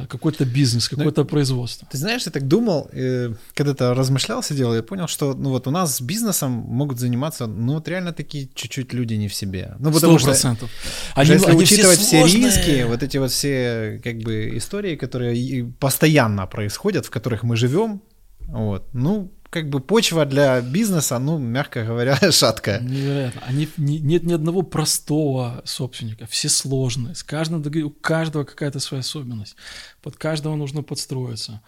какой-то бизнес, ну, какое-то ну, производство.
Ты знаешь, я так думал, э, когда то размышлял, сидел, я понял, что ну вот у нас с бизнесом могут заниматься, ну вот реально такие чуть-чуть люди не в себе. Ну потому 100%. что они, если они учитывать все, все риски, вот эти вот все как бы истории, которые постоянно происходят, в которых мы живем, вот, ну как бы почва для бизнеса, ну, мягко говоря, шаткая.
Невероятно. Они, не, нет ни одного простого собственника, все сложные. С каждым, у каждого какая-то своя особенность. Под каждого нужно подстроиться.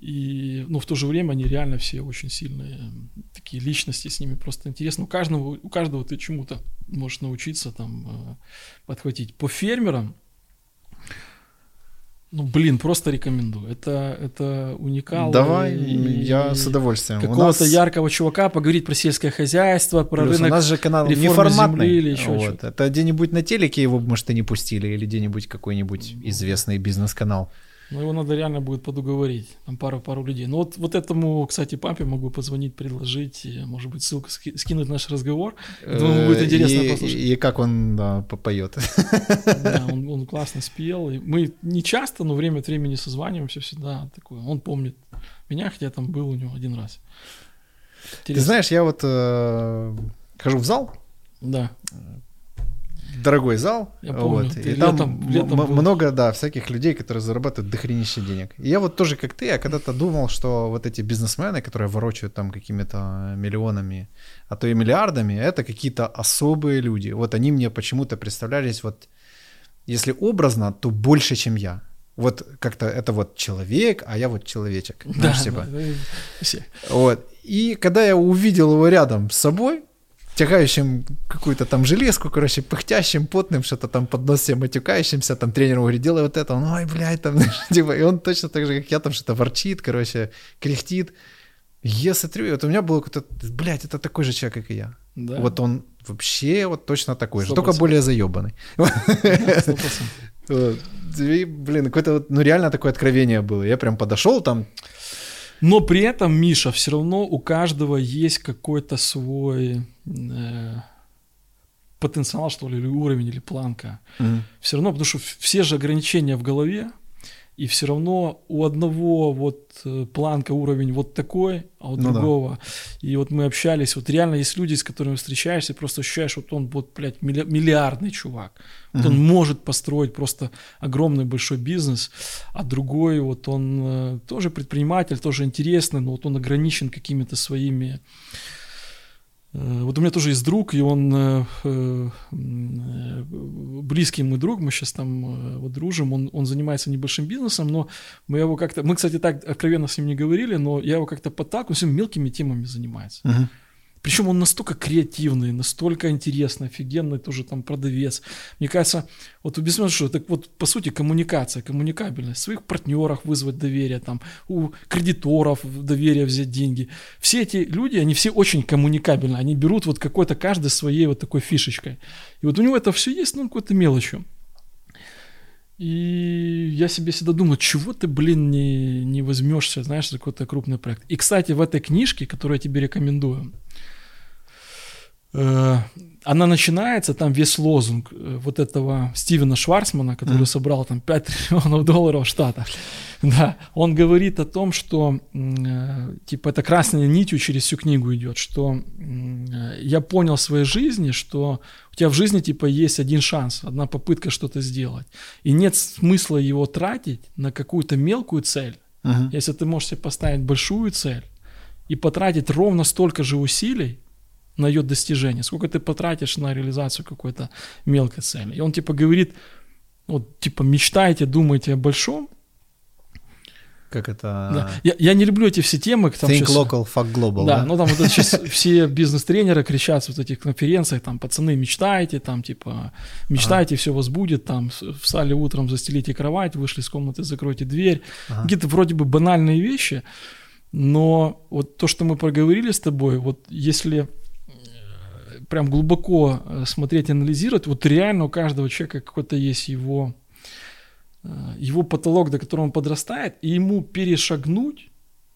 И, ну, в то же время они реально все очень сильные такие личности, с ними просто интересно. У каждого, у каждого ты чему-то можешь научиться там э, подхватить. По фермерам ну, блин, просто рекомендую. Это, это уникал.
Давай, и, я с удовольствием.
Какого-то нас... яркого чувака поговорить про сельское хозяйство, про
Плюс
рынок.
У нас же канал неформатный. Или еще вот. Это где-нибудь на телеке его, может, и не пустили, или где-нибудь какой-нибудь известный бизнес-канал.
Ну, его надо реально будет подуговорить, там пару-пару людей. Ну, вот, вот этому, кстати, папе могу позвонить, предложить, может быть, ссылку скинуть наш разговор.
Думаю, будет интересно и, послушать. И как он да, поет.
Да, он, он классно спел. И мы не часто, но время от времени созваниваемся всегда. Такое. Он помнит меня, хотя там был у него один раз.
Интересно. Ты знаешь, я вот э, хожу в зал.
Да
дорогой зал.
Я помню,
вот, и летом, там летом много, да, всяких людей, которые зарабатывают дохренище денег. И я вот тоже, как ты, я когда-то думал, что вот эти бизнесмены, которые ворочают там какими-то миллионами, а то и миллиардами, это какие-то особые люди. Вот они мне почему-то представлялись вот, если образно, то больше, чем я. Вот как-то это вот человек, а я вот человечек. Знаешь, да, типа. Да, да, вот. И когда я увидел его рядом с собой, тягающим какую-то там железку, короче, пыхтящим, потным, что-то там под нос себе матюкающимся, там тренеру говорит, делай вот это, он, ой, блядь, там, типа, и он точно так же, как я, там что-то ворчит, короче, кряхтит. Я смотрю, вот у меня было какое-то, блядь, это такой же человек, как и я. Да. Вот он вообще вот точно такой 100%. же, только более заебанный. И, блин, какое-то вот, ну реально такое откровение было. Я прям подошел там,
но при этом, Миша, все равно у каждого есть какой-то свой э, потенциал, что ли, или уровень, или планка. Mm-hmm. Все равно, потому что все же ограничения в голове, и все равно у одного вот э, планка, уровень вот такой, а у ну другого. Да. И вот мы общались, вот реально есть люди, с которыми встречаешься, и просто ощущаешь, вот он вот, блядь, миллиардный чувак. Вот угу. он может построить просто огромный большой бизнес, а другой вот он э, тоже предприниматель, тоже интересный, но вот он ограничен какими-то своими вот у меня тоже есть друг, и он э, э, близкий мой друг, мы сейчас там вот дружим, он, он занимается небольшим бизнесом, но мы его как-то, мы, кстати, так откровенно с ним не говорили, но я его как-то подталкиваю, он мелкими темами занимается. Uh-huh. Причем он настолько креативный, настолько интересный, офигенный тоже там продавец. Мне кажется, вот объясню, что так вот по сути коммуникация, коммуникабельность, своих партнерах вызвать доверие, там, у кредиторов доверие взять деньги. Все эти люди, они все очень коммуникабельны, они берут вот какой-то каждый своей вот такой фишечкой. И вот у него это все есть, ну, какой-то мелочью. И я себе всегда думаю, чего ты, блин, не, не возьмешься, знаешь, за какой-то крупный проект. И, кстати, в этой книжке, которую я тебе рекомендую, она начинается, там весь лозунг э, вот этого Стивена Шварцмана, который mm. собрал там 5 триллионов долларов в Штатах. Да, он говорит о том, что э, типа это красной нитью через всю книгу идет, что э, я понял в своей жизни, что у тебя в жизни типа есть один шанс, одна попытка что-то сделать, и нет смысла его тратить на какую-то мелкую цель, uh-huh. если ты можешь себе поставить большую цель и потратить ровно столько же усилий на ее достижение, сколько ты потратишь на реализацию какой-то мелкой цели. И он типа говорит, вот типа мечтайте, думайте о большом,
как это...
Да. Я, я не люблю эти все темы.
Там Think сейчас... local, fuck global.
Да, да? ну там вот это сейчас все бизнес-тренеры кричат вот этих конференциях, там, пацаны, мечтайте, там, типа, мечтайте, ага. все у вас будет, там, встали утром, застелите кровать, вышли из комнаты, закройте дверь. Ага. Какие-то вроде бы банальные вещи, но вот то, что мы проговорили с тобой, вот если прям глубоко э, смотреть, анализировать, вот реально у каждого человека какой-то есть его Э, его потолок, до которого он подрастает, и ему перешагнуть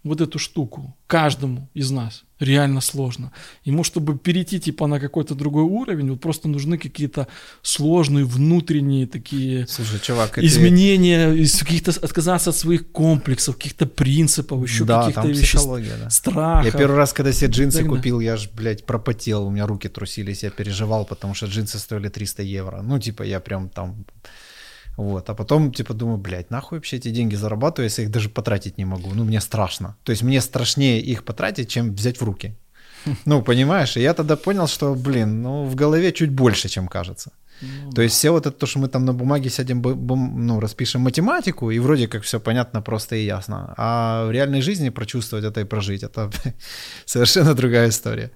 вот эту штуку каждому из нас реально сложно. Ему, чтобы перейти типа на какой-то другой уровень, вот просто нужны какие-то сложные внутренние такие
Слушай, чувак,
изменения, это... из каких-то отказаться от своих комплексов, каких-то принципов, еще
да,
каких-то
веществ,
да. страхов.
Я первый раз, когда себе джинсы купил, я ж, блядь, пропотел, у меня руки трусились, я переживал, потому что джинсы стоили 300 евро. Ну, типа, я прям там вот, а потом, типа, думаю, блядь, нахуй вообще эти деньги зарабатываю, если их даже потратить не могу. Ну, мне страшно. То есть мне страшнее их потратить, чем взять в руки. Ну, понимаешь? И я тогда понял, что, блин, ну, в голове чуть больше, чем кажется. Ну, то есть все вот это, то, что мы там на бумаге сядем, ну, распишем математику, и вроде как все понятно, просто и ясно. А в реальной жизни прочувствовать это и прожить, это совершенно другая история.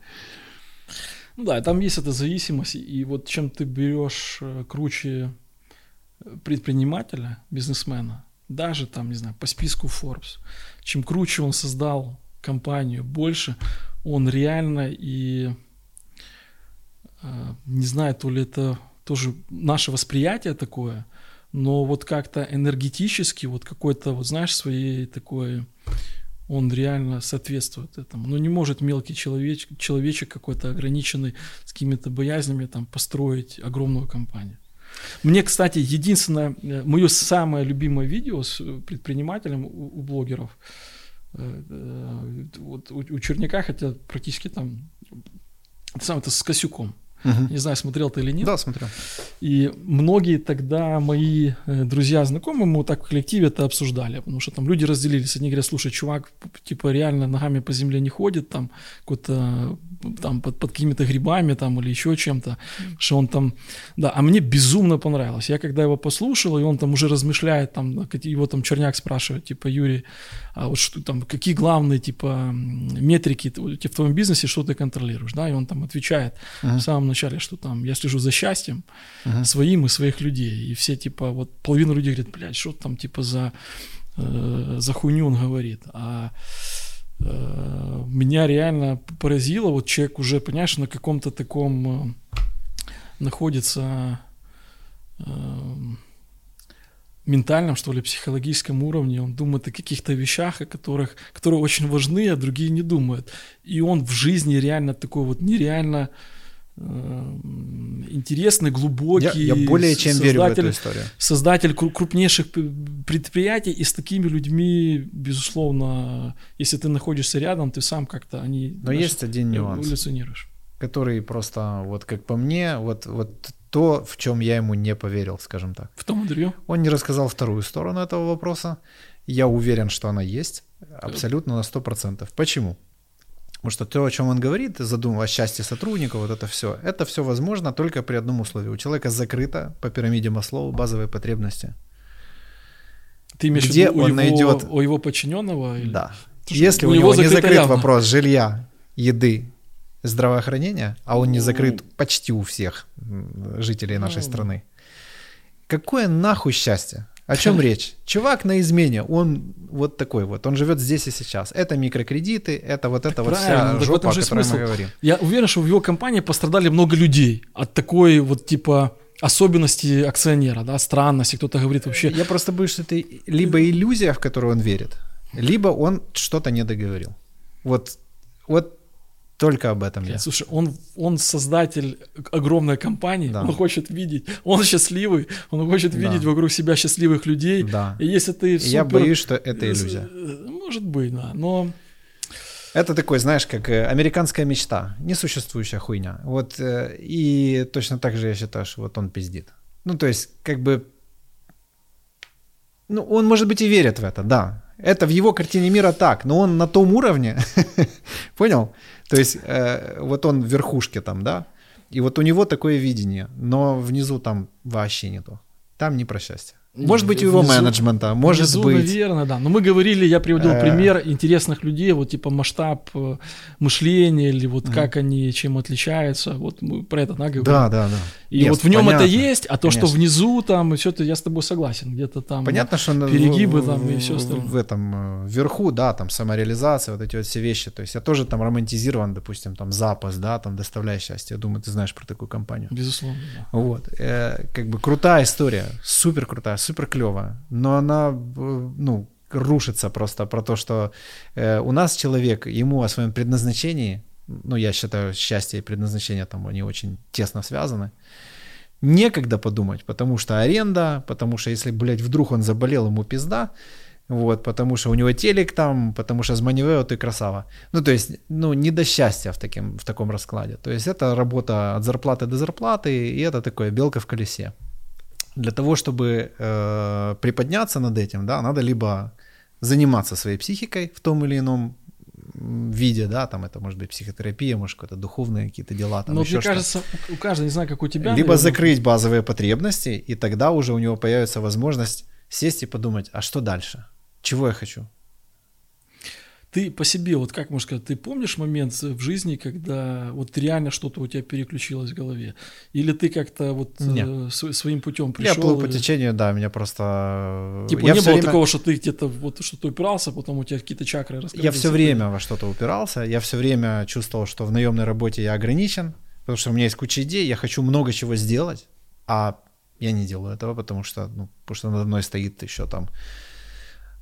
Ну да, там есть эта зависимость, и вот чем ты берешь э, круче предпринимателя, бизнесмена, даже там, не знаю, по списку Forbes, чем круче он создал компанию, больше он реально и э, не знаю, то ли это тоже наше восприятие такое, но вот как-то энергетически, вот какой-то, вот знаешь, своей такой, он реально соответствует этому. Но не может мелкий человечек, человечек какой-то ограниченный с какими-то боязнями там построить огромную компанию. Мне, кстати, единственное, э, мое самое любимое видео с э, предпринимателем у, у блогеров, э, вот, у, у Черняка, хотя практически там, это, сам, это с Косюком. Угу. Не знаю, смотрел ты или нет.
Да, смотрел.
И многие тогда мои друзья, знакомые, мы так в коллективе это обсуждали, потому что там люди разделились. Одни говорят, слушай, чувак, типа реально ногами по земле не ходит, там какой-то там под, под какими-то грибами там или еще чем-то, что он там, да, а мне безумно понравилось. Я когда его послушал, и он там уже размышляет, там, его там Черняк спрашивает, типа, Юрий, а вот что там, какие главные, типа, метрики в твоем бизнесе, что ты контролируешь, да, и он там отвечает uh-huh. в самом начале, что там, я слежу за счастьем uh-huh. своим и своих людей, и все, типа, вот половина людей говорит, блядь, что там, типа, за, э, за хуйню он говорит, а меня реально поразило, вот человек уже, понимаешь, на каком-то таком э, находится э, ментальном, что ли, психологическом уровне, он думает о каких-то вещах, о которых, которые очень важны, а другие не думают. И он в жизни реально такой вот нереально Эм, интересный, глубокий.
Я, я более чем верю в эту историю.
Создатель крупнейших предприятий, и с такими людьми, безусловно, если ты находишься рядом, ты сам как-то они.
Но знаешь, есть один нюанс.
Эволюционируешь.
Который просто, вот как по мне, вот, вот то, в чем я ему не поверил, скажем так.
В том интервью?
Он не рассказал вторую сторону этого вопроса. Я уверен, что она есть абсолютно на 100%. Почему? Потому что то, о чем он говорит, задумывая о счастье сотрудников, вот это все, это все возможно только при одном условии. У человека закрыто по пирамиде Маслоу базовые потребности.
Ты имеешь Где в виду он его, найдет... у его подчиненного?
Или... Да. Потому Если у, у него не закрыт явно. вопрос жилья, еды, здравоохранения, а он не закрыт почти у всех жителей нашей страны, какое нахуй счастье? О чем речь? Чувак на измене, он вот такой вот, он живет здесь и сейчас. Это микрокредиты, это вот это вот вся жопа, о которой мы говорим.
Я уверен, что в его компании пострадали много людей от такой вот типа особенности акционера, да, странности, кто-то говорит вообще...
Я просто боюсь, что это либо иллюзия, в которую он верит, либо он что-то не договорил. Вот, вот только об этом я.
Слушай, он, он создатель огромной компании, да. он хочет видеть, он счастливый, он хочет да. видеть вокруг себя счастливых людей.
Да.
И если ты
супер... Я боюсь, что это иллюзия.
Может быть, да, но...
Это такой, знаешь, как э, американская мечта, несуществующая хуйня. Вот, э, и точно так же я считаю, что вот он пиздит. Ну, то есть, как бы... Ну, он, может быть, и верит в это, да. Это в его картине мира так, но он на том уровне, понял? То есть, э, вот он в верхушке там, да, и вот у него такое видение, но внизу там вообще не то. Там не про счастье. Может быть, у его внизу, менеджмента, может внизу, быть.
наверное, да. Но мы говорили, я приводил э... пример интересных людей, вот типа масштаб э, мышления или вот mm. как они чем отличаются. Вот мы про это наговорили.
Да, да, да.
И yes, вот в нем это есть, а то, Конечно. что внизу там, все это я с тобой согласен. Где-то там
понятно, что
перегибы в, там и все остальное.
В этом э, вверху, да, там самореализация, вот эти вот все вещи. То есть я тоже там романтизирован, допустим, там запас, да, там доставляя счастье. Я думаю, ты знаешь про такую компанию.
Безусловно, да.
Вот. Э, как бы крутая история, супер крутая, супер клевая, но она, э, ну, рушится просто про то, что э, у нас человек, ему о своем предназначении, ну, я считаю, счастье и предназначение там, они очень тесно связаны, некогда подумать, потому что аренда, потому что если, блядь, вдруг он заболел, ему пизда, вот, потому что у него телек там, потому что с Манивео ты красава. Ну, то есть, ну, не до счастья в, таким, в таком раскладе. То есть, это работа от зарплаты до зарплаты, и это такое белка в колесе для того, чтобы э, приподняться над этим, да, надо либо заниматься своей психикой в том или ином виде, да, там это может быть психотерапия, может какие-то духовные какие-то дела. Там
Но мне кажется, у каждого, не знаю, как у тебя.
Либо наверное. закрыть базовые потребности, и тогда уже у него появится возможность сесть и подумать, а что дальше? Чего я хочу?
Ты по себе, вот как можно сказать, ты помнишь момент в жизни, когда вот реально что-то у тебя переключилось в голове? Или ты как-то вот э, своим путем пришел?
Я плыл по течению, да, меня просто...
Типа
я
не было время... такого, что ты где-то вот что-то упирался, потом у тебя какие-то чакры раскрылись?
Я все время во что-то упирался, я все время чувствовал, что в наемной работе я ограничен, потому что у меня есть куча идей, я хочу много чего сделать, а я не делаю этого, потому что, ну, потому что надо мной стоит еще там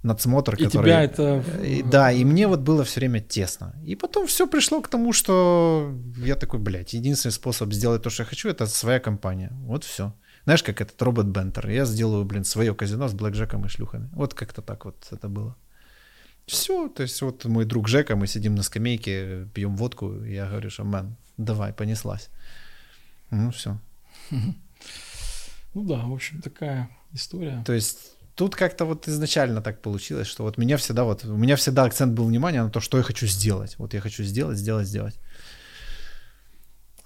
надсмотр,
и
который...
тебя это...
И, да, и мне вот было все время тесно. И потом все пришло к тому, что я такой, блядь, единственный способ сделать то, что я хочу, это своя компания. Вот все. Знаешь, как этот робот Бентер. Я сделаю, блин, свое казино с блэкджеком и шлюхами. Вот как-то так вот это было. Все, то есть вот мой друг Жека, мы сидим на скамейке, пьем водку, и я говорю, что, мэн, давай, понеслась. Ну, все.
Ну да, в общем, такая история.
То есть тут как-то вот изначально так получилось, что вот меня всегда вот, у меня всегда акцент был внимания на то, что я хочу сделать. Вот я хочу сделать, сделать, сделать.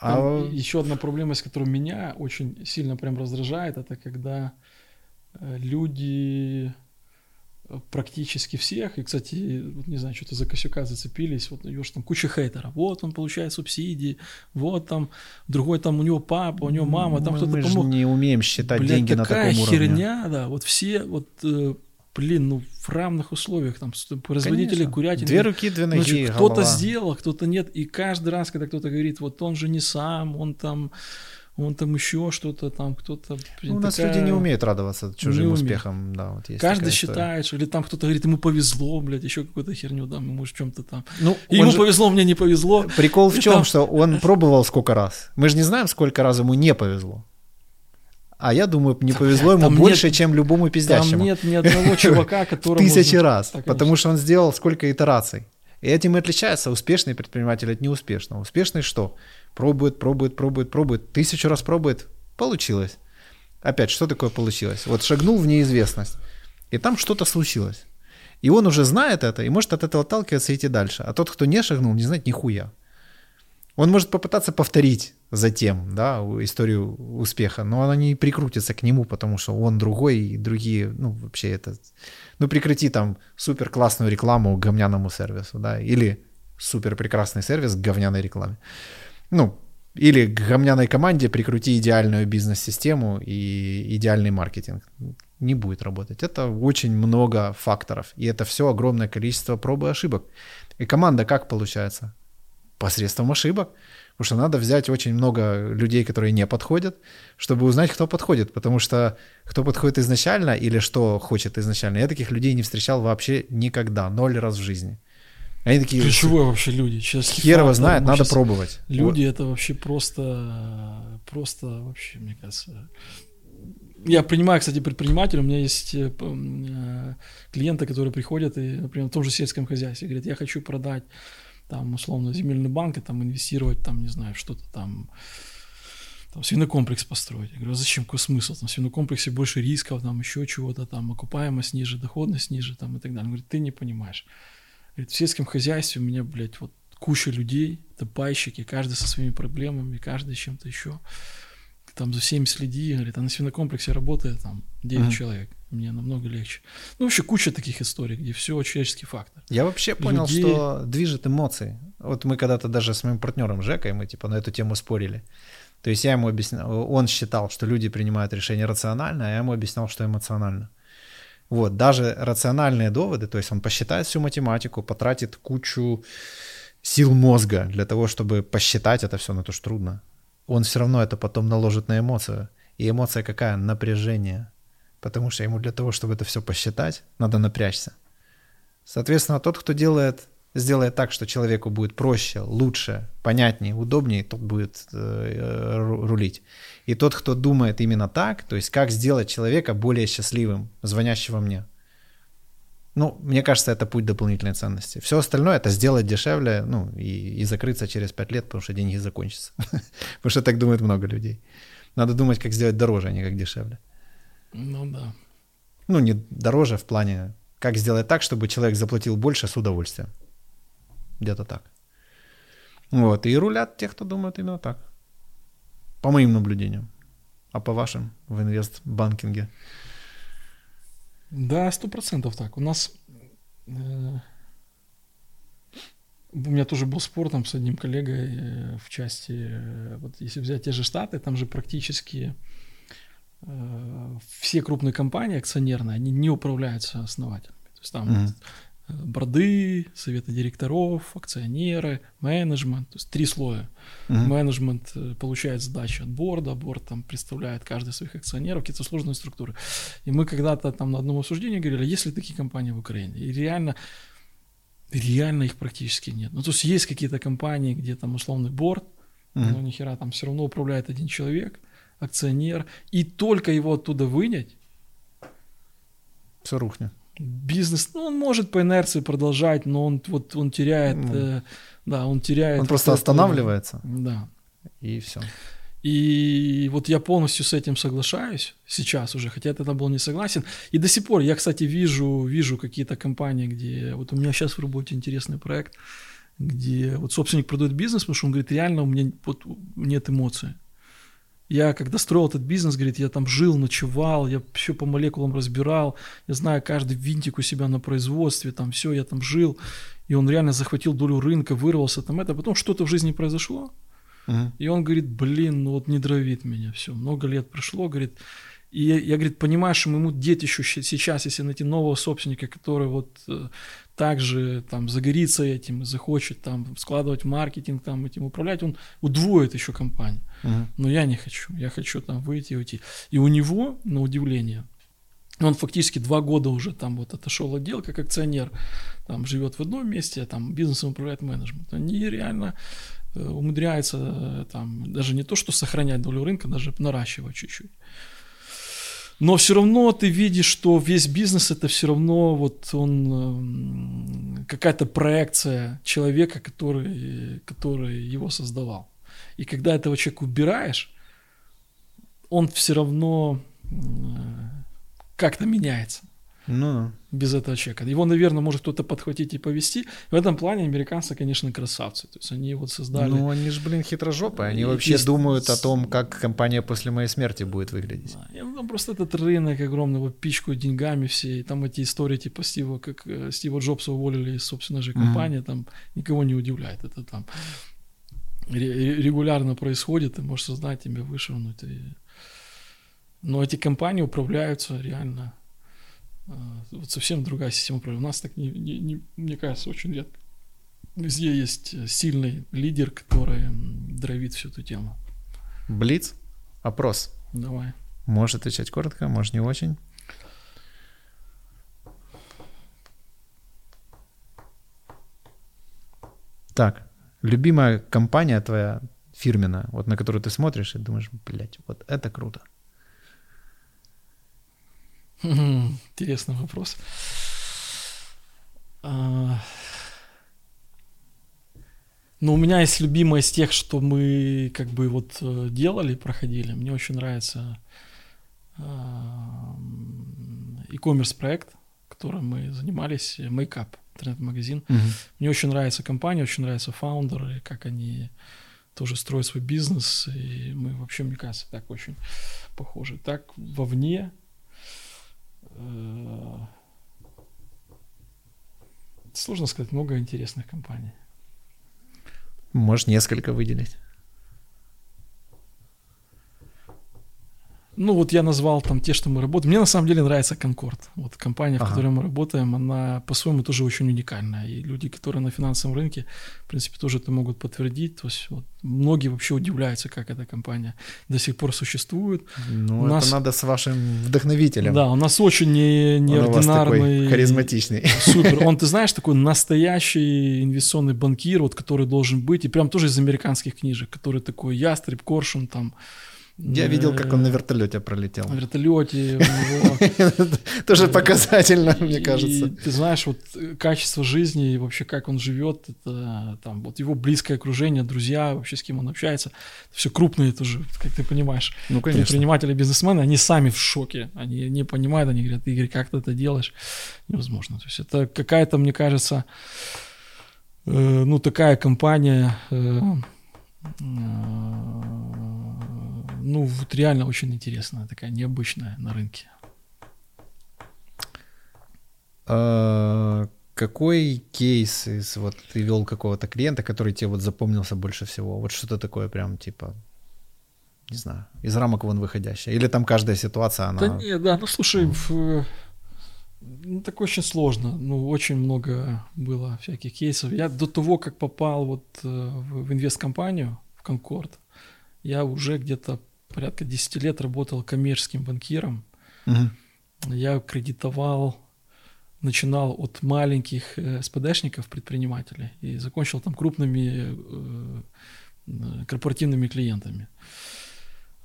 А... Еще одна проблема, с которой меня очень сильно прям раздражает, это когда э, люди практически всех, и, кстати, вот не знаю, что-то за Косюка зацепились, вот ее там куча хейтеров, вот он получает субсидии, вот там другой там у него папа, у него мама, там кто-то
Мы помог. же не умеем считать Блядь, деньги на таком
уровне. херня, да, вот все вот э, блин, ну в равных условиях, там, производители Конечно. курятины.
Две руки, две ноги,
ну, Кто-то сделал, кто-то нет, и каждый раз, когда кто-то говорит, вот он же не сам, он там он там еще что-то там, кто-то...
Блин, ну, у нас такая... люди не умеют радоваться чужим успехам, да, вот
есть Каждый считает, что, или там кто-то говорит, ему повезло, блядь, еще какую-то херню, да, может в чем-то там. Ну, ему же... повезло, мне не повезло.
Прикол в чем, там... что он пробовал сколько раз. Мы же не знаем, сколько раз ему не повезло. А я думаю, не повезло ему больше, нет, чем любому пиздящему.
Там нет ни одного чувака, которому...
Тысячи раз, потому что он сделал сколько итераций. И этим и отличается успешный предприниматель от неуспешного. Успешный что? Пробует, пробует, пробует, пробует. Тысячу раз пробует. Получилось. Опять, что такое получилось? Вот шагнул в неизвестность. И там что-то случилось. И он уже знает это и может от этого отталкиваться и идти дальше. А тот, кто не шагнул, не знает нихуя. Он может попытаться повторить затем, да, историю успеха, но она не прикрутится к нему, потому что он другой, и другие, ну, вообще это... Ну, прекрати там супер классную рекламу говняному сервису, да, или супер прекрасный сервис к говняной рекламе ну, или к гомняной команде прикрути идеальную бизнес-систему и идеальный маркетинг. Не будет работать. Это очень много факторов. И это все огромное количество проб и ошибок. И команда как получается? Посредством ошибок. Потому что надо взять очень много людей, которые не подходят, чтобы узнать, кто подходит. Потому что кто подходит изначально или что хочет изначально, я таких людей не встречал вообще никогда, ноль раз в жизни.
Они такие... Ключевое вообще люди.
Сейчас Хер его знает, надо пробовать.
Люди вот. это вообще просто, просто вообще, мне кажется... Я принимаю, кстати, предпринимателя, у меня есть э, э, клиенты, которые приходят и, например, в том же сельском хозяйстве, говорят, я хочу продать там, условно, земельный банк и там инвестировать, там, не знаю, что-то там, там свинокомплекс построить. Я говорю, а зачем, какой смысл? Там в свинокомплексе больше рисков, там еще чего-то, там окупаемость ниже, доходность ниже, там и так далее. Он говорит, ты не понимаешь. Говорит, в сельском хозяйстве у меня, блядь, вот куча людей, это пайщики, каждый со своими проблемами, каждый с чем-то еще. Там за всеми следи, говорит, а на свинокомплексе работает там 9 uh-huh. человек. Мне намного легче. Ну, вообще куча таких историй, где все человеческий фактор.
Я вообще понял, Людей... что движет эмоции. Вот мы когда-то даже с моим партнером Жекой, мы типа на эту тему спорили. То есть я ему объяснял, он считал, что люди принимают решения рационально, а я ему объяснял, что эмоционально. Вот, даже рациональные доводы, то есть он посчитает всю математику, потратит кучу сил мозга для того, чтобы посчитать это все, на то, что трудно. Он все равно это потом наложит на эмоцию. И эмоция какая? Напряжение. Потому что ему для того, чтобы это все посчитать, надо напрячься. Соответственно, тот, кто делает, сделает так, что человеку будет проще, лучше, понятнее, удобнее, тот будет э, рулить. И тот, кто думает именно так, то есть как сделать человека более счастливым, звонящего мне. Ну, мне кажется, это путь дополнительной ценности. Все остальное это сделать дешевле, ну, и, и закрыться через пять лет, потому что деньги закончатся. Потому что так думает много людей. Надо думать, как сделать дороже, а не как дешевле.
Ну да.
Ну, не дороже в плане, как сделать так, чтобы человек заплатил больше с удовольствием. Где-то так. Вот. И рулят те, кто думают именно так. По моим наблюдениям. А по вашим в инвестбанкинге?
Да, сто процентов так. У нас э, у меня тоже был спор там с одним коллегой э, в части, э, вот если взять те же Штаты, там же практически э, все крупные компании акционерные, они не управляются основателями. То есть там mm-hmm борды, советы директоров, акционеры, менеджмент, то есть три слоя. Uh-huh. Менеджмент э, получает сдачу от борда, борд там представляет каждый своих акционеров, какие-то сложные структуры. И мы когда-то там на одном обсуждении говорили, есть ли такие компании в Украине? И реально, реально их практически нет. Ну, то есть есть какие-то компании, где там условный борд, uh-huh. но нихера там все равно управляет один человек, акционер, и только его оттуда вынять,
все рухнет
бизнес, ну, он может по инерции продолжать, но он вот он теряет, ну, э, да, он теряет.
Он просто останавливается.
Да.
И все.
И вот я полностью с этим соглашаюсь сейчас уже, хотя я тогда был не согласен. И до сих пор я, кстати, вижу, вижу какие-то компании, где вот у меня сейчас в работе интересный проект, где вот собственник продает бизнес, потому что он говорит, реально у меня вот нет эмоций. Я когда строил этот бизнес, говорит, я там жил, ночевал, я все по молекулам разбирал, я знаю каждый винтик у себя на производстве, там все, я там жил, и он реально захватил долю рынка, вырвался там это, потом что-то в жизни произошло, uh-huh. и он говорит, блин, ну вот не дровит меня, все, много лет прошло, говорит, и я, я говорит, понимаешь, ему деть еще сейчас, если найти нового собственника, который вот э, также там загорится этим захочет там складывать маркетинг, там этим управлять, он удвоит еще компанию. Uh-huh. Но я не хочу. Я хочу там выйти и уйти. И у него, на удивление, он фактически два года уже там вот отошел отдел как акционер, там живет в одном месте, а там бизнесом управляет менеджмент. Они реально э, умудряются э, там даже не то, что сохранять долю рынка, даже наращивать чуть-чуть. Но все равно ты видишь, что весь бизнес это все равно вот он какая-то проекция человека, который, который его создавал. И когда этого человека убираешь, он все равно как-то меняется.
Ну.
Без этого человека. Его, наверное, может кто-то подхватить и повести. В этом плане американцы, конечно, красавцы. То есть они вот создали...
Ну, они же, блин, хитрожопые. Они и, вообще и... думают о том, как компания после моей смерти будет выглядеть.
Да. Ну, просто этот рынок огромный, вот пичкают деньгами все. И там эти истории типа Стива, как э, Стива Джобса уволили из собственной же компании, mm-hmm. там никого не удивляет. Это там регулярно происходит, ты можешь создать, тебе вышвырнуть. И... Но эти компании управляются реально вот совсем другая система управления. У нас так, не, не, не, мне кажется, очень редко, Везде есть сильный лидер, который дровит всю эту тему.
Блиц? Опрос.
Давай.
Можешь отвечать коротко, может не очень. Так, любимая компания твоя фирменная, вот на которую ты смотришь и думаешь, блядь, вот это круто.
Интересный вопрос. А... Ну, у меня есть любимая из тех, что мы как бы вот э, делали, проходили. Мне очень нравится e-commerce проект, которым мы занимались, Makeup, интернет-магазин. Угу. Мне очень нравится компания, очень нравятся фаундеры, как они тоже строят свой бизнес, и мы вообще, мне кажется, так очень похожи. Так вовне э, сложно сказать, много интересных компаний.
Можешь несколько выделить.
Ну, вот я назвал там те, что мы работаем. Мне на самом деле нравится Конкорд. Вот компания, в ага. которой мы работаем, она по-своему тоже очень уникальная. И люди, которые на финансовом рынке, в принципе, тоже это могут подтвердить. То есть вот, многие вообще удивляются, как эта компания до сих пор существует.
Ну, у это нас... надо с вашим вдохновителем.
Да, у нас очень не, неординарный...
Он харизматичный.
Супер. Он, ты знаешь, такой настоящий инвестиционный банкир, вот, который должен быть, и прям тоже из американских книжек, который такой ястреб, коршун, там,
я видел, как он на вертолете пролетел.
На вертолете у него...
Тоже показательно, мне кажется.
Ты знаешь, вот э, качество жизни и вообще как он живет, это там вот его близкое окружение, друзья, вообще с кем он общается, все крупные тоже, как ты понимаешь. Ну, конечно. Предприниматели, бизнесмены, они сами в шоке, они не понимают, они говорят, Игорь, как ты это делаешь? Невозможно. То есть это какая-то, мне кажется, э, ну такая компания э, ну, вот реально очень интересная, такая необычная на рынке.
А, какой кейс из вот ты вел какого-то клиента, который тебе вот запомнился больше всего? Вот что-то такое прям типа не знаю, из рамок вон выходящее? Или там каждая ситуация, она...
Да нет, да, ну слушай, в... ну, такое очень сложно. Ну, очень много было всяких кейсов. Я до того, как попал вот э, в инвесткомпанию, в Конкорд, я уже где-то порядка 10 лет работал коммерческим банкиром. Угу. Я кредитовал, начинал от маленьких э, СПДшников, предпринимателей, и закончил там крупными э, корпоративными клиентами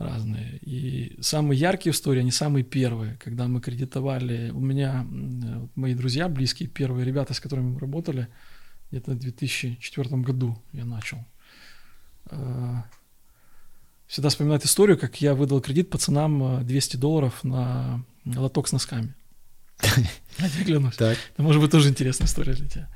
разные. И самые яркие истории, они самые первые, когда мы кредитовали. У меня мои друзья близкие, первые ребята, с которыми мы работали, где-то в 2004 году я начал всегда вспоминает историю, как я выдал кредит пацанам 200 э, долларов на лоток с носками. Я клянусь. Так. Это может быть тоже интересная история для тебя.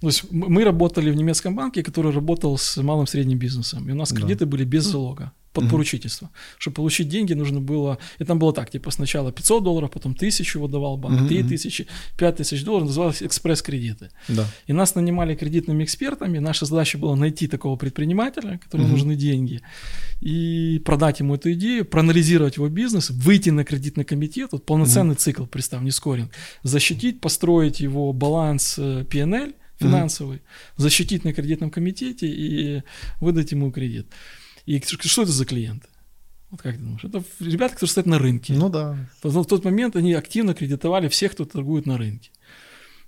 То есть мы работали в немецком банке, который работал с малым и средним бизнесом, и у нас кредиты были без залога под поручительство. Mm-hmm. Чтобы получить деньги, нужно было... И там было так, типа сначала 500 долларов, потом 1000 выдавал банк, mm-hmm. 3000, 5000 долларов, называлось экспресс-кредиты. Да. И нас нанимали кредитными экспертами, наша задача была найти такого предпринимателя, которому mm-hmm. нужны деньги, и продать ему эту идею, проанализировать его бизнес, выйти на кредитный комитет, вот полноценный mm-hmm. цикл, представь, не скоринг, защитить, построить его баланс PNL э, финансовый, mm-hmm. защитить на кредитном комитете и выдать ему кредит. И что это за клиенты? Вот как ты думаешь? Это ребята, которые стоят на рынке.
Ну да.
В тот момент они активно кредитовали всех, кто торгует на рынке.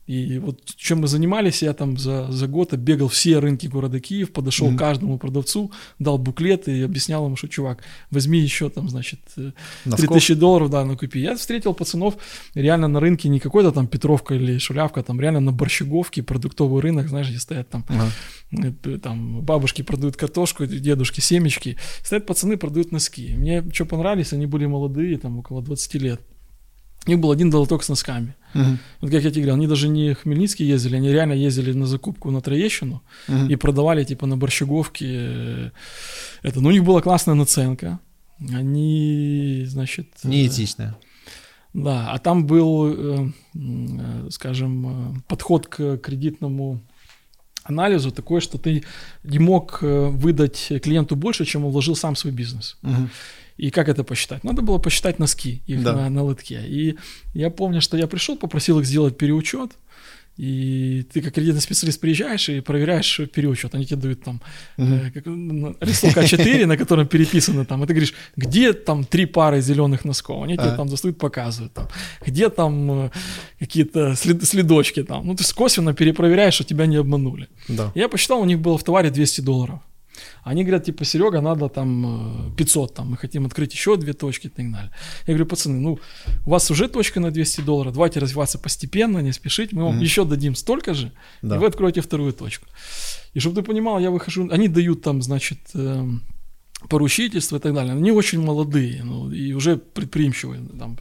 И вот чем мы занимались, я там за, за год оббегал все рынки города Киев, подошел mm-hmm. к каждому продавцу, дал буклет и объяснял ему, что, чувак, возьми еще там, значит, э, Носков. 3000 долларов, да, ну купи. Я встретил пацанов реально на рынке, не какой-то там Петровка или Шулявка, там реально на Борщеговке, продуктовый рынок, знаешь, где стоят там, uh-huh. там бабушки продают картошку, дедушки семечки, стоят пацаны, продают носки. Мне что понравились, они были молодые, там около 20 лет. У них был один долоток с носками. Uh-huh. Вот как я тебе говорил, они даже не Хмельницкий ездили, они реально ездили на закупку на Троещину uh-huh. и продавали типа на Борщеговке э, это. Но у них была классная наценка. Они, значит...
Э, Неэтичная.
Да, а там был, э, скажем, подход к кредитному анализу такой, что ты не мог выдать клиенту больше, чем он вложил сам в свой бизнес. Uh-huh. И как это посчитать? Надо было посчитать носки их да. на, на лотке. И я помню, что я пришел, попросил их сделать переучет. И ты как кредитный специалист приезжаешь и проверяешь переучет. Они тебе дают там э, листок А4, на котором переписано там, и ты говоришь, где там три пары зеленых носков? Они тебе uh-huh. там достают, показывают там. Где там э, какие-то след, следочки там. Ну, ты косвенно перепроверяешь, что тебя не обманули.
Да.
Я посчитал, у них было в товаре 200 долларов. Они говорят, типа, Серега, надо там 500, э, там, мы хотим открыть еще две точки и так далее. Я говорю, пацаны, ну, у вас уже точка на 200 долларов, давайте развиваться постепенно, не спешить, мы вам mm-hmm. еще дадим столько же, да. и вы откроете вторую точку. И чтобы ты понимал, я выхожу, они дают там, значит, э, поручительство и так далее. Они очень молодые, ну, и уже предприимчивые там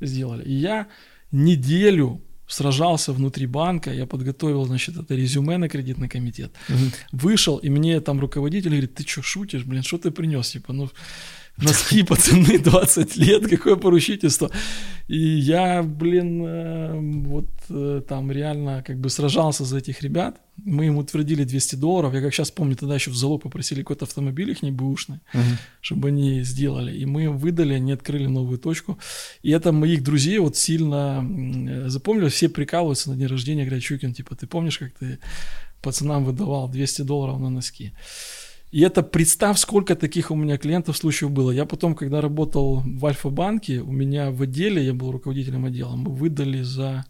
сделали. И я неделю сражался внутри банка, я подготовил, значит, это резюме на кредитный комитет. Угу. Вышел, и мне там руководитель говорит, ты что, шутишь, блин, что ты принес? Типа, ну, носки, пацаны, 20 лет, какое поручительство. И я, блин, э, вот э, там реально как бы сражался за этих ребят. Мы им утвердили 200 долларов. Я как сейчас помню, тогда еще в залог попросили какой-то автомобиль их не бэушный, угу. чтобы они сделали. И мы им выдали, они открыли новую точку. И это моих друзей вот сильно запомнили. Все прикалываются на день рождения, говорят, Чукин, типа, ты помнишь, как ты пацанам выдавал 200 долларов на носки? И это представь, сколько таких у меня клиентов случаев было. Я потом, когда работал в Альфа-банке, у меня в отделе, я был руководителем отдела, мы выдали за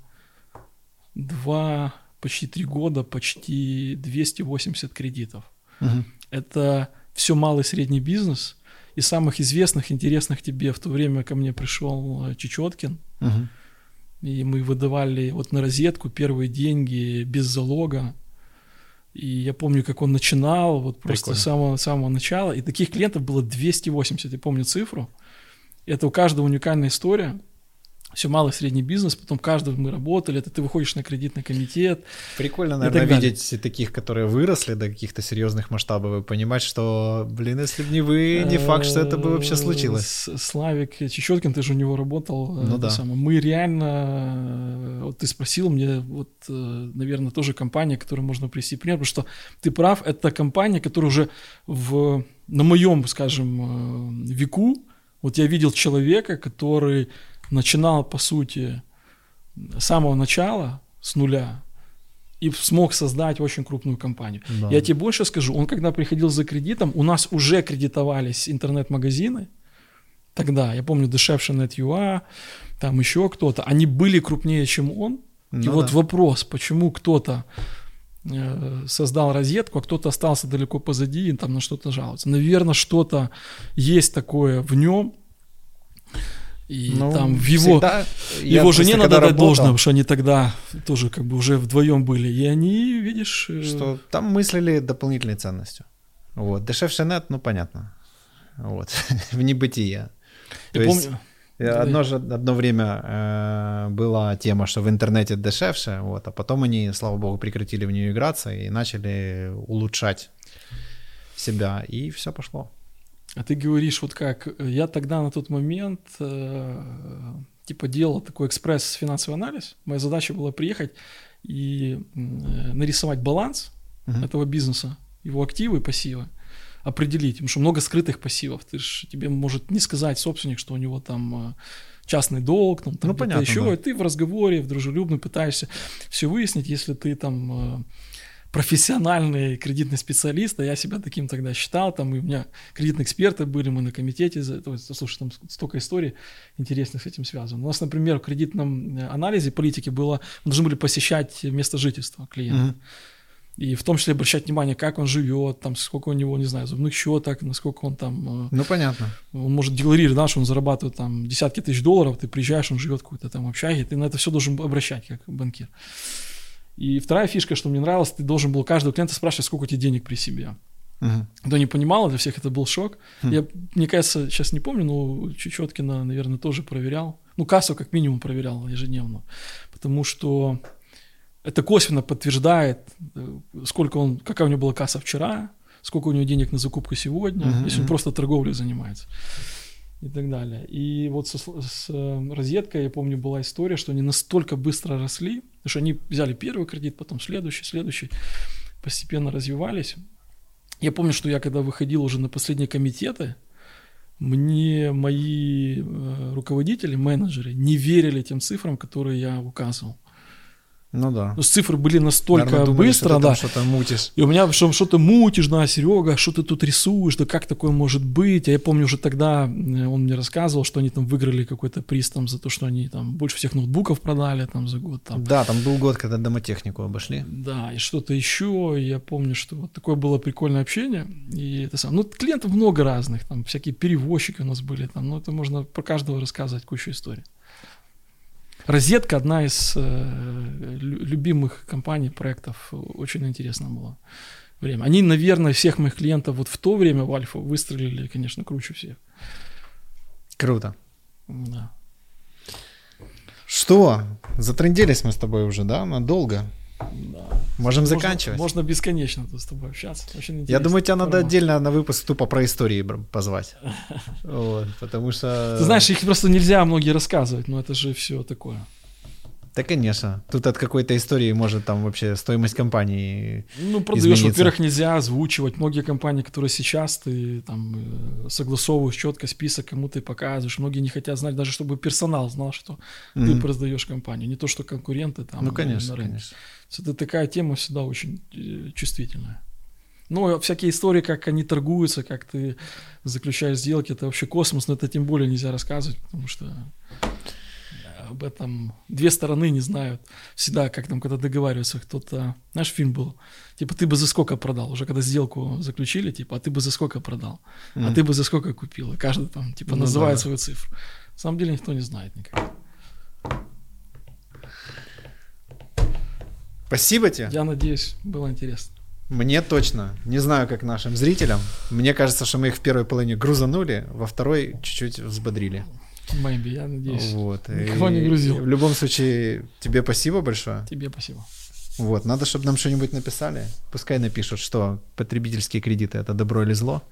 два, почти три года, почти 280 кредитов. Угу. Это все малый и средний бизнес. И самых известных, интересных тебе в то время ко мне пришел э, Чечеткин. Угу. И мы выдавали вот на розетку первые деньги без залога. И я помню, как он начинал, вот просто с самого, самого начала. И таких клиентов было 280, я помню цифру. Это у каждого уникальная история все малый средний бизнес, потом каждый мы работали, это ты выходишь на кредитный комитет.
Прикольно, наверное, видеть таких, которые выросли до каких-то серьезных масштабов и понимать, что, блин, если бы не вы, не факт, что это бы вообще случилось.
Славик Чечеткин, ты же у него работал.
Э, ну да.
Самое. Мы реально, вот ты спросил мне, вот, э, наверное, тоже компания, которую можно привести пример, потому что ты прав, это компания, которая уже в, на моем, скажем, э, веку, вот я видел человека, который начинал, по сути, с самого начала, с нуля, и смог создать очень крупную компанию. Да. Я тебе больше скажу, он когда приходил за кредитом, у нас уже кредитовались интернет-магазины, тогда, я помню, дешевше Net.ua, там еще кто-то, они были крупнее, чем он. Ну, и да. вот вопрос, почему кто-то э, создал розетку, а кто-то остался далеко позади и там на что-то жалуется. Наверное, что-то есть такое в нем, и ну, там в его, его жене надо дать работал, должное, потому что они тогда тоже как бы уже вдвоем были. И они, видишь...
Э, что там мыслили дополнительной ценностью. Вот. Дешевше нет, ну понятно. Вот. в небытие. Я То помню... Есть, одно, же, одно время э, была тема, что в интернете дешевше, вот, а потом они, слава богу, прекратили в нее играться и начали улучшать себя, и все пошло.
А ты говоришь, вот как, я тогда на тот момент э, типа делал такой экспресс-финансовый анализ. Моя задача была приехать и э, нарисовать баланс uh-huh. этого бизнеса, его активы и пассивы, определить, потому что много скрытых пассивов. Ты ж, тебе может не сказать собственник, что у него там э, частный долг, там, там ну, понятно, еще, да. и ты в разговоре, в дружелюбном пытаешься все выяснить, если ты там... Профессиональный кредитный специалист, а я себя таким тогда считал, там и у меня кредитные эксперты были, мы на комитете, то есть, слушай, там столько историй интересных с этим связано. У нас, например, в кредитном э, анализе политики было, мы должны были посещать место жительства клиента. Mm-hmm. И в том числе обращать внимание, как он живет, там, сколько у него, не знаю, зубных счеток, насколько он там...
Э, ну, понятно.
Он может декларировать, да, что он зарабатывает там десятки тысяч долларов, ты приезжаешь, он живет какой-то там общаге, ты на это все должен обращать, как банкир. И вторая фишка, что мне нравилось, ты должен был каждого клиента спрашивать, сколько у тебя денег при себе. Uh-huh. Кто не понимал, для всех это был шок. Uh-huh. Я, мне кажется, сейчас не помню, но Чечеткина, наверное, тоже проверял. Ну, кассу как минимум проверял ежедневно. Потому что это косвенно подтверждает, э, сколько он, какая у него была касса вчера, сколько у него денег на закупку сегодня, uh-huh. если он просто торговлей занимается и так далее. И вот со, с э, розеткой, я помню, была история, что они настолько быстро росли, что они взяли первый кредит, потом следующий, следующий, постепенно развивались. Я помню, что я когда выходил уже на последние комитеты, мне мои э, руководители, менеджеры не верили тем цифрам, которые я указывал.
Ну да.
Ну, цифры были настолько
Наверное, думали,
быстро,
что
да.
там что-то мутишь.
И у меня что, что ты мутишь, да, Серега, что ты тут рисуешь, да как такое может быть? А я помню уже тогда, э, он мне рассказывал, что они там выиграли какой-то приз там за то, что они там больше всех ноутбуков продали там за год. Там.
Да, там был год, когда домотехнику обошли.
Да, и что-то еще. И я помню, что вот такое было прикольное общение. И это сам. Ну, клиентов много разных, там всякие перевозчики у нас были, там, ну, это можно про каждого рассказывать кучу историй. Розетка одна из э, лю- любимых компаний, проектов, очень интересно было время. Они, наверное, всех моих клиентов вот в то время в Альфу выстрелили, конечно, круче всех.
Круто.
Да.
Что? Затрындились мы с тобой уже, да? Надолго.
Да.
Можем
Можно-
заканчивать.
Можно, бесконечно тут с тобой общаться. Очень
Я думаю, тебя надо
Формат.
отдельно на выпуск тупо про истории позвать. Вот, потому что...
Ты знаешь, их просто нельзя многие рассказывать, но это же все такое.
Да, конечно. Тут от какой-то истории может там вообще стоимость компании...
Ну, продаешь, во-первых, нельзя озвучивать. Многие компании, которые сейчас ты там э, согласовываешь четко список, кому ты показываешь. Многие не хотят знать, даже чтобы персонал знал, что ты
Мгм.
продаешь компанию. Не то, что конкуренты там.
Ну, конечно,
на рынке.
конечно.
Это такая тема всегда очень э, чувствительная. Ну, а всякие истории, как они торгуются, как ты заключаешь сделки, это вообще космос, но это тем более нельзя рассказывать, потому что э, об этом две стороны не знают. Всегда, как там, когда договариваются, кто-то... Наш фильм был, типа, ты бы за сколько продал? Уже когда сделку заключили, типа, а ты бы за сколько продал? А
Мгм.
ты бы за сколько купил? И каждый там, типа,
Ну
называет
да.
свою цифру. На самом деле никто не знает никак.
Спасибо тебе.
Я надеюсь, было интересно.
Мне точно. Не знаю, как нашим зрителям. Мне кажется, что мы их в первой половине грузанули, во второй чуть-чуть взбодрили.
Maybe, я надеюсь.
Вот.
Никого
И
не грузил.
В любом случае, тебе спасибо большое.
Тебе спасибо.
Вот, надо, чтобы нам что-нибудь написали. Пускай напишут, что потребительские кредиты это добро или зло.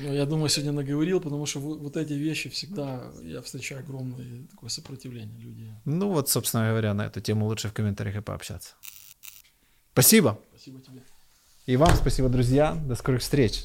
Ну, я думаю, сегодня наговорил, потому что вот, эти вещи всегда я встречаю огромное такое сопротивление людей.
Ну вот, собственно говоря, на эту тему лучше в комментариях и пообщаться. Спасибо.
Спасибо тебе.
И вам спасибо, друзья. До скорых встреч.